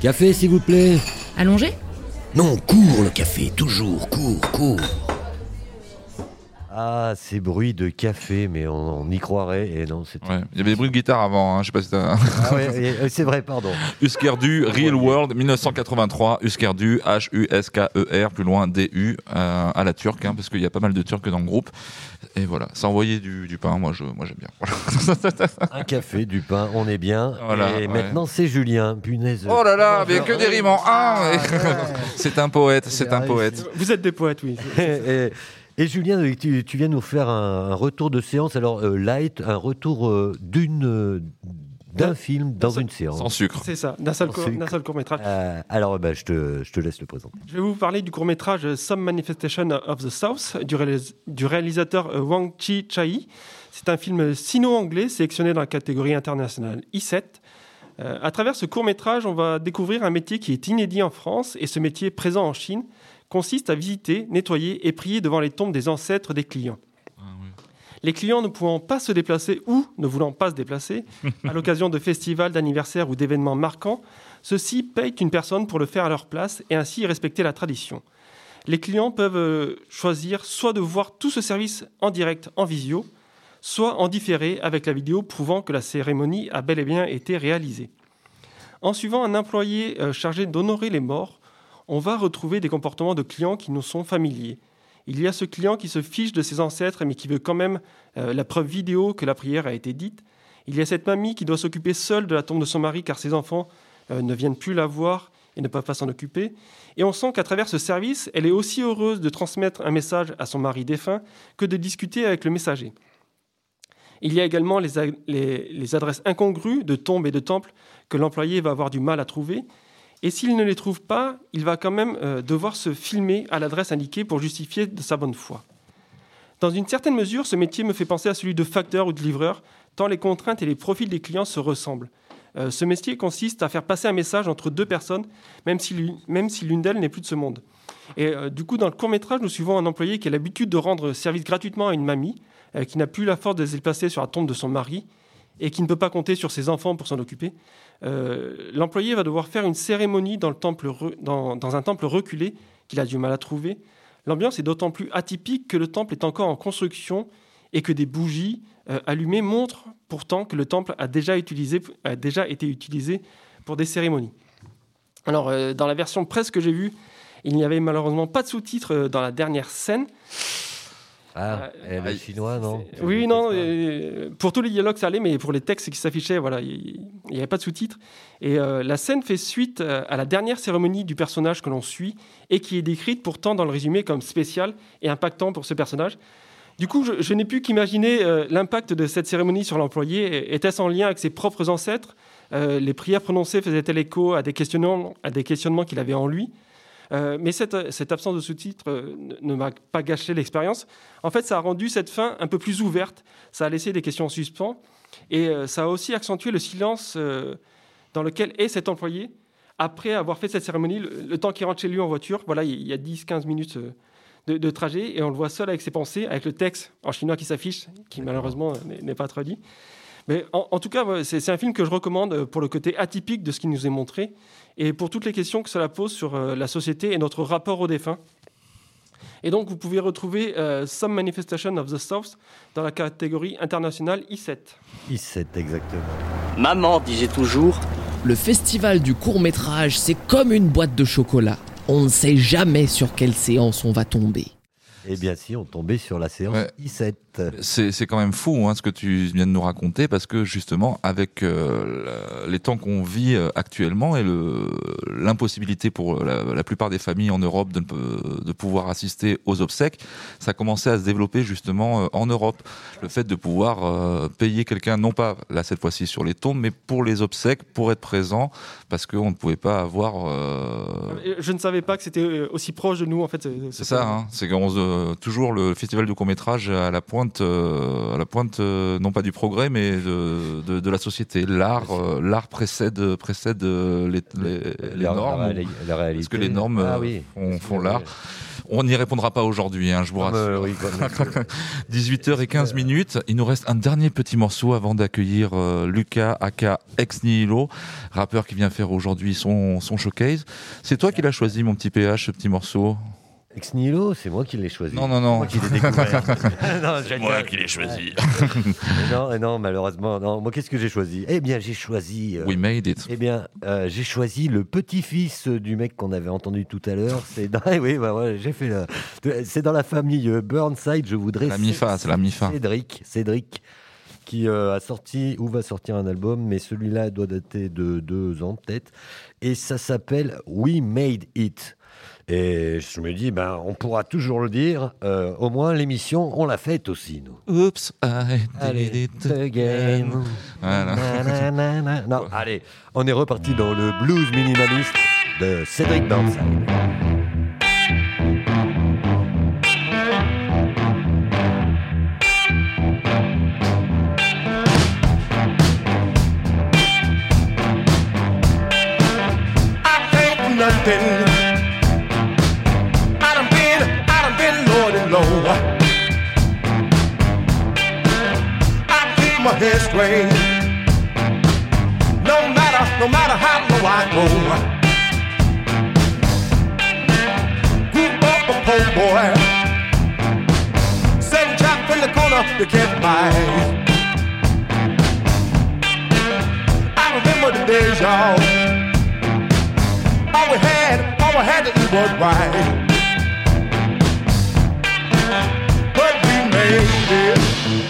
Café, s'il vous plaît. Allongé? Non, cours le café, toujours, cours, cours. Ah, ces bruits de café, mais on, on y croirait. Et non, c'est. Ouais. Il y avait des bruits de guitare avant, hein, je sais pas si t'as... Ah ouais, et- c'est vrai, pardon. Uskerdu, Real World, 1983. Uskerdu, H-U-S-K-E-R, E plus loin, D-U, euh, à la turque, hein, parce qu'il y a pas mal de turcs dans le groupe. Et voilà, ça envoyait du, du pain, moi, je, moi j'aime bien. Voilà. Un café, du pain, on est bien. Voilà, et ouais. maintenant, c'est Julien. Punaise. Oh là là, mais que des rimes en Ah, un C'est un poète, c'est un poète. Vous êtes des poètes, oui. et, et Julien, tu, tu viens nous faire un, un retour de séance. Alors, euh, light, un retour euh, d'une euh, d'un film dans une séance. C'est ça, d'un seul, Sans court- sucre. d'un seul court-métrage. Euh, alors, bah, je, te, je te laisse le présenter. Je vais vous parler du court-métrage Some Manifestation of the South du, réalis- du réalisateur euh, Wang Chi Chai. C'est un film sino-anglais sélectionné dans la catégorie internationale I7. Euh, à travers ce court-métrage, on va découvrir un métier qui est inédit en France et ce métier présent en Chine consiste à visiter, nettoyer et prier devant les tombes des ancêtres des clients. Les clients ne pouvant pas se déplacer ou ne voulant pas se déplacer à l'occasion de festivals, d'anniversaires ou d'événements marquants, ceux-ci payent une personne pour le faire à leur place et ainsi respecter la tradition. Les clients peuvent euh, choisir soit de voir tout ce service en direct en visio, soit en différé avec la vidéo prouvant que la cérémonie a bel et bien été réalisée. En suivant un employé euh, chargé d'honorer les morts, on va retrouver des comportements de clients qui nous sont familiers. Il y a ce client qui se fiche de ses ancêtres mais qui veut quand même euh, la preuve vidéo que la prière a été dite. Il y a cette mamie qui doit s'occuper seule de la tombe de son mari car ses enfants euh, ne viennent plus la voir et ne peuvent pas s'en occuper. Et on sent qu'à travers ce service, elle est aussi heureuse de transmettre un message à son mari défunt que de discuter avec le messager. Il y a également les, les adresses incongrues de tombes et de temples que l'employé va avoir du mal à trouver. Et s'il ne les trouve pas, il va quand même euh, devoir se filmer à l'adresse indiquée pour justifier de sa bonne foi. Dans une certaine mesure, ce métier me fait penser à celui de facteur ou de livreur, tant les contraintes et les profils des clients se ressemblent. Euh, ce métier consiste à faire passer un message entre deux personnes, même si l'une d'elles n'est plus de ce monde. Et euh, du coup, dans le court métrage, nous suivons un employé qui a l'habitude de rendre service gratuitement à une mamie, qui n'a plus la force de se déplacer sur la tombe de son mari et qui ne peut pas compter sur ses enfants pour s'en occuper. Euh, L'employé va devoir faire une cérémonie dans, le temple dans, un temple reculé qu'il a du mal à trouver. L'ambiance est d'autant plus atypique que le temple est encore en construction et que des bougies euh, allumées montrent pourtant que le temple a déjà, été utilisé pour des cérémonies. Alors, euh, dans la version presse que j'ai vue, il n'y avait malheureusement pas de sous-titres dans la dernière scène. Ah, Euh, et le chinois, non Oui, non, euh, pour tous les dialogues ça allait, mais pour les textes qui s'affichaient, voilà, il n'y avait pas de sous-titres. Et euh, la scène fait suite euh, à la dernière cérémonie du personnage que l'on suit et qui est décrite pourtant dans le résumé comme spéciale et impactant pour ce personnage. Du coup, je, je n'ai pu qu'imaginer euh, l'impact de cette cérémonie sur l'employé. Était-ce en lien avec ses propres ancêtres? Euh, Les prières prononcées faisaient-elles écho à des questionnements, à des questionnements qu'il avait en lui? Euh, mais cette, cette absence de sous-titres euh, ne, m'a pas gâché l'expérience. En fait, ça a rendu cette fin un peu plus ouverte. Ça a laissé des questions en suspens. Et euh, ça a aussi accentué le silence euh, dans lequel est cet employé après avoir fait cette cérémonie, le, le temps qu'il rentre chez lui en voiture. Voilà, il y a 10-15 minutes euh, de, de trajet et on le voit seul avec ses pensées, avec le texte en chinois qui s'affiche, qui malheureusement euh, n'est- pas traduit. Mais en, en tout cas, c'est un film que je recommande euh, pour le côté atypique de ce qui nous est montré et pour toutes les questions que cela pose sur euh, la société et notre rapport aux défunts. Et donc, vous pouvez retrouver euh, Some Manifestation of the South dans la catégorie internationale I7. I7, exactement. Maman disait toujours Le festival du court métrage, c'est comme une boîte de chocolat. On ne sait jamais sur quelle séance on va tomber. Eh bien, si, on tombait sur la séance I7. C'est c'est quand même fou hein, ce que tu viens de nous raconter parce que justement avec euh, la- les temps qu'on vit euh, actuellement et l'impossibilité pour la, la plupart des familles en Europe de, de pouvoir assister aux obsèques, ça commençait à se développer justement euh, en Europe. Le fait de pouvoir euh, payer quelqu'un, non pas là cette fois-ci sur les tombes, mais pour les obsèques, pour être présent parce qu'on ne pouvait pas avoir... euh, Euh, Je ne savais pas que c'était euh, aussi proche de nous, en fait. c'est ça, hein, c'est qu'on se- euh, toujours le festival du court métrage à la pointe, euh, à la pointe euh, non pas du progrès, mais de, de, de la société. L'art, euh, l'art précède, précède euh, les, les, les La- la normes. la réalité. Parce que les normes Ah euh, oui. font, font l'art. On n'y répondra pas aujourd'hui, hein, je vous Ah, bah, rassure. oui, bah, 18h15 minutes. Il nous reste un dernier petit morceau avant d'accueillir euh, Lucas aka Ex Nihilo, rappeur qui vient faire aujourd'hui son, son showcase. C'est toi qui l'as choisi, mon petit PH, ce petit morceau? Ex Nihilo, c'est moi qui l'ai choisi. Non, non, non. Moi qui l'ai découvert. C'est moi qui l'ai choisi. Non, non, malheureusement, non. Moi, qu'est-ce que j'ai choisi? Eh bien, j'ai choisi. euh, We made it. Eh bien, euh, j'ai choisi le petit-fils du mec qu'on avait entendu tout à l'heure. C'est dans... oui, bah, ouais, j'ai fait. la- C'est dans la famille euh, Burnside. Je voudrais. La MIFA, c'est la MIFA. Cédric, Cédric, qui euh, a sorti ou va sortir un album, mais celui-là doit dater de deux ans peut-être, et ça s'appelle We Made It. Et je me dis, ben, on pourra toujours le dire. euh, au moins, l'émission, on l'a faite aussi, nous. Oops, I Allez, did it again. Voilà. Na, na, na, na. Non, allez, on est reparti dans le blues minimaliste de Cédric nothing. Keep my head straight. No matter, no matter how low I go. Grew up a poor boy. Setting trap in the corner, you can't buy. I remember the days, y'all. All we had, all we had to eat was right. But we made it.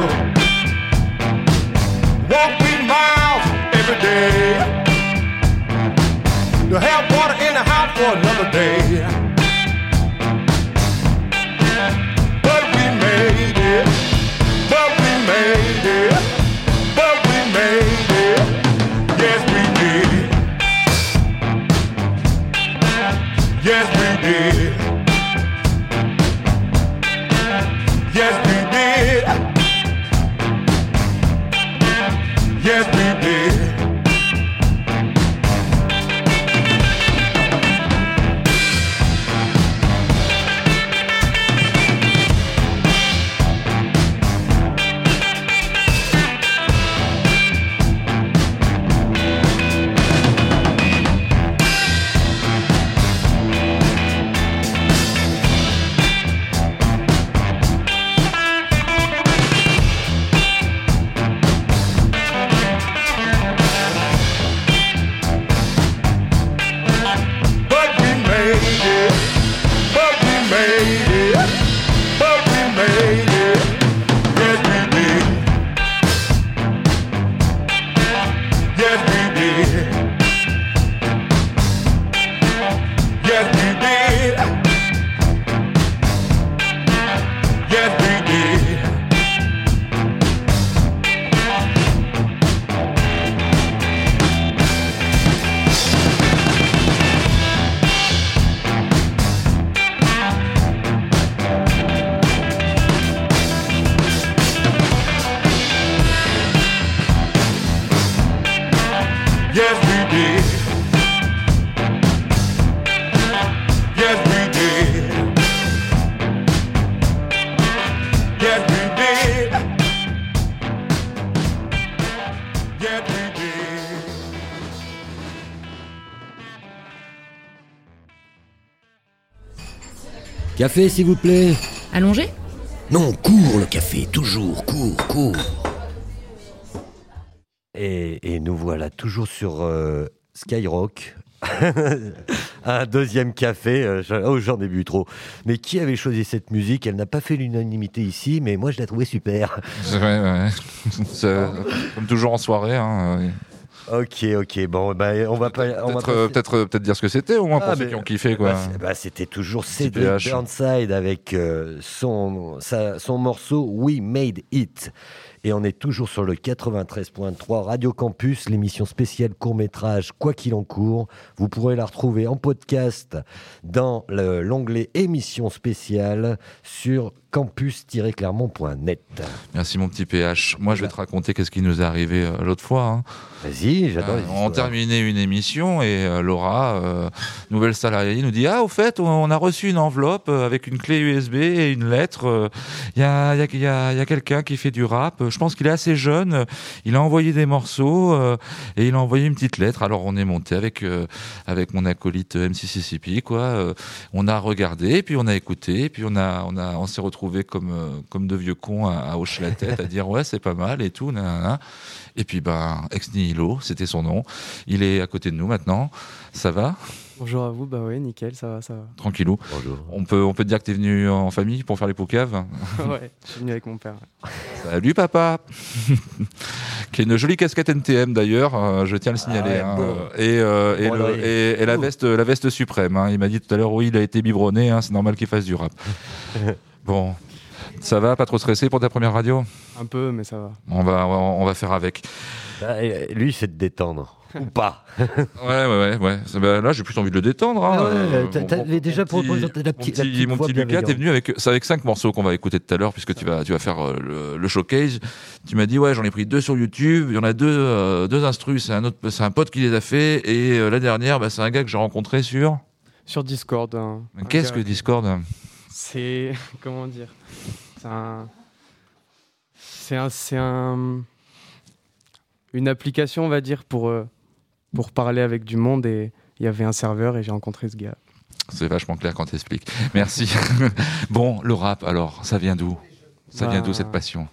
Walking miles every day. To have water in the house for another day. Café, s'il vous plaît. Allongé Non, cours le café, toujours, cours, cours. Et, et nous voilà toujours sur euh, Skyrock. un deuxième café. euh, j'en- oh, j'en ai bu trop. Mais qui avait choisi cette musique? Elle n'a pas fait l'unanimité ici, mais moi je l'ai trouvée super. Ouais, ouais. C'est- Comme toujours en soirée. hein. Ok, ok, bon, bah, on va pas. Peut-être euh, euh, peut-être dire ce que c'était au moins pour Ah, ceux mais- qui ont kiffé quoi. Bah, bah, C'était toujours PH. Burnside avec euh, son, sa- son morceau We Made It. Et on est toujours sur le 93.3 Radio Campus, l'émission spéciale court-métrage Quoi qu'il en court. Vous pourrez la retrouver en podcast dans le- l'onglet émission spéciale sur campus-clermont.net. Merci mon petit PH. Moi je vais te raconter qu'est-ce qui nous est arrivé euh, l'autre fois. hein. Vas-y, j'adore les on histoires. terminait une émission et euh, Laura, euh, nouvelle salariée, nous dit Ah, au fait, on, on a reçu une enveloppe euh, avec une clé USB et une lettre. euh, Il y a, il y a- il y a- il y a quelqu'un qui fait du rap. Je pense qu'il est assez jeune. euh, Il a envoyé des morceaux euh, et il a envoyé une petite lettre. Alors on est monté avec, euh, avec mon acolyte euh, MC Sissippi, quoi. Euh, on a regardé, puis on a écouté, puis on, a, on, a, on s'est retrouvés comme, euh, comme deux vieux cons à, à hocher la tête, à dire Ouais, c'est pas mal et tout. nanana. Et puis, ben, ex nihilo, c'était son nom. Il est à côté de nous maintenant. Ça va? Bonjour à vous, bah ouais, nickel, ça va, ça va. Tranquillou. On peut, on peut te dire que tu es venu en famille pour faire les poucaves? Ouais, je suis venu avec mon père. Salut papa Qui a une jolie casquette NTM d'ailleurs, euh, je tiens à le signaler. ouais, hein. beau. Et, euh, et, Bon, le- alors, il- et- et la, veste, la veste suprême. hein. Il m'a dit tout à l'heure, oui, il a été biberonné, hein, c'est normal qu'il fasse du rap. bon, ça va Pas trop stressé pour ta première radio? Un peu, mais ça va. on va, on va faire avec. Bah, lui, c'est de détendre. Ou pas. Ouais, ouais, ouais. bah, là, j'ai plus envie de le détendre. hein. Ah ouais, Euh, t'avais déjà petit- présenté la petite- mon la petit, petite mon petit Lucas, t'es venu avec, c'est avec cinq morceaux qu'on va écouter tout à l'heure, puisque tu vas, tu vas faire euh, le, le showcase. Tu m'as dit, ouais, j'en ai pris deux sur YouTube. Il y en a deux, euh, deux instrus. C'est un autre, c'est un pote qui les a fait. Et euh, la dernière, bah, c'est un gars que j'ai rencontré sur. Sur Discord. hein. Qu'est-ce que Discord? C'est. Comment dire? C'est un. C'est un. Une application, on va dire, pour, euh, pour parler avec du monde. Et il y avait un serveur et j'ai rencontré ce gars. C'est vachement clair quand t'expliques. Merci. bon, le rap, alors, ça vient d'où? Ça vient Bah, d'où cette passion?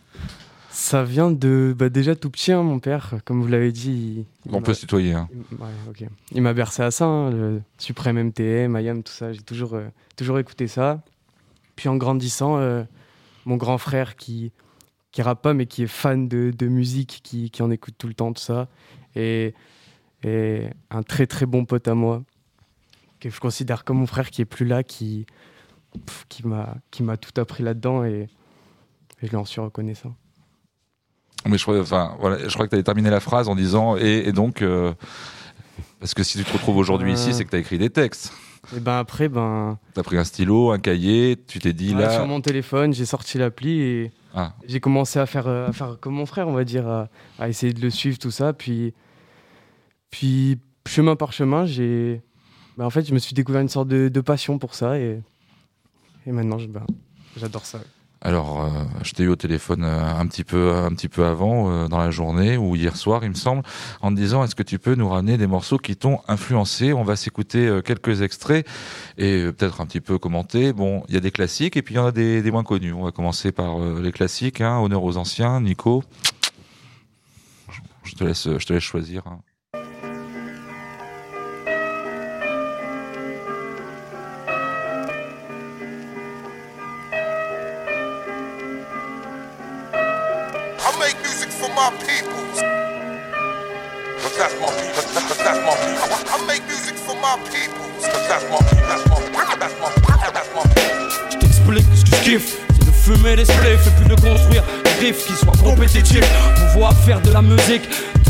Ça vient de. Bah, déjà tout petit, hein, mon père, comme vous l'avez dit. il- il On peut se tutoyer. hein. il- Ouais, ok. Il m'a bercé à ça, hein, le Suprême MTM, IAM, tout ça. J'ai toujours, euh, toujours écouté ça. Puis en grandissant, euh, mon grand frère qui qui rappe pas, mais qui est fan de, de musique, qui, qui en écoute tout le temps, tout ça. Et, et un très très bon pote à moi, que je considère comme mon frère qui est plus là, qui, pff, qui m'a qui m'a tout appris là-dedans et, et je lui en suis reconnaissant. Mais je crois, enfin, voilà, je crois que tu avais terminé la phrase en disant et, et donc euh, parce que si tu te retrouves aujourd'hui Euh. ici, c'est que tu as écrit des textes. Et ben après, ben. Tu as pris un stylo, un cahier, tu t'es dit Ouais, là. Sur mon téléphone, j'ai sorti l'appli et Ah. j'ai commencé à faire, euh, à faire comme mon frère, on va dire, à, à essayer de le suivre, tout ça. Puis, puis chemin par chemin, j'ai. bah, en fait, je me suis découvert une sorte de, de passion pour ça et, et maintenant, je- ben, j'adore ça. Alors, euh, je t'ai eu au téléphone euh, un petit peu, un petit peu avant euh, dans la journée ou hier soir, il me semble, en disant est-ce que tu peux nous ramener des morceaux qui t'ont influencé? On va s'écouter quelques extraits et peut-être un petit peu commenter. Bon, il y a des classiques et puis il y en a des, des moins connus. On va commencer par les classiques. Hein, honneur aux anciens, Nico. Je te laisse, je te laisse choisir. hein. Je t'explique ce que je kiffe. C'est de fumer des spliffs et puis de construire des riffs qui soient compétitifs. Pouvoir faire de la musique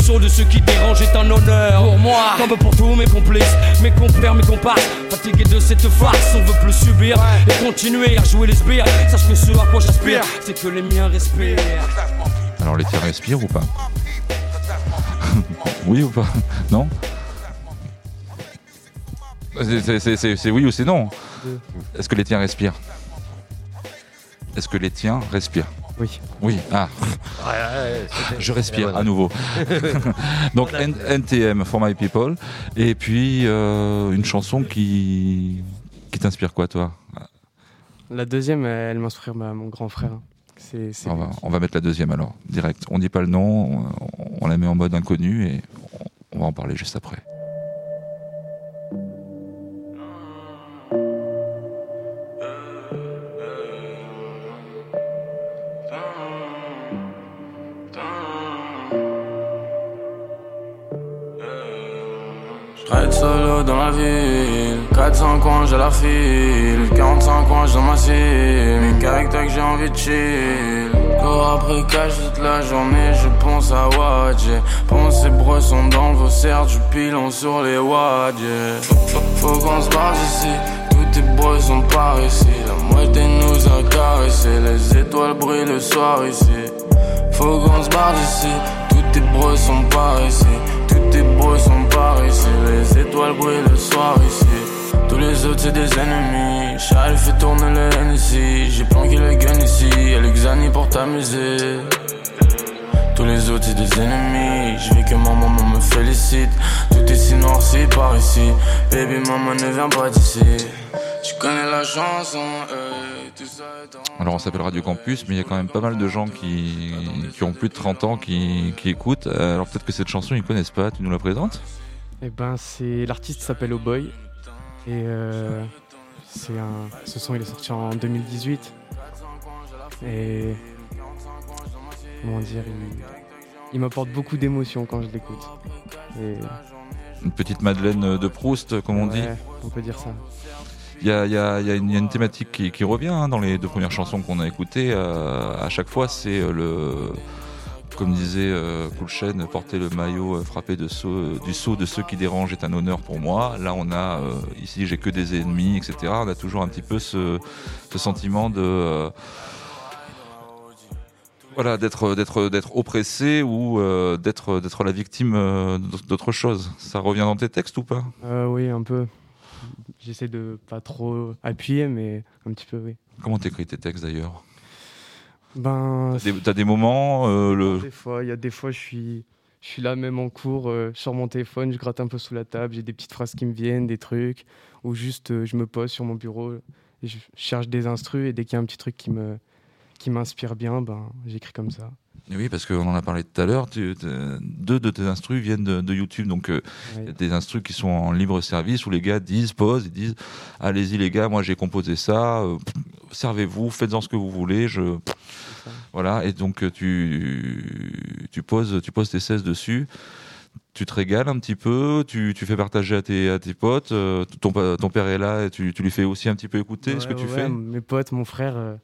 saut de ceux qui dérangent est un honneur. Pour moi, comme pour tous mes complices, mes compères, mes comparses. Fatigué de cette farce, on veut plus subir Et continuer à jouer les sbires. Sache que ce à quoi j'aspire, c'est que les miens respirent. Alors les tiens respirent ou pas? Oui ou pas? Non? C'est- oui ou c'est non? Est-ce que les tiens respirent? Est-ce que les tiens respirent? Oui. Oui, ah. Je respire à nouveau. Donc N- NTM for my people. Et puis euh, une chanson qui, qui t'inspire quoi toi? La deuxième, elle m'inspire ma- mon grand frère. C'est c'est on va, qui- on va mettre la deuxième alors, direct. On dit pas le nom, on, on la met en mode inconnu et on, on va en parler juste après. Traite solo dans la ville 400 coins j'ai la file 45 coins dans ma cible qu'avec toi que j'ai envie de chill. Cours après cash toute la journée Je pense à Wadje Pense et dans vos cerfs Du pilon sur les Wadje Faut qu'on se barre d'ici tes bros sont par ici. La moitié nous a caressé Les étoiles brillent le soir ici. Faut qu'on se barre d'ici Tous tes bros sont par ici. Tous tes bros sont Les étoiles brillent le soir ici. Tous les autres c'est des ennemis. Charles fait tourner le NSI J'ai planqué le gun ici. Y'a le Xani pour t'amuser tous les autres c'est des ennemis. Je veux que ma maman me félicite. Tout est si noirci par ici. Baby maman ne viens pas d'ici Tu connais la chanson euh, Alors on s'appelle Radio Campus, mais il y a quand même pas mal de gens qui, qui ont plus de 30 ans qui, qui écoutent. Euh, Alors peut-être que cette chanson ils connaissent pas, tu nous la présentes? Eh ben, c'est l'artiste s'appelle Oh Boy et euh, c'est un. Ce son il est sorti en 2018 et comment dire, il, il m'apporte beaucoup d'émotions quand je l'écoute. Et Une petite Madeleine de Proust, comme on dit. on peut dire ça. Il y a, une, thématique qui, revient hein, dans les deux premières chansons qu'on a écoutées. euh, à chaque fois, c'est euh, le. Comme disait euh, porter le maillot euh, frappé sceau- du sceau de ceux qui dérangent est un honneur pour moi. Là, on a euh, ici, j'ai que des ennemis, etc. On a toujours un petit peu ce, sentiment de. euh, voilà, d'être oppressé ou euh, d'être d'être la victime euh, d'autre chose. Ça revient dans tes textes ou pas? Euh, oui, un peu. J'essaie de pas trop appuyer, mais un petit peu, oui. Comment t'écris tes textes d'ailleurs? Ben, T'as des, t'as des moments, euh, le... Des fois, il y a des fois, je suis, je suis là même en cours, euh, sur mon téléphone, je gratte un peu sous la table, j'ai des petites phrases qui me viennent, des trucs, ou juste euh, je me pose sur mon bureau, et je cherche des instrus, et dès qu'il y a un petit truc qui me, qui m'inspire bien, ben j'écris comme ça. Oui, parce qu'on en a parlé tout à l'heure. Deux de tes instrus viennent de, de YouTube, donc euh, il y a des instrus qui sont en libre service où les gars disent, posent, ils disent, allez-y les gars, moi j'ai composé ça, euh, servez-vous, faites-en ce que vous voulez, je, voilà. Et donc euh, tu, tu poses, tu poses tes 16 dessus. Tu te régales un petit peu, tu, tu fais partager à tes, à tes potes, euh, ton, père est là et tu, tu lui fais aussi un petit peu écouter ce que tu ouais, fais. Mes potes, mon frère, euh,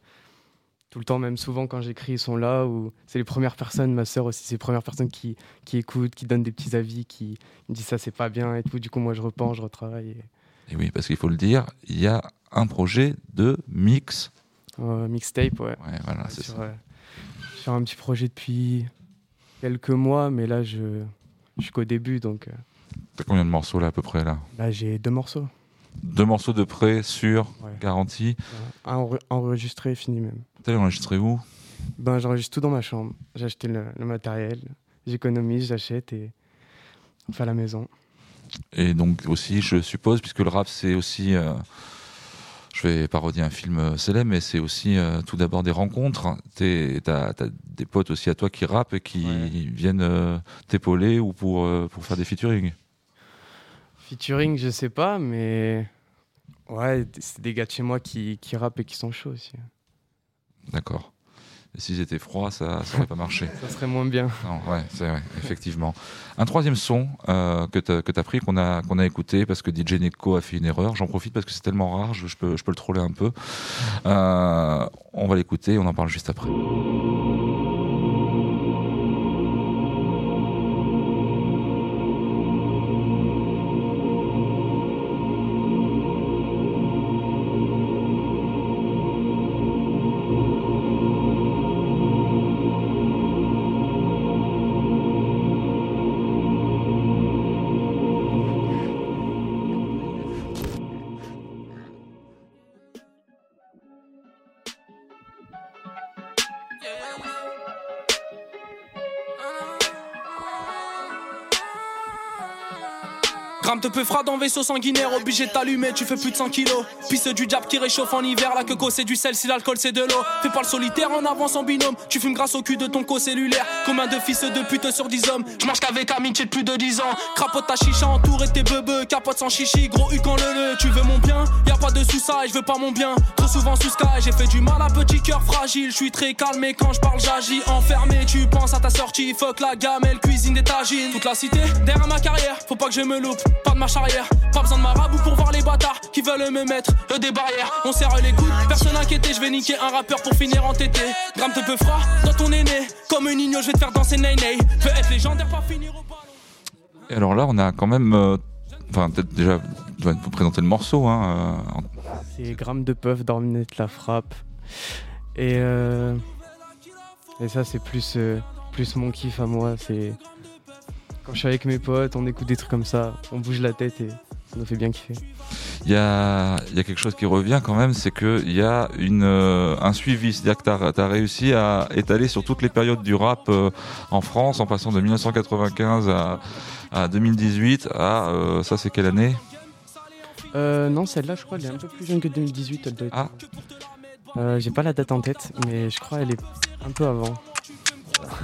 tout le temps, même souvent quand j'écris, ils sont là, ou c'est les premières personnes, ma sœur aussi, c'est les premières personnes qui, qui écoutent, qui donnent des petits avis, qui me disent ça c'est pas bien et tout. Du coup, moi je repense, je retravaille. et- Et oui, parce qu'il faut le dire, il y a un projet de mix. Euh, mixtape, ouais. Ouais, voilà, c'est sur, ça. euh, sur un petit projet depuis quelques mois, mais là, je, je suis qu'au début, donc euh, T'as combien de morceaux là à peu près là? Là, j'ai deux morceaux. Deux morceaux de près sur Ouais. garantie. Un enre- enregistré, fini même. T'as enregistré où Ben, j'enregistre tout dans ma chambre. J'ai acheté le, le matériel, j'économise, j'achète et on fait à la maison. Et donc aussi, je suppose, puisque le rap c'est aussi, euh, je vais parodier un film euh, célèbre, mais c'est aussi euh, tout d'abord des rencontres. T'as as des potes aussi à toi qui rappent et qui viennent euh, t'épauler ou pour, euh, pour faire des featuring. Featuring, je sais pas, mais ouais, c'est des gars de chez moi qui, qui rappent et qui sont chauds aussi. D'accord. Et s'ils étaient froids, ça n'aurait pas marché. Ça serait moins bien. Non, ouais, c'est vrai, effectivement. Un troisième son euh, que tu as, pris, qu'on a, qu'on a écouté, parce que DJ Neko a fait une erreur. J'en profite parce que c'est tellement rare, je, je peux, je peux le troller un peu. Euh, on va l'écouter, on en parle juste après. Peu fera dans vaisseau sanguinaire, obligé de t'allumer, tu fais plus de 100 kilos. Pisse du diable qui réchauffe en hiver, la queue c'est du sel, si l'alcool c'est de l'eau. Fais pas le solitaire en avance en binôme, tu fumes grâce au cul de ton co-cellulaire. Combien de fils de pute sur 10 hommes Je marche qu'avec amitié de plus de 10 ans. Crapote ta chicha entouré tes bebeux, capote sans chichi, gros U quand le le. Tu veux mon bien Y a pas de sous ça je veux pas mon bien. Trop souvent sous sky, j'ai fait du mal à petit cœur fragile. Je suis très calme et quand je parle j'agis enfermé. Tu penses à ta sortie, fuck la gamelle, cuisine des tagines. Toute la cité, derrière ma carrière, faut pas que je me loupe, pas de marche arrière. Pas besoin de marabout pour voir les bâtards qui veulent me mettre eux des barrières. On serre les coudes, personne inquiété, je vais niquer un rappeur pour finir en tété. Gramme te peu froid dans ton aîné, comme un igno, je vais te faire danser nay nay. Peut être légendaire, pas finir au Et alors là, on a quand même. euh, Enfin, peut-être déjà, vas nous présenter le morceau. Hein, euh, C'est Gramme de Puff, Dorminette la frappe. Et, euh, et ça, c'est plus, euh, plus mon kiff à moi. C'est quand je suis avec mes potes, on écoute des trucs comme ça, on bouge la tête et ça nous fait bien kiffer. Il y a, il y a quelque chose qui revient quand même, c'est qu'il y a une, euh, un suivi. C'est-à-dire que tu as, réussi à étaler sur toutes les périodes du rap euh, en France, en passant de 1995 à, à 2018 à. euh, ça, c'est quelle année? Non, celle-là, je crois, elle est un peu plus jeune que 2018. Elle doit être... Ah. Euh, J'ai pas la date en tête, mais je crois elle est un peu avant.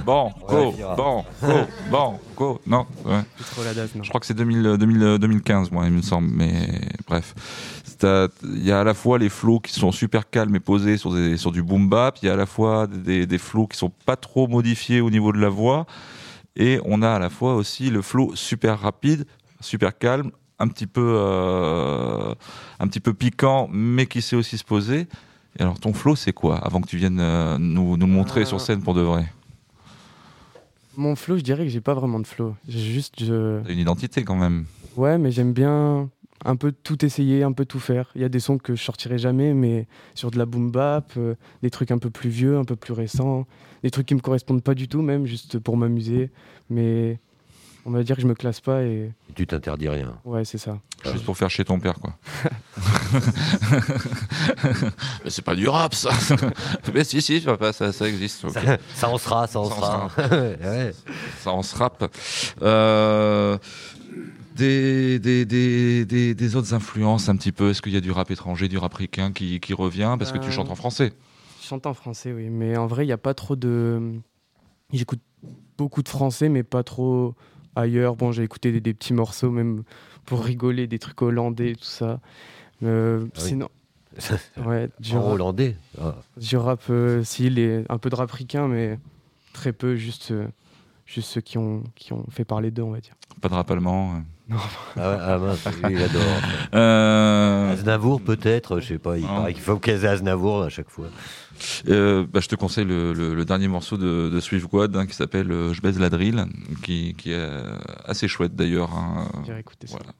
Bon, go, bon, go, bon, go. Non, ouais. Plus trop la date, non. Je crois que c'est 2000, 2000, 2015, moi, il me semble. Mais bref, il y a à la fois les flows qui sont super calmes et posés sur, des, sur du boom bap. Il y a à la fois des, des flows qui sont pas trop modifiés au niveau de la voix. Et on a à la fois aussi le flow super rapide, super calme, un petit peu, euh, un petit peu piquant, mais qui sait aussi se poser. Et alors, ton flow, c'est quoi Avant que tu viennes euh, nous, nous le montrer sur scène pour de vrai? Mon flow, je dirais que j'ai pas vraiment de flow. J'ai juste. Je... T'as une identité quand même. Ouais, mais j'aime bien un peu tout essayer, un peu tout faire. Il y a des sons que je sortirai jamais, mais sur de la boom bap, euh, des trucs un peu plus vieux, un peu plus récents, des trucs qui me correspondent pas du tout, même juste pour m'amuser. Mais on va dire que je me classe pas et. Tu t'interdis rien. Ouais, c'est ça. Juste pour faire chez ton père, quoi. Mais c'est pas du rap, ça. Mais si, si, papa, ça, ça existe. Ça- ça en sera, ça en sera. Ouais. Ça en se rappe. Euh, des, des, des, des, des autres influences un petit peu Est-ce qu'il y a du rap étranger, du rap ricain qui, qui revient? Parce que tu Euh, chantes en français. Je chante en français, oui. Mais en vrai, il n'y a pas trop de. J'écoute beaucoup de français, mais pas trop ailleurs. Bon, j'ai écouté des, des petits morceaux, même pour rigoler, des trucs hollandais, tout ça. Euh, Ah oui. Sinon. ouais, du En rap- hollandais Ah. Du rap, euh, si, les- un peu de rap ricain, mais très peu, juste, euh, juste ceux qui ont, qui ont fait parler d'eux, on va dire. Pas de rap allemand euh. Non. Ah, ouais, ah mince, lui, il adore. Euh, Aznavour, peut-être, je sais pas. Il paraît qu'il faut caser Aznavour à chaque fois. Euh, bah, je te conseille le, le- le dernier morceau de, de Swift hein, qui s'appelle euh, Je baise la drill, qui, qui est euh, assez chouette d'ailleurs. hein. Écouter ça. Voilà.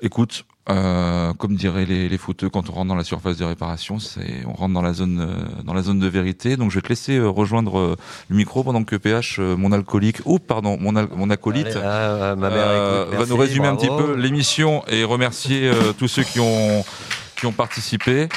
Écoute, euh, comme diraient les, les footeux, quand on rentre dans la surface de réparation, c'est on rentre dans la zone euh, dans la zone de vérité. Donc je vais te laisser euh, rejoindre euh, le micro pendant que PH, euh, mon alcoolique, ou pardon, mon, al- mon acolyte, Allez, ah, ah, ma mère écoute, va nous résumer un petit peu l'émission et remercier euh, tous ceux qui ont qui ont participé.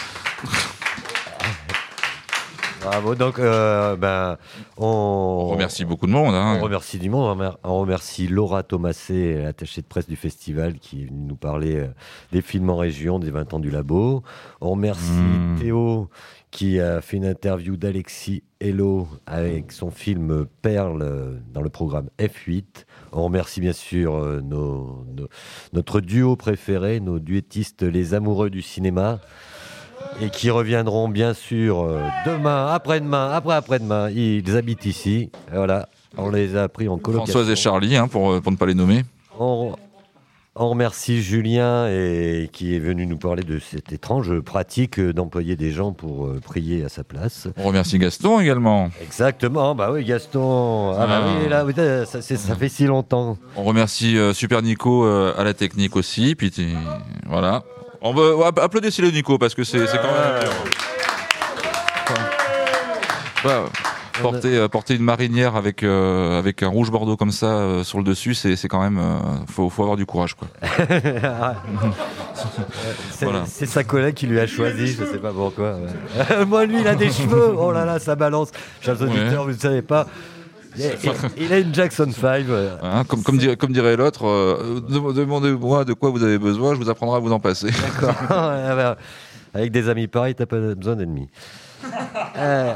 Bravo. Donc, euh, ben, on... On remercie beaucoup de monde. hein. On remercie du monde. On remer- On remercie Laura Thomasé, attachée de presse du festival, qui est venue nous parler euh, des films en région, des 20 ans du labo. On remercie Hmm. Théo, qui a fait une interview d'Alexis Hello avec son film Perle euh, dans le programme F8. On remercie bien sûr nos- nos- notre duo préféré, nos duettistes, les amoureux du cinéma. Et qui reviendront bien sûr euh, demain, après-demain, après-après-demain. Ils habitent ici. Voilà, on les a pris en colocation. Françoise et Charlie, hein, pour, euh, pour ne pas les nommer. On, on remercie Julien et, qui est venu nous parler de cette étrange pratique d'employer des gens pour euh, prier à sa place. On remercie Gaston également. Exactement, bah oui, Gaston. Ah, bah Ah. oui, là, putain, ça, ça fait si longtemps. On remercie euh, Super Nico euh, à la technique aussi. Puis voilà. On veut applaudissez le Nico parce que c'est quand même. Ouais, porter, euh, porter une marinière avec, euh, avec un rouge bordeaux comme ça euh, sur le dessus, c'est c'est quand même. euh, faut, faut avoir du courage. Quoi. C'est Voilà. sa collègue qui lui a choisi, je sais pas pourquoi. ouais. Moi, lui, il a des cheveux. Oh là là, ça balance. Chers auditeurs, vous ne savez pas. Il, il a une Jackson 5. euh. Hein, comme, comme, dirait, comme dirait l'autre, euh, dem- demandez-moi de quoi vous avez besoin, je vous apprendrai à vous en passer. D'accord. Avec des amis pareils, t'as pas besoin d'ennemis. Euh,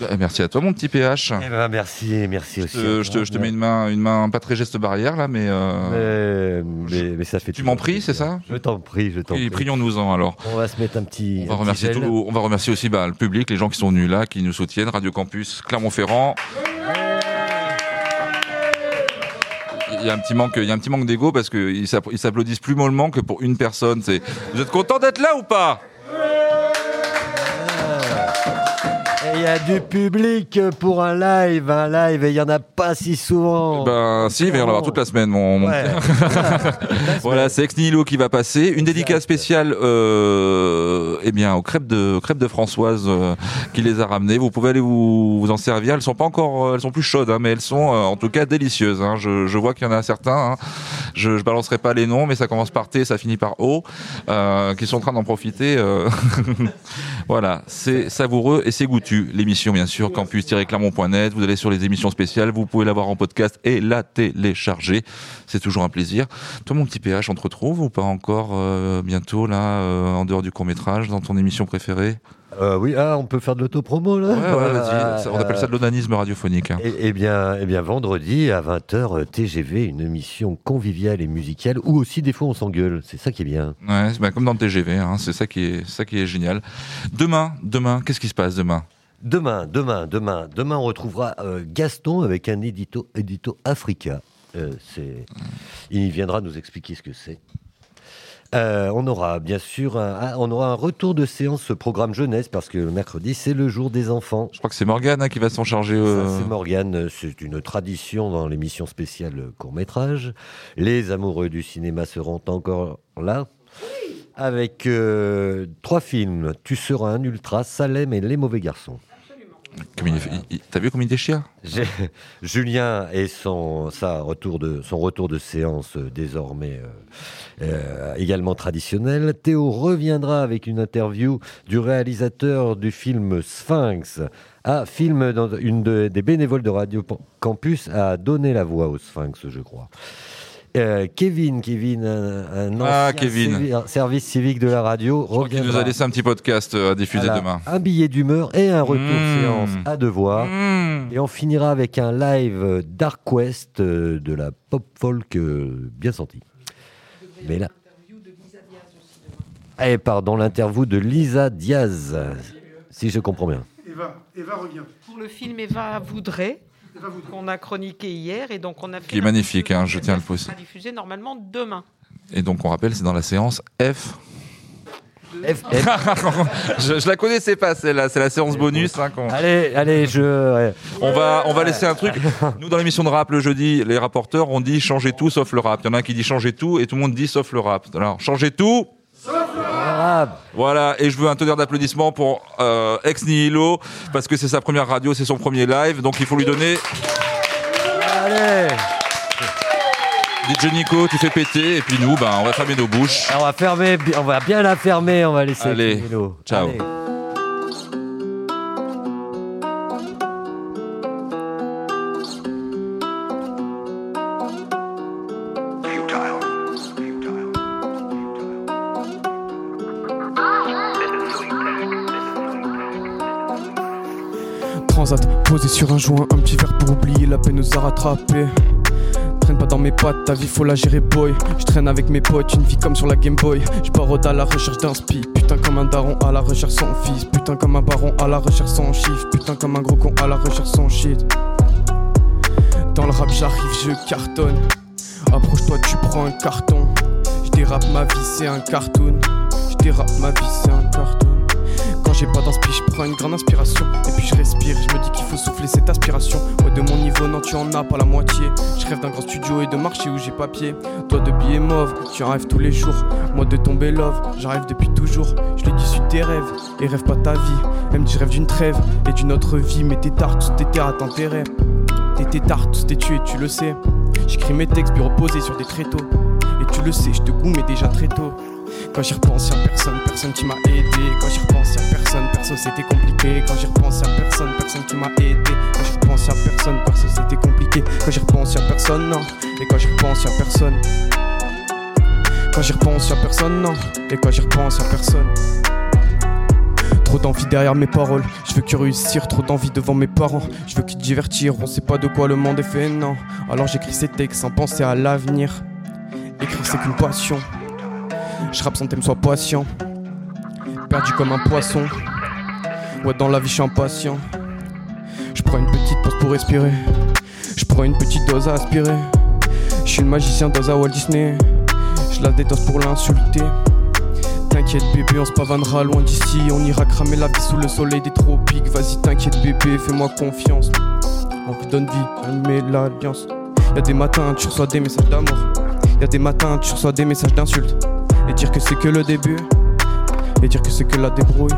Bah, Merci à toi, mon petit PH. eh ben, merci, merci aussi. Euh, je, te, je te mets une main, une main pas très geste barrière là, mais. euh, Mais, mais- mais ça fait Tu m'en pries, c'est ça Je t'en prie, je t'en Et prie. prions-nous-en alors. On va se mettre un petit. On va remercier, tout- on va remercier aussi bah, le public, les gens qui sont venus là, qui nous soutiennent, Radio Campus, Clermont-Ferrand. Il y a un petit manque, il y a un petit manque d'ego parce qu'ils s'app- ils s'applaudissent plus mollement que pour une personne. Vous êtes content d'être là ou pas? Il y a du public pour un live, un live, et il y en a pas si souvent. Ben si, il va y en avoir toute la semaine, mon. mon- Ouais. voilà, c'est Ex Nihilo qui va passer. Une dédicace spéciale, euh, eh bien, aux crêpes de aux crêpes de Françoise euh, qui les a ramenées. Vous pouvez aller vous, vous en servir. Elles sont pas encore, euh, elles sont plus chaudes, hein, mais elles sont euh, en tout cas délicieuses. hein. Je, je vois qu'il y en a certains. hein. Je, je balancerai pas les noms, mais ça commence par T, ça finit par O, qui sont en train d'en profiter. voilà, c'est savoureux et c'est goûtu. L'émission, bien sûr, campus-clermont.net. Vous allez sur les émissions spéciales, vous pouvez la voir en podcast et la télécharger. C'est toujours un plaisir. Toi, mon petit PH, on te retrouve ou pas encore euh, bientôt, là, euh, en dehors du court-métrage, dans ton émission préférée? Euh, oui, ah, on peut faire de l'autopromo là Ouais, On appelle ça de l'onanisme radiophonique. hein. Eh, eh bien, eh bien, vendredi à 20h, TGV, une émission conviviale et musicale, où aussi des fois on s'engueule. C'est ça qui est bien. Ouais, c'est ben, comme dans le TGV, hein, c'est ça qui est, ça qui est génial. Demain, demain, qu'est-ce qui se passe demain? Demain, demain, demain, demain, on retrouvera euh, Gaston avec un édito, édito Africa. Euh, il viendra nous expliquer ce que c'est. Euh, on aura bien sûr un, on aura un retour de séance ce programme jeunesse parce que le mercredi c'est le jour des enfants. Je crois que c'est Morgane hein, qui va s'en charger. Euh, c'est Morgane, c'est une tradition dans l'émission spéciale court métrage. Les amoureux du cinéma seront encore là. Avec euh, trois films, Tu seras un ultra, Salem et Les mauvais garçons. Comme il est- il- il- T'as vu comme il déchire? J'ai- Julien et son, retour de, son retour de séance euh, désormais euh, euh, également traditionnel. Théo reviendra avec une interview du réalisateur du film Sphinx. Ah, film dans une de- des bénévoles de Radio Campus a donné la voix au Sphinx, je crois. Euh, Kevin, Kevin, un, un Ah, ancien Kevin. civi- service civique de la radio, Il reviendra. nous a laissé un petit podcast euh, à diffuser Voilà, demain. Un billet d'humeur et un retour Mmh. séance à devoir. Mmh. Et on finira avec un live Dark West euh, de la pop folk euh, bien senti. Mais là. Eh, pardon, l'interview de Lisa Diaz, si je comprends bien. Eva, Eva revient. Pour le film Eva Voudrait, qu'on a chroniqué hier, et donc on a fait Qui est magnifique, hein, je tiens à le poser. sera diffusé normalement demain. Et donc on rappelle, c'est dans la séance F. F, je, je la connaissais pas celle-là, c'est la séance bonus. hein, qu'on- Allez, allez, je. ouais. On va, on va laisser un truc. Nous, dans l'émission de rap le jeudi, les rapporteurs, on dit changez tout sauf le rap. Il y en a un qui dit changez tout et tout le monde dit sauf le rap. Alors, changez tout. Voilà, et je veux un tonnerre d'applaudissements pour euh, Ex Nihilo, parce que c'est sa première radio, c'est son premier live, donc il faut lui donner. Allez DJ Nico, tu fais péter, et puis nous, ben, on va fermer nos bouches. On va fermer, on va bien la fermer, on va laisser. Allez, Camilo. ciao. Allez. Sur un joint, un petit verre pour oublier la peine nous a rattrapés. Traîne pas dans mes pattes, ta vie faut la gérer boy. Je traîne avec mes potes, une vie comme sur la Game Boy. Je barode à la recherche d'un spi, putain comme un daron à la recherche son fils. Putain comme un baron à la recherche son chiffre. Putain comme un gros con à la recherche son shit. Dans le rap j'arrive, je cartonne. Approche-toi, tu prends un carton. Je dérape ma vie, c'est un cartoon. Je dérape ma vie, c'est un cartoon. J'ai pas d'inspi, je prends une grande inspiration. Et puis je respire, je me dis qu'il faut souffler cette aspiration. Moi de mon niveau, non, tu en as pas la moitié. Je rêve d'un grand studio et de marché où j'ai papier. Toi de billets mauve, tu en rêves tous les jours. Moi de tomber love, j'arrive depuis toujours. Je l'ai dit sur tes rêves, et rêve pas ta vie. Elle me dit rêve d'une trêve et d'une autre vie. Mais tes tartes, tous attends tes rêves. Tes tétards, tous tes tués, tu le sais. J'écris mes textes puis reposés sur des tréteaux. Et tu le sais, je te mais déjà très tôt. Quand j'y repense, y'a personne, personne qui m'a aidé. Quand j'y repense, y'a personne, perso c'était compliqué. Quand j'y repense, y'a personne, personne qui m'a aidé. Quand j'y repense, y'a personne, perso c'était compliqué. Quand j'y repense, y'a personne, non. Et quand j'y repense, y'a personne. Quand j'y repense, y'a personne, non. Et quand j'y repense, y'a personne. Trop d'envie derrière mes paroles, je veux que réussir, trop d'envie devant mes parents, je veux qu'ils divertir, on sait pas de quoi le monde est fait, non. Alors j'écris ces textes sans penser à l'avenir. Écrire c'est qu'une passion. Je rappe sans thème, sois patient. Perdu comme un poisson. Ouais, dans la vie, je suis impatient. Je prends une petite pause pour respirer. Je prends une petite dose à aspirer. Je suis le magicien dans un Walt Disney. Je la dédose pour l'insulter. T'inquiète bébé, on se pavanera loin d'ici. On ira cramer la vie sous le soleil des tropiques. Vas-y, t'inquiète bébé, fais-moi confiance. On vous donne vie, on met l'alliance. Y'a des matins, tu reçois des messages d'amour. Y'a des matins, tu reçois des messages d'insultes. Et dire que c'est que le début. Et dire que c'est que la débrouille.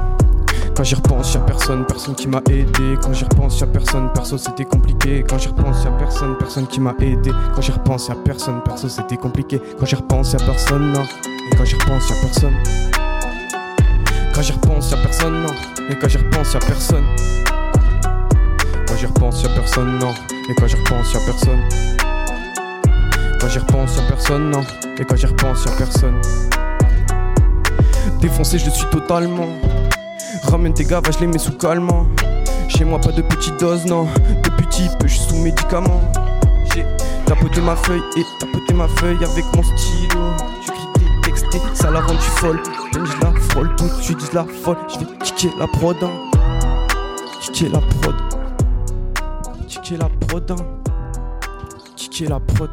Quand j'y repense, y'a personne, personne qui m'a aidé. Quand j'y repense, y'a personne, perso c'était compliqué. Quand j'y repense, y'a personne, personne qui m'a aidé. Quand j'y repense, y'a personne, perso c'était compliqué. Quand j'y repense, y'a personne, non. Et quand j'y repense, y'a personne. Quand j'y repense, y'a personne, non. Et quand j'y repense, y'a personne. Quand j'y repense, y'a personne, non. Et quand j'y repense, y'a personne. Quand j'y repense, y'a personne, non. Et quand j'y repense, y'a personne. Défoncé, je le suis totalement. Ramène tes gars, je les mets sous calmant. Chez moi, pas de petites doses, non. De petits peu, je suis sous médicaments. J'ai tapoté ma feuille et tapoté ma feuille avec mon stylo. J'écris des textes, et ça la rend tu folle. Même je la frôle tout de suite, je la folle. Je vais kicker la prod. hein. Kicker la prod. Kicker la prod. hein. La prod.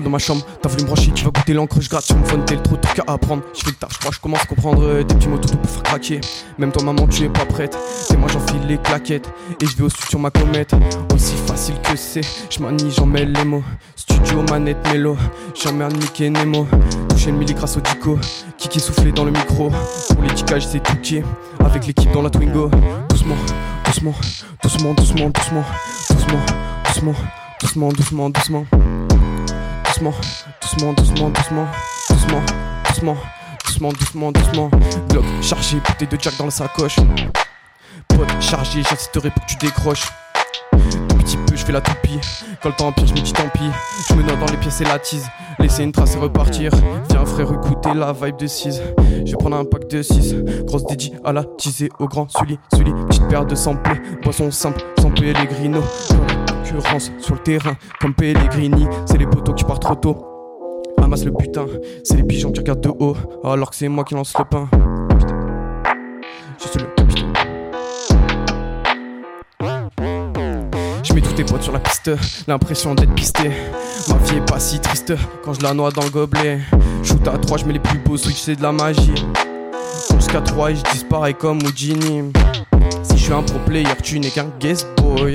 Dans ma chambre. T'as voulu me brancher, tu vas goûter l'encre, je gratte sur mon phone, t'es le trop de trucs à apprendre. Je fais le taf, je crois, je commence à comprendre euh, tes petits mots tout pour faire craquer. Même toi, maman, tu es pas prête. C'est moi, j'enfile les claquettes et je vais au sur ma comète. Aussi facile que c'est, je j'en mêle les mots. Studio, manette, mélo, jamais un Mickey Nemo. Toucher le milli grâce au dico, Kiki soufflé dans le micro. Pour les c'est tout qui. Avec l'équipe dans la Twingo. Doucement, doucement, doucement, doucement, doucement, doucement, doucement, doucement, doucement. Doucement, doucement, doucement, doucement, doucement, doucement, doucement, doucement, doucement. Glock chargé, bouteille de Jack dans la sacoche. Pote chargé, j'insisterai pour que tu décroches. Tout petit peu, je fais la toupie. Quand le temps empire, je me dis tant pis. Je me noie dans les pièces et la tease. Laisser une trace et repartir. Viens, frère, écouter la vibe de 6. Je vais prendre un pack de 6. Grosse dédie à la teasée au grand Sully. Sully, petite paire de samplés. Boisson simple, sans Pellegrino. Sur le terrain, comme Pellegrini. C'est les poteaux qui partent trop tôt. Amasse le putain, c'est les pigeons qui regardent de haut. Alors que c'est moi qui lance le pain. Je suis le capitaine. Je mets tous tes potes sur la piste, l'impression d'être pisté. Ma vie est pas si triste quand je la noie dans le gobelet. Shoot à 3, je mets les plus beaux switch, c'est de la magie. Jusqu'à 3 et je disparais comme Houdini. Si je suis un pro player, tu n'es qu'un guest boy.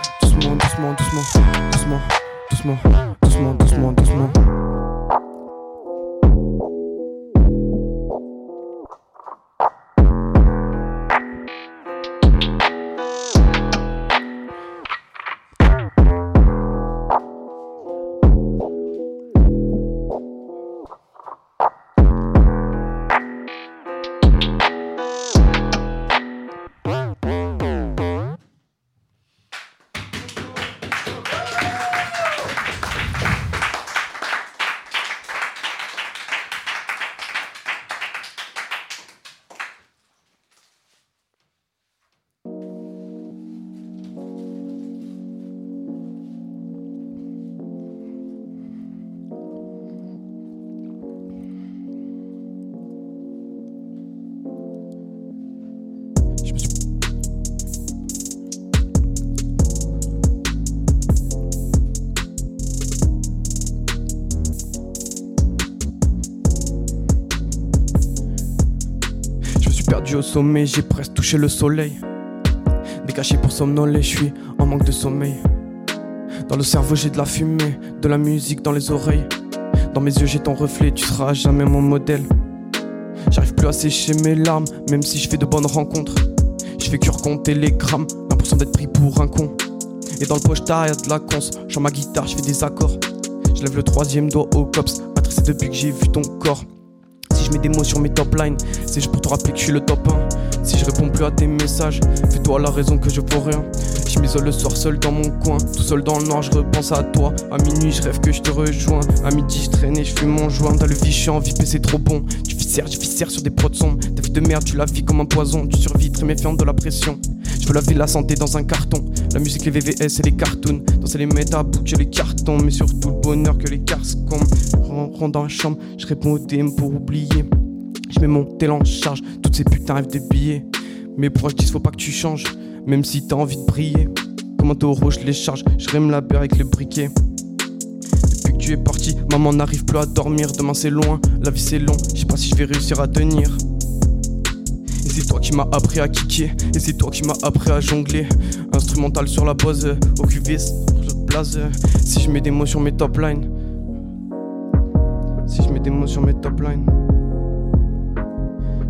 doucement, doucement, doucement, doucement, doucement, doucement, doucement, doucement. Sommet, j'ai presque touché le soleil. Décaché pour somnoler, je suis en manque de sommeil. Dans le cerveau, j'ai de la fumée, de la musique dans les oreilles. Dans mes yeux, j'ai ton reflet, tu seras jamais mon modèle. J'arrive plus à sécher mes larmes, même si je fais de bonnes rencontres. Je fais que recompter les grammes, l'impression d'être pris pour un con. Et dans le poche y'a de la cons, je ma guitare, je fais des accords. Je lève le troisième doigt au cops, matricé depuis que j'ai vu ton corps. Si je mets des mots sur mes top lines, c'est juste pour te rappeler que je suis le top 1. Si je réponds plus à tes messages, fais-toi la raison que je vaux rien. Je m'isole le soir seul dans mon coin, tout seul dans le noir, je repense à toi. À minuit, je rêve que je te rejoins. À midi, je traîne et je fume mon joint. T'as le vichy en VIP, c'est trop bon. Tu viscères, je viscère sur des prods sombres. Ta vie de merde, tu la vis comme un poison. Tu survis très méfiante de la pression. Je veux laver la santé dans un carton. La musique, les VVS et les cartoons. Danser les méta, bouger les cartons. Mais surtout le bonheur que les cars. Rentre dans la chambre, je réponds au DM pour oublier. Je mets mon tel en charge, toutes ces putains rêvent de billets. Mes proches disent faut pas que tu changes, même si t'as envie de briller. Comme un taureau, je les charge, je rime la bière avec le briquet. Depuis que tu es parti, maman n'arrive plus à dormir. Demain c'est loin, la vie c'est long, je sais pas si je vais réussir à tenir. Et c'est toi qui m'as appris à kicker, et c'est toi qui m'as appris à jongler. Instrumental sur la base, au QV, je blaze. Si je mets des mots sur mes top lines, si je mets des mots sur mes top lines.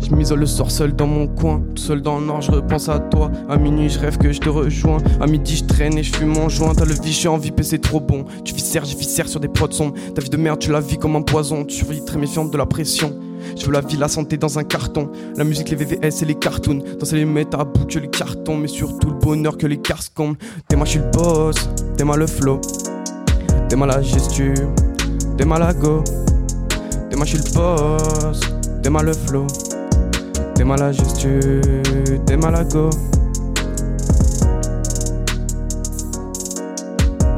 Je m'isole le soir seul dans mon coin, tout seul dans le nord, je repense à toi. À minuit, je rêve que je te rejoins. À midi, je traîne et je fume mon joint. T'as le vichy en VIP et c'est trop bon. Tu viscères, je viscère sur des prods sombres. Ta vie de merde, tu la vis comme un poison. Tu survis très méfiante de la pression. Je veux la vie, la santé dans un carton. La musique, les VVS et les cartoons. Danser les mettre à bout que les cartons. Mais surtout le bonheur que les cars comblent. T'es moi, je le boss. T'es moi le flow. T'es moi la gesture. T'es moi la go. T'es moi, je le boss. T'es moi le flow. T'es mal à gestu, t'es mal à go.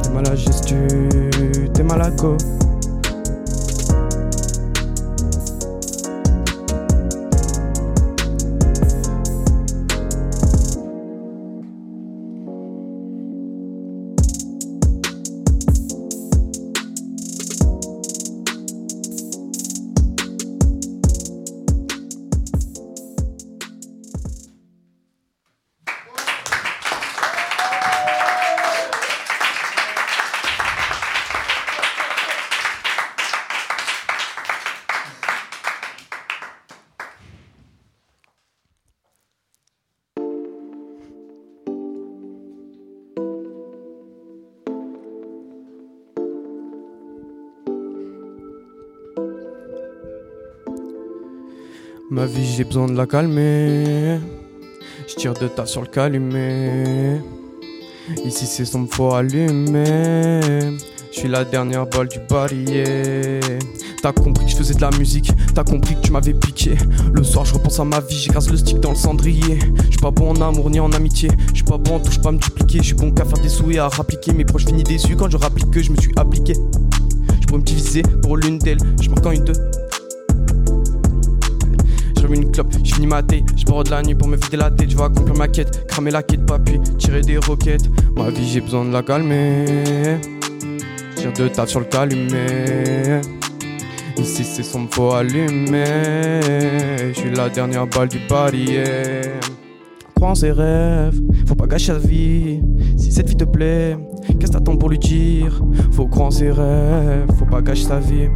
T'es mal à gestu, t'es mal à go. Ma vie, j'ai besoin de la calmer. Je tire de tas sur le calumet. Ici, c'est son faut allumer. Je suis la dernière balle du barillet. T'as compris que je faisais de la musique, t'as compris que tu m'avais piqué. Le soir, je repense à ma vie, j'écrase le stick dans le cendrier. Je suis pas bon en amour ni en amitié, je suis pas bon en touche pas dupliquer. Je suis bon qu'à faire des souhaits, à rappliquer. Mes proches finis déçus quand je rapplique que je me suis appliqué. Je pourrais me diviser pour l'une d'elles, je marque en une deux. Une clope, je finis ma thé, je de la nuit pour me vider la tête, je vais accomplir ma quête, cramer la quête, pas tirer des roquettes. Ma vie, j'ai besoin de la calmer. Tire de table sur le calumet. Ici, c'est son faut allumer. Je suis la dernière balle du palier. Crois en ses rêves, faut pas gâcher sa vie. Si cette vie te plaît, qu'est-ce que t'attends pour lui dire? Faut croire en ses rêves, faut pas gâcher sa vie.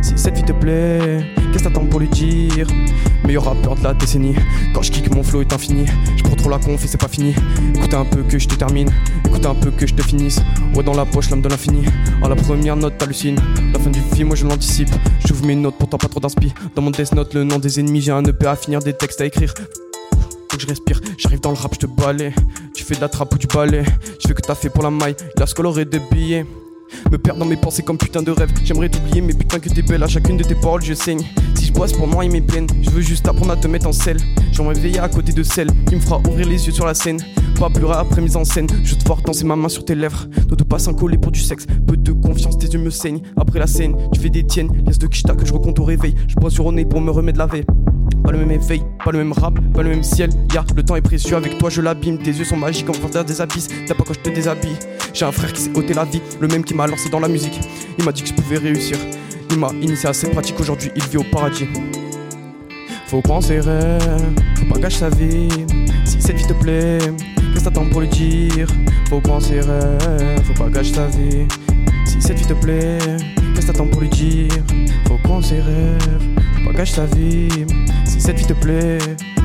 Si cette vie te plaît, qu'est-ce que t'attends pour lui dire? Meilleur rappeur de la décennie. Quand je kick, mon flow est infini. Je prends trop la conf et c'est pas fini. Écoute un peu que je te termine. Écoute un peu que je te finisse. Ouais, dans la poche, l'homme de l'infini. En la première note, t'hallucines. La fin du film, moi je l'anticipe. J'ouvre mes notes, pourtant pas trop d'inspi. Dans mon death note, le nom des ennemis, j'ai un EP à finir, des textes à écrire. Faut que je respire, j'arrive dans le rap, je te balais. Tu fais de la trappe ou du balai. Je fais que t'as fait pour la maille. La coloré de billets. Me perdre dans mes pensées comme putain de rêve. J'aimerais t'oublier, mais putain que t'es belle. À chacune de tes paroles, je saigne. Si je boisse pour noyer mes peines, je veux juste apprendre à te mettre en selle. J'aimerais veiller à côté de celle qui me fera ouvrir les yeux sur la scène. Pas pleurer après mise en scène. Je te voir danser ma main sur tes lèvres. Toi, te passe un collet pour du sexe. Peu de confiance, tes yeux me saignent. Après la scène, tu fais des tiennes. Laisse de kishta que je recompte au réveil. Je bois sur au nez pour me remettre la veille. Pas le même éveil, pas le même rap, pas le même ciel. Ya, le temps est précieux, avec toi je l'abîme. Tes yeux sont magiques en faire des abysses. T'as pas quand je te déshabille. J'ai un frère qui s'est ôté la vie, le même qui m'a lancé dans la musique. Il m'a dit que je pouvais réussir. Il m'a initié à cette pratique, aujourd'hui il vit au paradis. Faut qu'on ses faut pas gâcher sa vie. Si cette vie te plaît, qu'est-ce t'attends pour lui dire Faut qu'on ses faut pas gâcher sa vie. Si cette vie te plaît, qu'est-ce t'attends pour lui dire Faut qu'on ses faut pas gâcher sa vie. Si cette vie te plaît,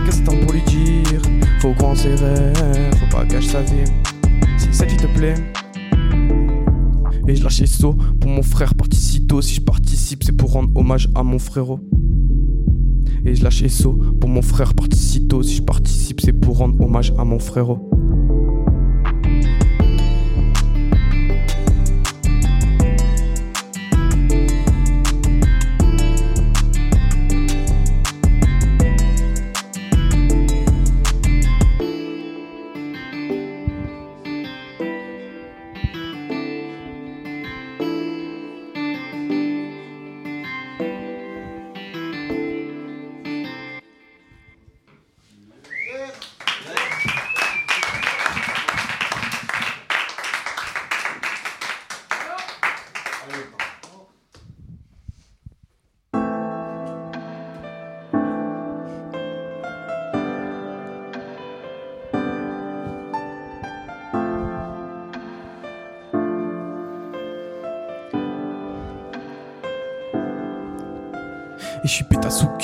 qu'est-ce t'attends pour lui dire Faut qu'on ses faut pas gâcher sa vie. Si cette vie te plaît. Et je lâche saut pour mon frère parti si tôt. Si je participe, c'est pour rendre hommage à mon frérot. Et je lâche saut pour mon frère parti si tôt. Si je participe, c'est pour rendre hommage à mon frérot.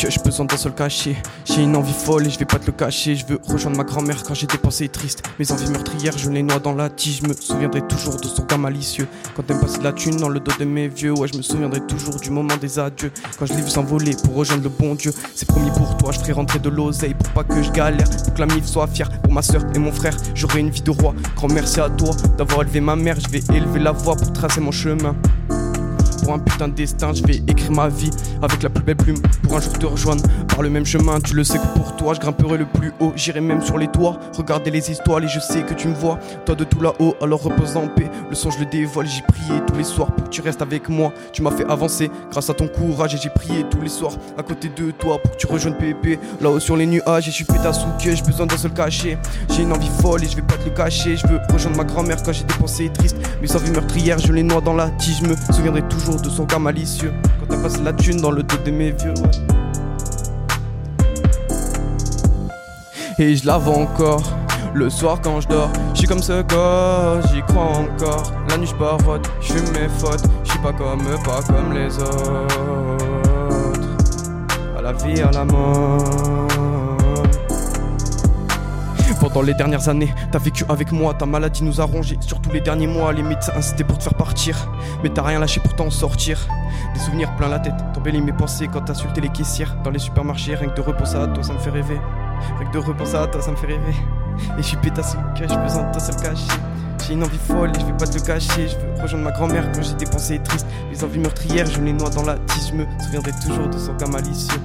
Que je besoin d'un seul cachet. J'ai une envie folle et je vais pas te le cacher. Je veux rejoindre ma grand-mère quand j'ai des pensées tristes. Mes envies meurtrières, je les noie dans la tige. Je me souviendrai toujours de son gars malicieux. Quand elle me passait de la thune dans le dos de mes vieux. Ouais, je me souviendrai toujours du moment des adieux. Quand je l'ai vu s'envoler pour rejoindre le bon Dieu. C'est promis pour toi, je ferai rentrer de l'oseille pour pas que je galère. Pour que la mif soit fière. Pour ma soeur et mon frère, j'aurai une vie de roi. Grand merci à toi d'avoir élevé ma mère. Je vais élever la voix pour tracer mon chemin pour un putain de destin, je vais écrire ma vie avec la belle plume pour un jour te rejoindre par le même chemin. Tu le sais que pour toi, je grimperai le plus haut, j'irai même sur les toits, regarder les histoires et je sais que tu me vois, toi de tout là-haut, alors repose en paix. Le son, je le dévoile, j'y prié tous les soirs pour que tu restes avec moi. Tu m'as fait avancer grâce à ton courage et j'ai prié tous les soirs à côté de toi pour que tu rejoignes Pépé là-haut sur les nuages. Et je suis pétasse j'ai besoin d'un seul cachet. J'ai une envie folle et je vais pas te le cacher. Je veux rejoindre ma grand-mère quand j'ai des pensées tristes. Mes envies meurtrières, je les noie dans la tige. Je me souviendrai toujours de son gars malicieux t'as passé la thune dans le dos de mes vieux. Et je la encore le soir quand je dors, je suis comme ce gars, j'y crois encore. La nuit je parote, je fume mes fautes, je suis pas comme eux, pas comme les autres. À la vie, à la mort. Pendant les dernières années, t'as vécu avec moi, ta maladie nous a rongés. Surtout les derniers mois, les médecins incitaient pour te faire partir. Mais t'as rien lâché pour t'en sortir. Des souvenirs plein la tête, t'embellis mes pensées quand t'insultais les caissières. Dans les supermarchés, rien que de repenser à toi, ça me fait rêver. Rien que de repenser à toi, ça me fait rêver. Et je suis pétasse j'ai besoin de toi seul caché. J'ai une envie folle et je vais pas te le cacher. Je veux rejoindre ma grand-mère quand j'ai des pensées tristes. Les envies meurtrières, je les noie dans la tisse. Je me souviendrai toujours de son gars malicieux.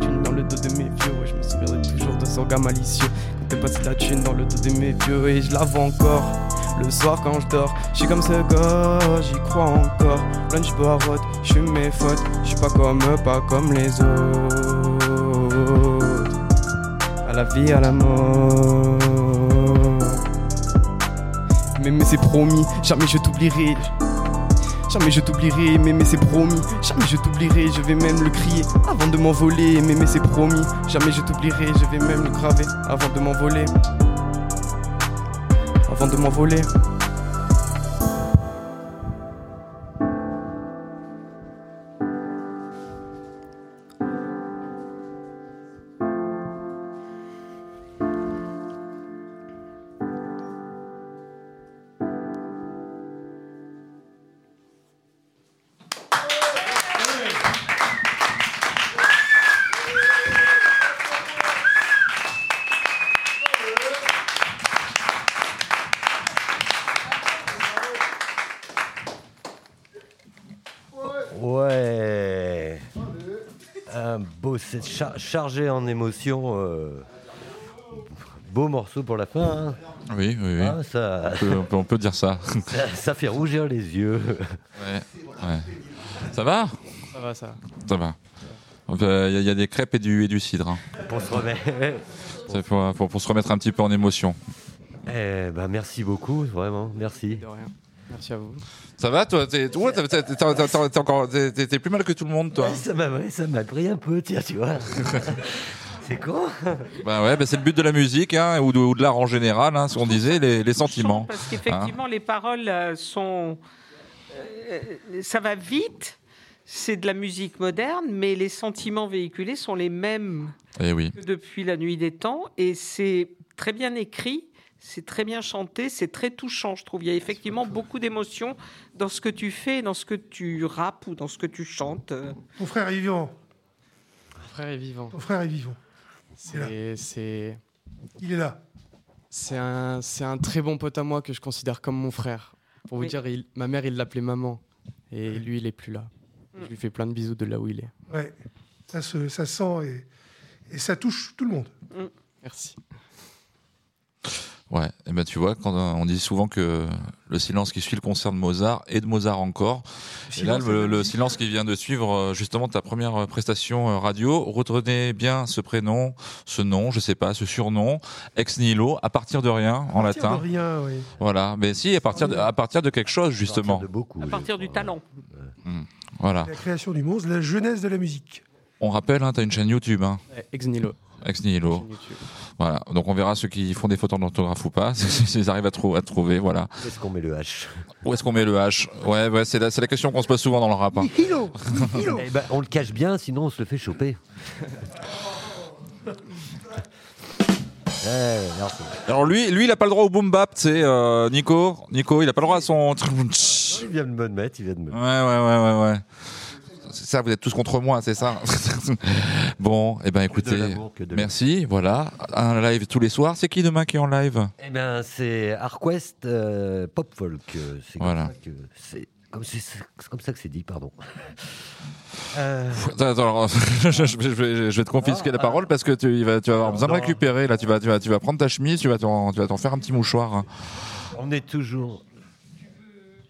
Thune dans le dos de mes vieux, ouais, je me souviendrai toujours de son gars malicieux. T'es passé la thune dans le dos de mes vieux et je la encore. Le soir quand je dors, je suis comme ce gars, j'y crois encore. Lunch barotte, je suis mes fautes, je suis pas comme eux, pas comme les autres. À la vie, à la mort. Mais, mais c'est promis, jamais je t'oublierai. Jamais je t'oublierai, mais, c'est promis. Jamais je t'oublierai, je vais même le crier avant de m'envoler. Mais, mais c'est promis, jamais je t'oublierai, je vais même le graver avant de m'envoler. Avant de m'envoler. Char- chargé en émotion. euh, Beau morceau pour la fin. hein. Oui, oui, oui. Ah, ça... On, peut, on peut- on peut dire ça. ça. ça fait rougir les yeux. Ouais, ouais. Ça va? Ça va, ça. Ça va. Il y, a- y a des crêpes et du, et du cidre. hein. Pour se remettre. C'est pour, pour- pour se remettre un petit peu en émotion. Eh ben, merci beaucoup, vraiment, merci. De rien. Merci à vous. Ça va, toi? T'es ouais, plus mal que tout le monde, toi. Ouais, ça m'a ouais, ça m'a pris un peu, tiens, tu vois. C'est con. Bah ouais, bah c'est le but de la musique hein, ou de, ou de l'art en général, hein, ce qu'on disait, les, les sentiments. Parce Hein. qu'effectivement, les paroles euh, sont. euh, ça va vite, c'est de la musique moderne, mais les sentiments véhiculés sont les mêmes Eh oui. que depuis la nuit des temps, et c'est très bien écrit. C'est très bien chanté, c'est très touchant, je trouve. Il y a effectivement beaucoup d'émotions dans ce que tu fais, dans ce que tu rappes ou dans ce que tu chantes. Ton frère est vivant. Mon frère est vivant. Ton frère est vivant. C'est, c'est, Il est là. c'est un, c'est un très bon pote à moi que je considère comme mon frère. Pour vous Oui. dire, il- ma mère, il l'appelait maman. Et lui, il est plus là. Je lui fais plein de bisous de là où il est. Ouais. Ça se, ça se sent et, et ça touche tout le monde. Merci. Ouais, et ben tu vois, quand on dit souvent que le silence qui suit le concert de Mozart et de Mozart encore, et là silence le, le silence qui vient de suivre euh, justement ta première euh, prestation euh, radio, retenez bien ce prénom, ce nom, je sais pas, ce surnom, ex nihilo, à partir de rien en Partir latin. de rien, oui. Voilà, mais si à partir de, à partir de quelque chose justement. De beaucoup. À partir du talent. Voilà. La création du monstre, la jeunesse de la musique. On rappelle, hein, t'as une chaîne YouTube, hein. Ex Nilo. Ex nihilo. Voilà. Donc on verra ceux qui font des fautes d'orthographe ou pas, s'ils arrivent à, trou- à trouver, voilà. Où est-ce qu'on met le H? Où est-ce qu'on met le H? Ouais, ouais, c'est la, question qu'on se pose souvent dans le rap. hein. Hilo Eh ben, On le cache bien, sinon on se le fait choper. Eh, merci. Alors lui, lui, il a pas le droit au boom bap, tu sais, euh, Nico. Nico, il a pas le droit à son. Il vient de me mettre, il vient de me Ouais, ouais, ouais, ouais, ouais. C'est ça, vous êtes tous contre moi, c'est ça Bon, eh ben écoutez, merci, voilà. Un live tous les soirs. C'est qui demain qui est en live? Eh ben, c'est Arquest euh, Pop Folk. euh, C'est comme, Voilà. ça que c'est comme, ça que c'est dit, pardon. Euh, Attends, alors, je, je- je vais, je vais te confisquer la parole parce que tu, il va- tu vas avoir besoin de récupérer. Là, tu vas, tu vas, tu vas prendre ta chemise, tu vas t'en, faire un petit mouchoir. on est toujours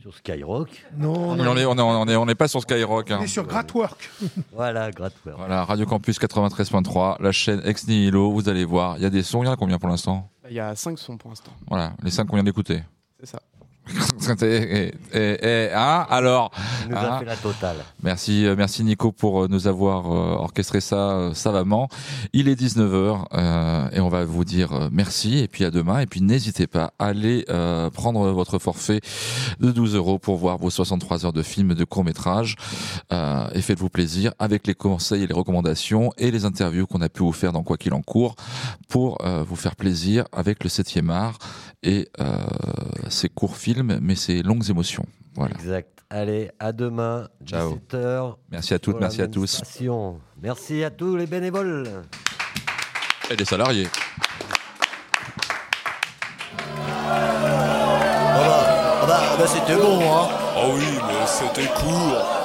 sur Skyrock. Non, Mais on est, on est, on est, on est pas sur Skyrock. hein. On est sur Gratwork. Voilà, Gratwerk. Voilà, Radio Campus 93.3, la chaîne Ex Nihilo, vous allez voir, il y a des sons, il y en a combien pour l'instant? Il y a 5 sons pour l'instant. Voilà, les cinq qu'on vient d'écouter. C'est ça. et, et- et- hein, alors nous a hein fait la totale. Merci, euh, merci Nico pour euh, nous avoir euh, orchestré ça euh, savamment. Il est 19h euh, et on va vous dire merci et puis à demain. Et puis n'hésitez pas à aller euh, prendre votre forfait de 12 euros pour voir vos 63 heures de films de court métrage euh, et faites-vous plaisir avec les conseils et les recommandations et les interviews qu'on a pu vous faire dans Quoi qu'il en court pour euh, vous faire plaisir avec le 7e art et euh, ces courts films mais ces longues émotions. Voilà. Exact. Allez, à demain, Ciao. 17h. Merci à toutes, merci à tous. Merci à tous les bénévoles. Et les salariés. Ah bah, ah bah, ah bah c'était bon, hein Oh oui, mais c'était court.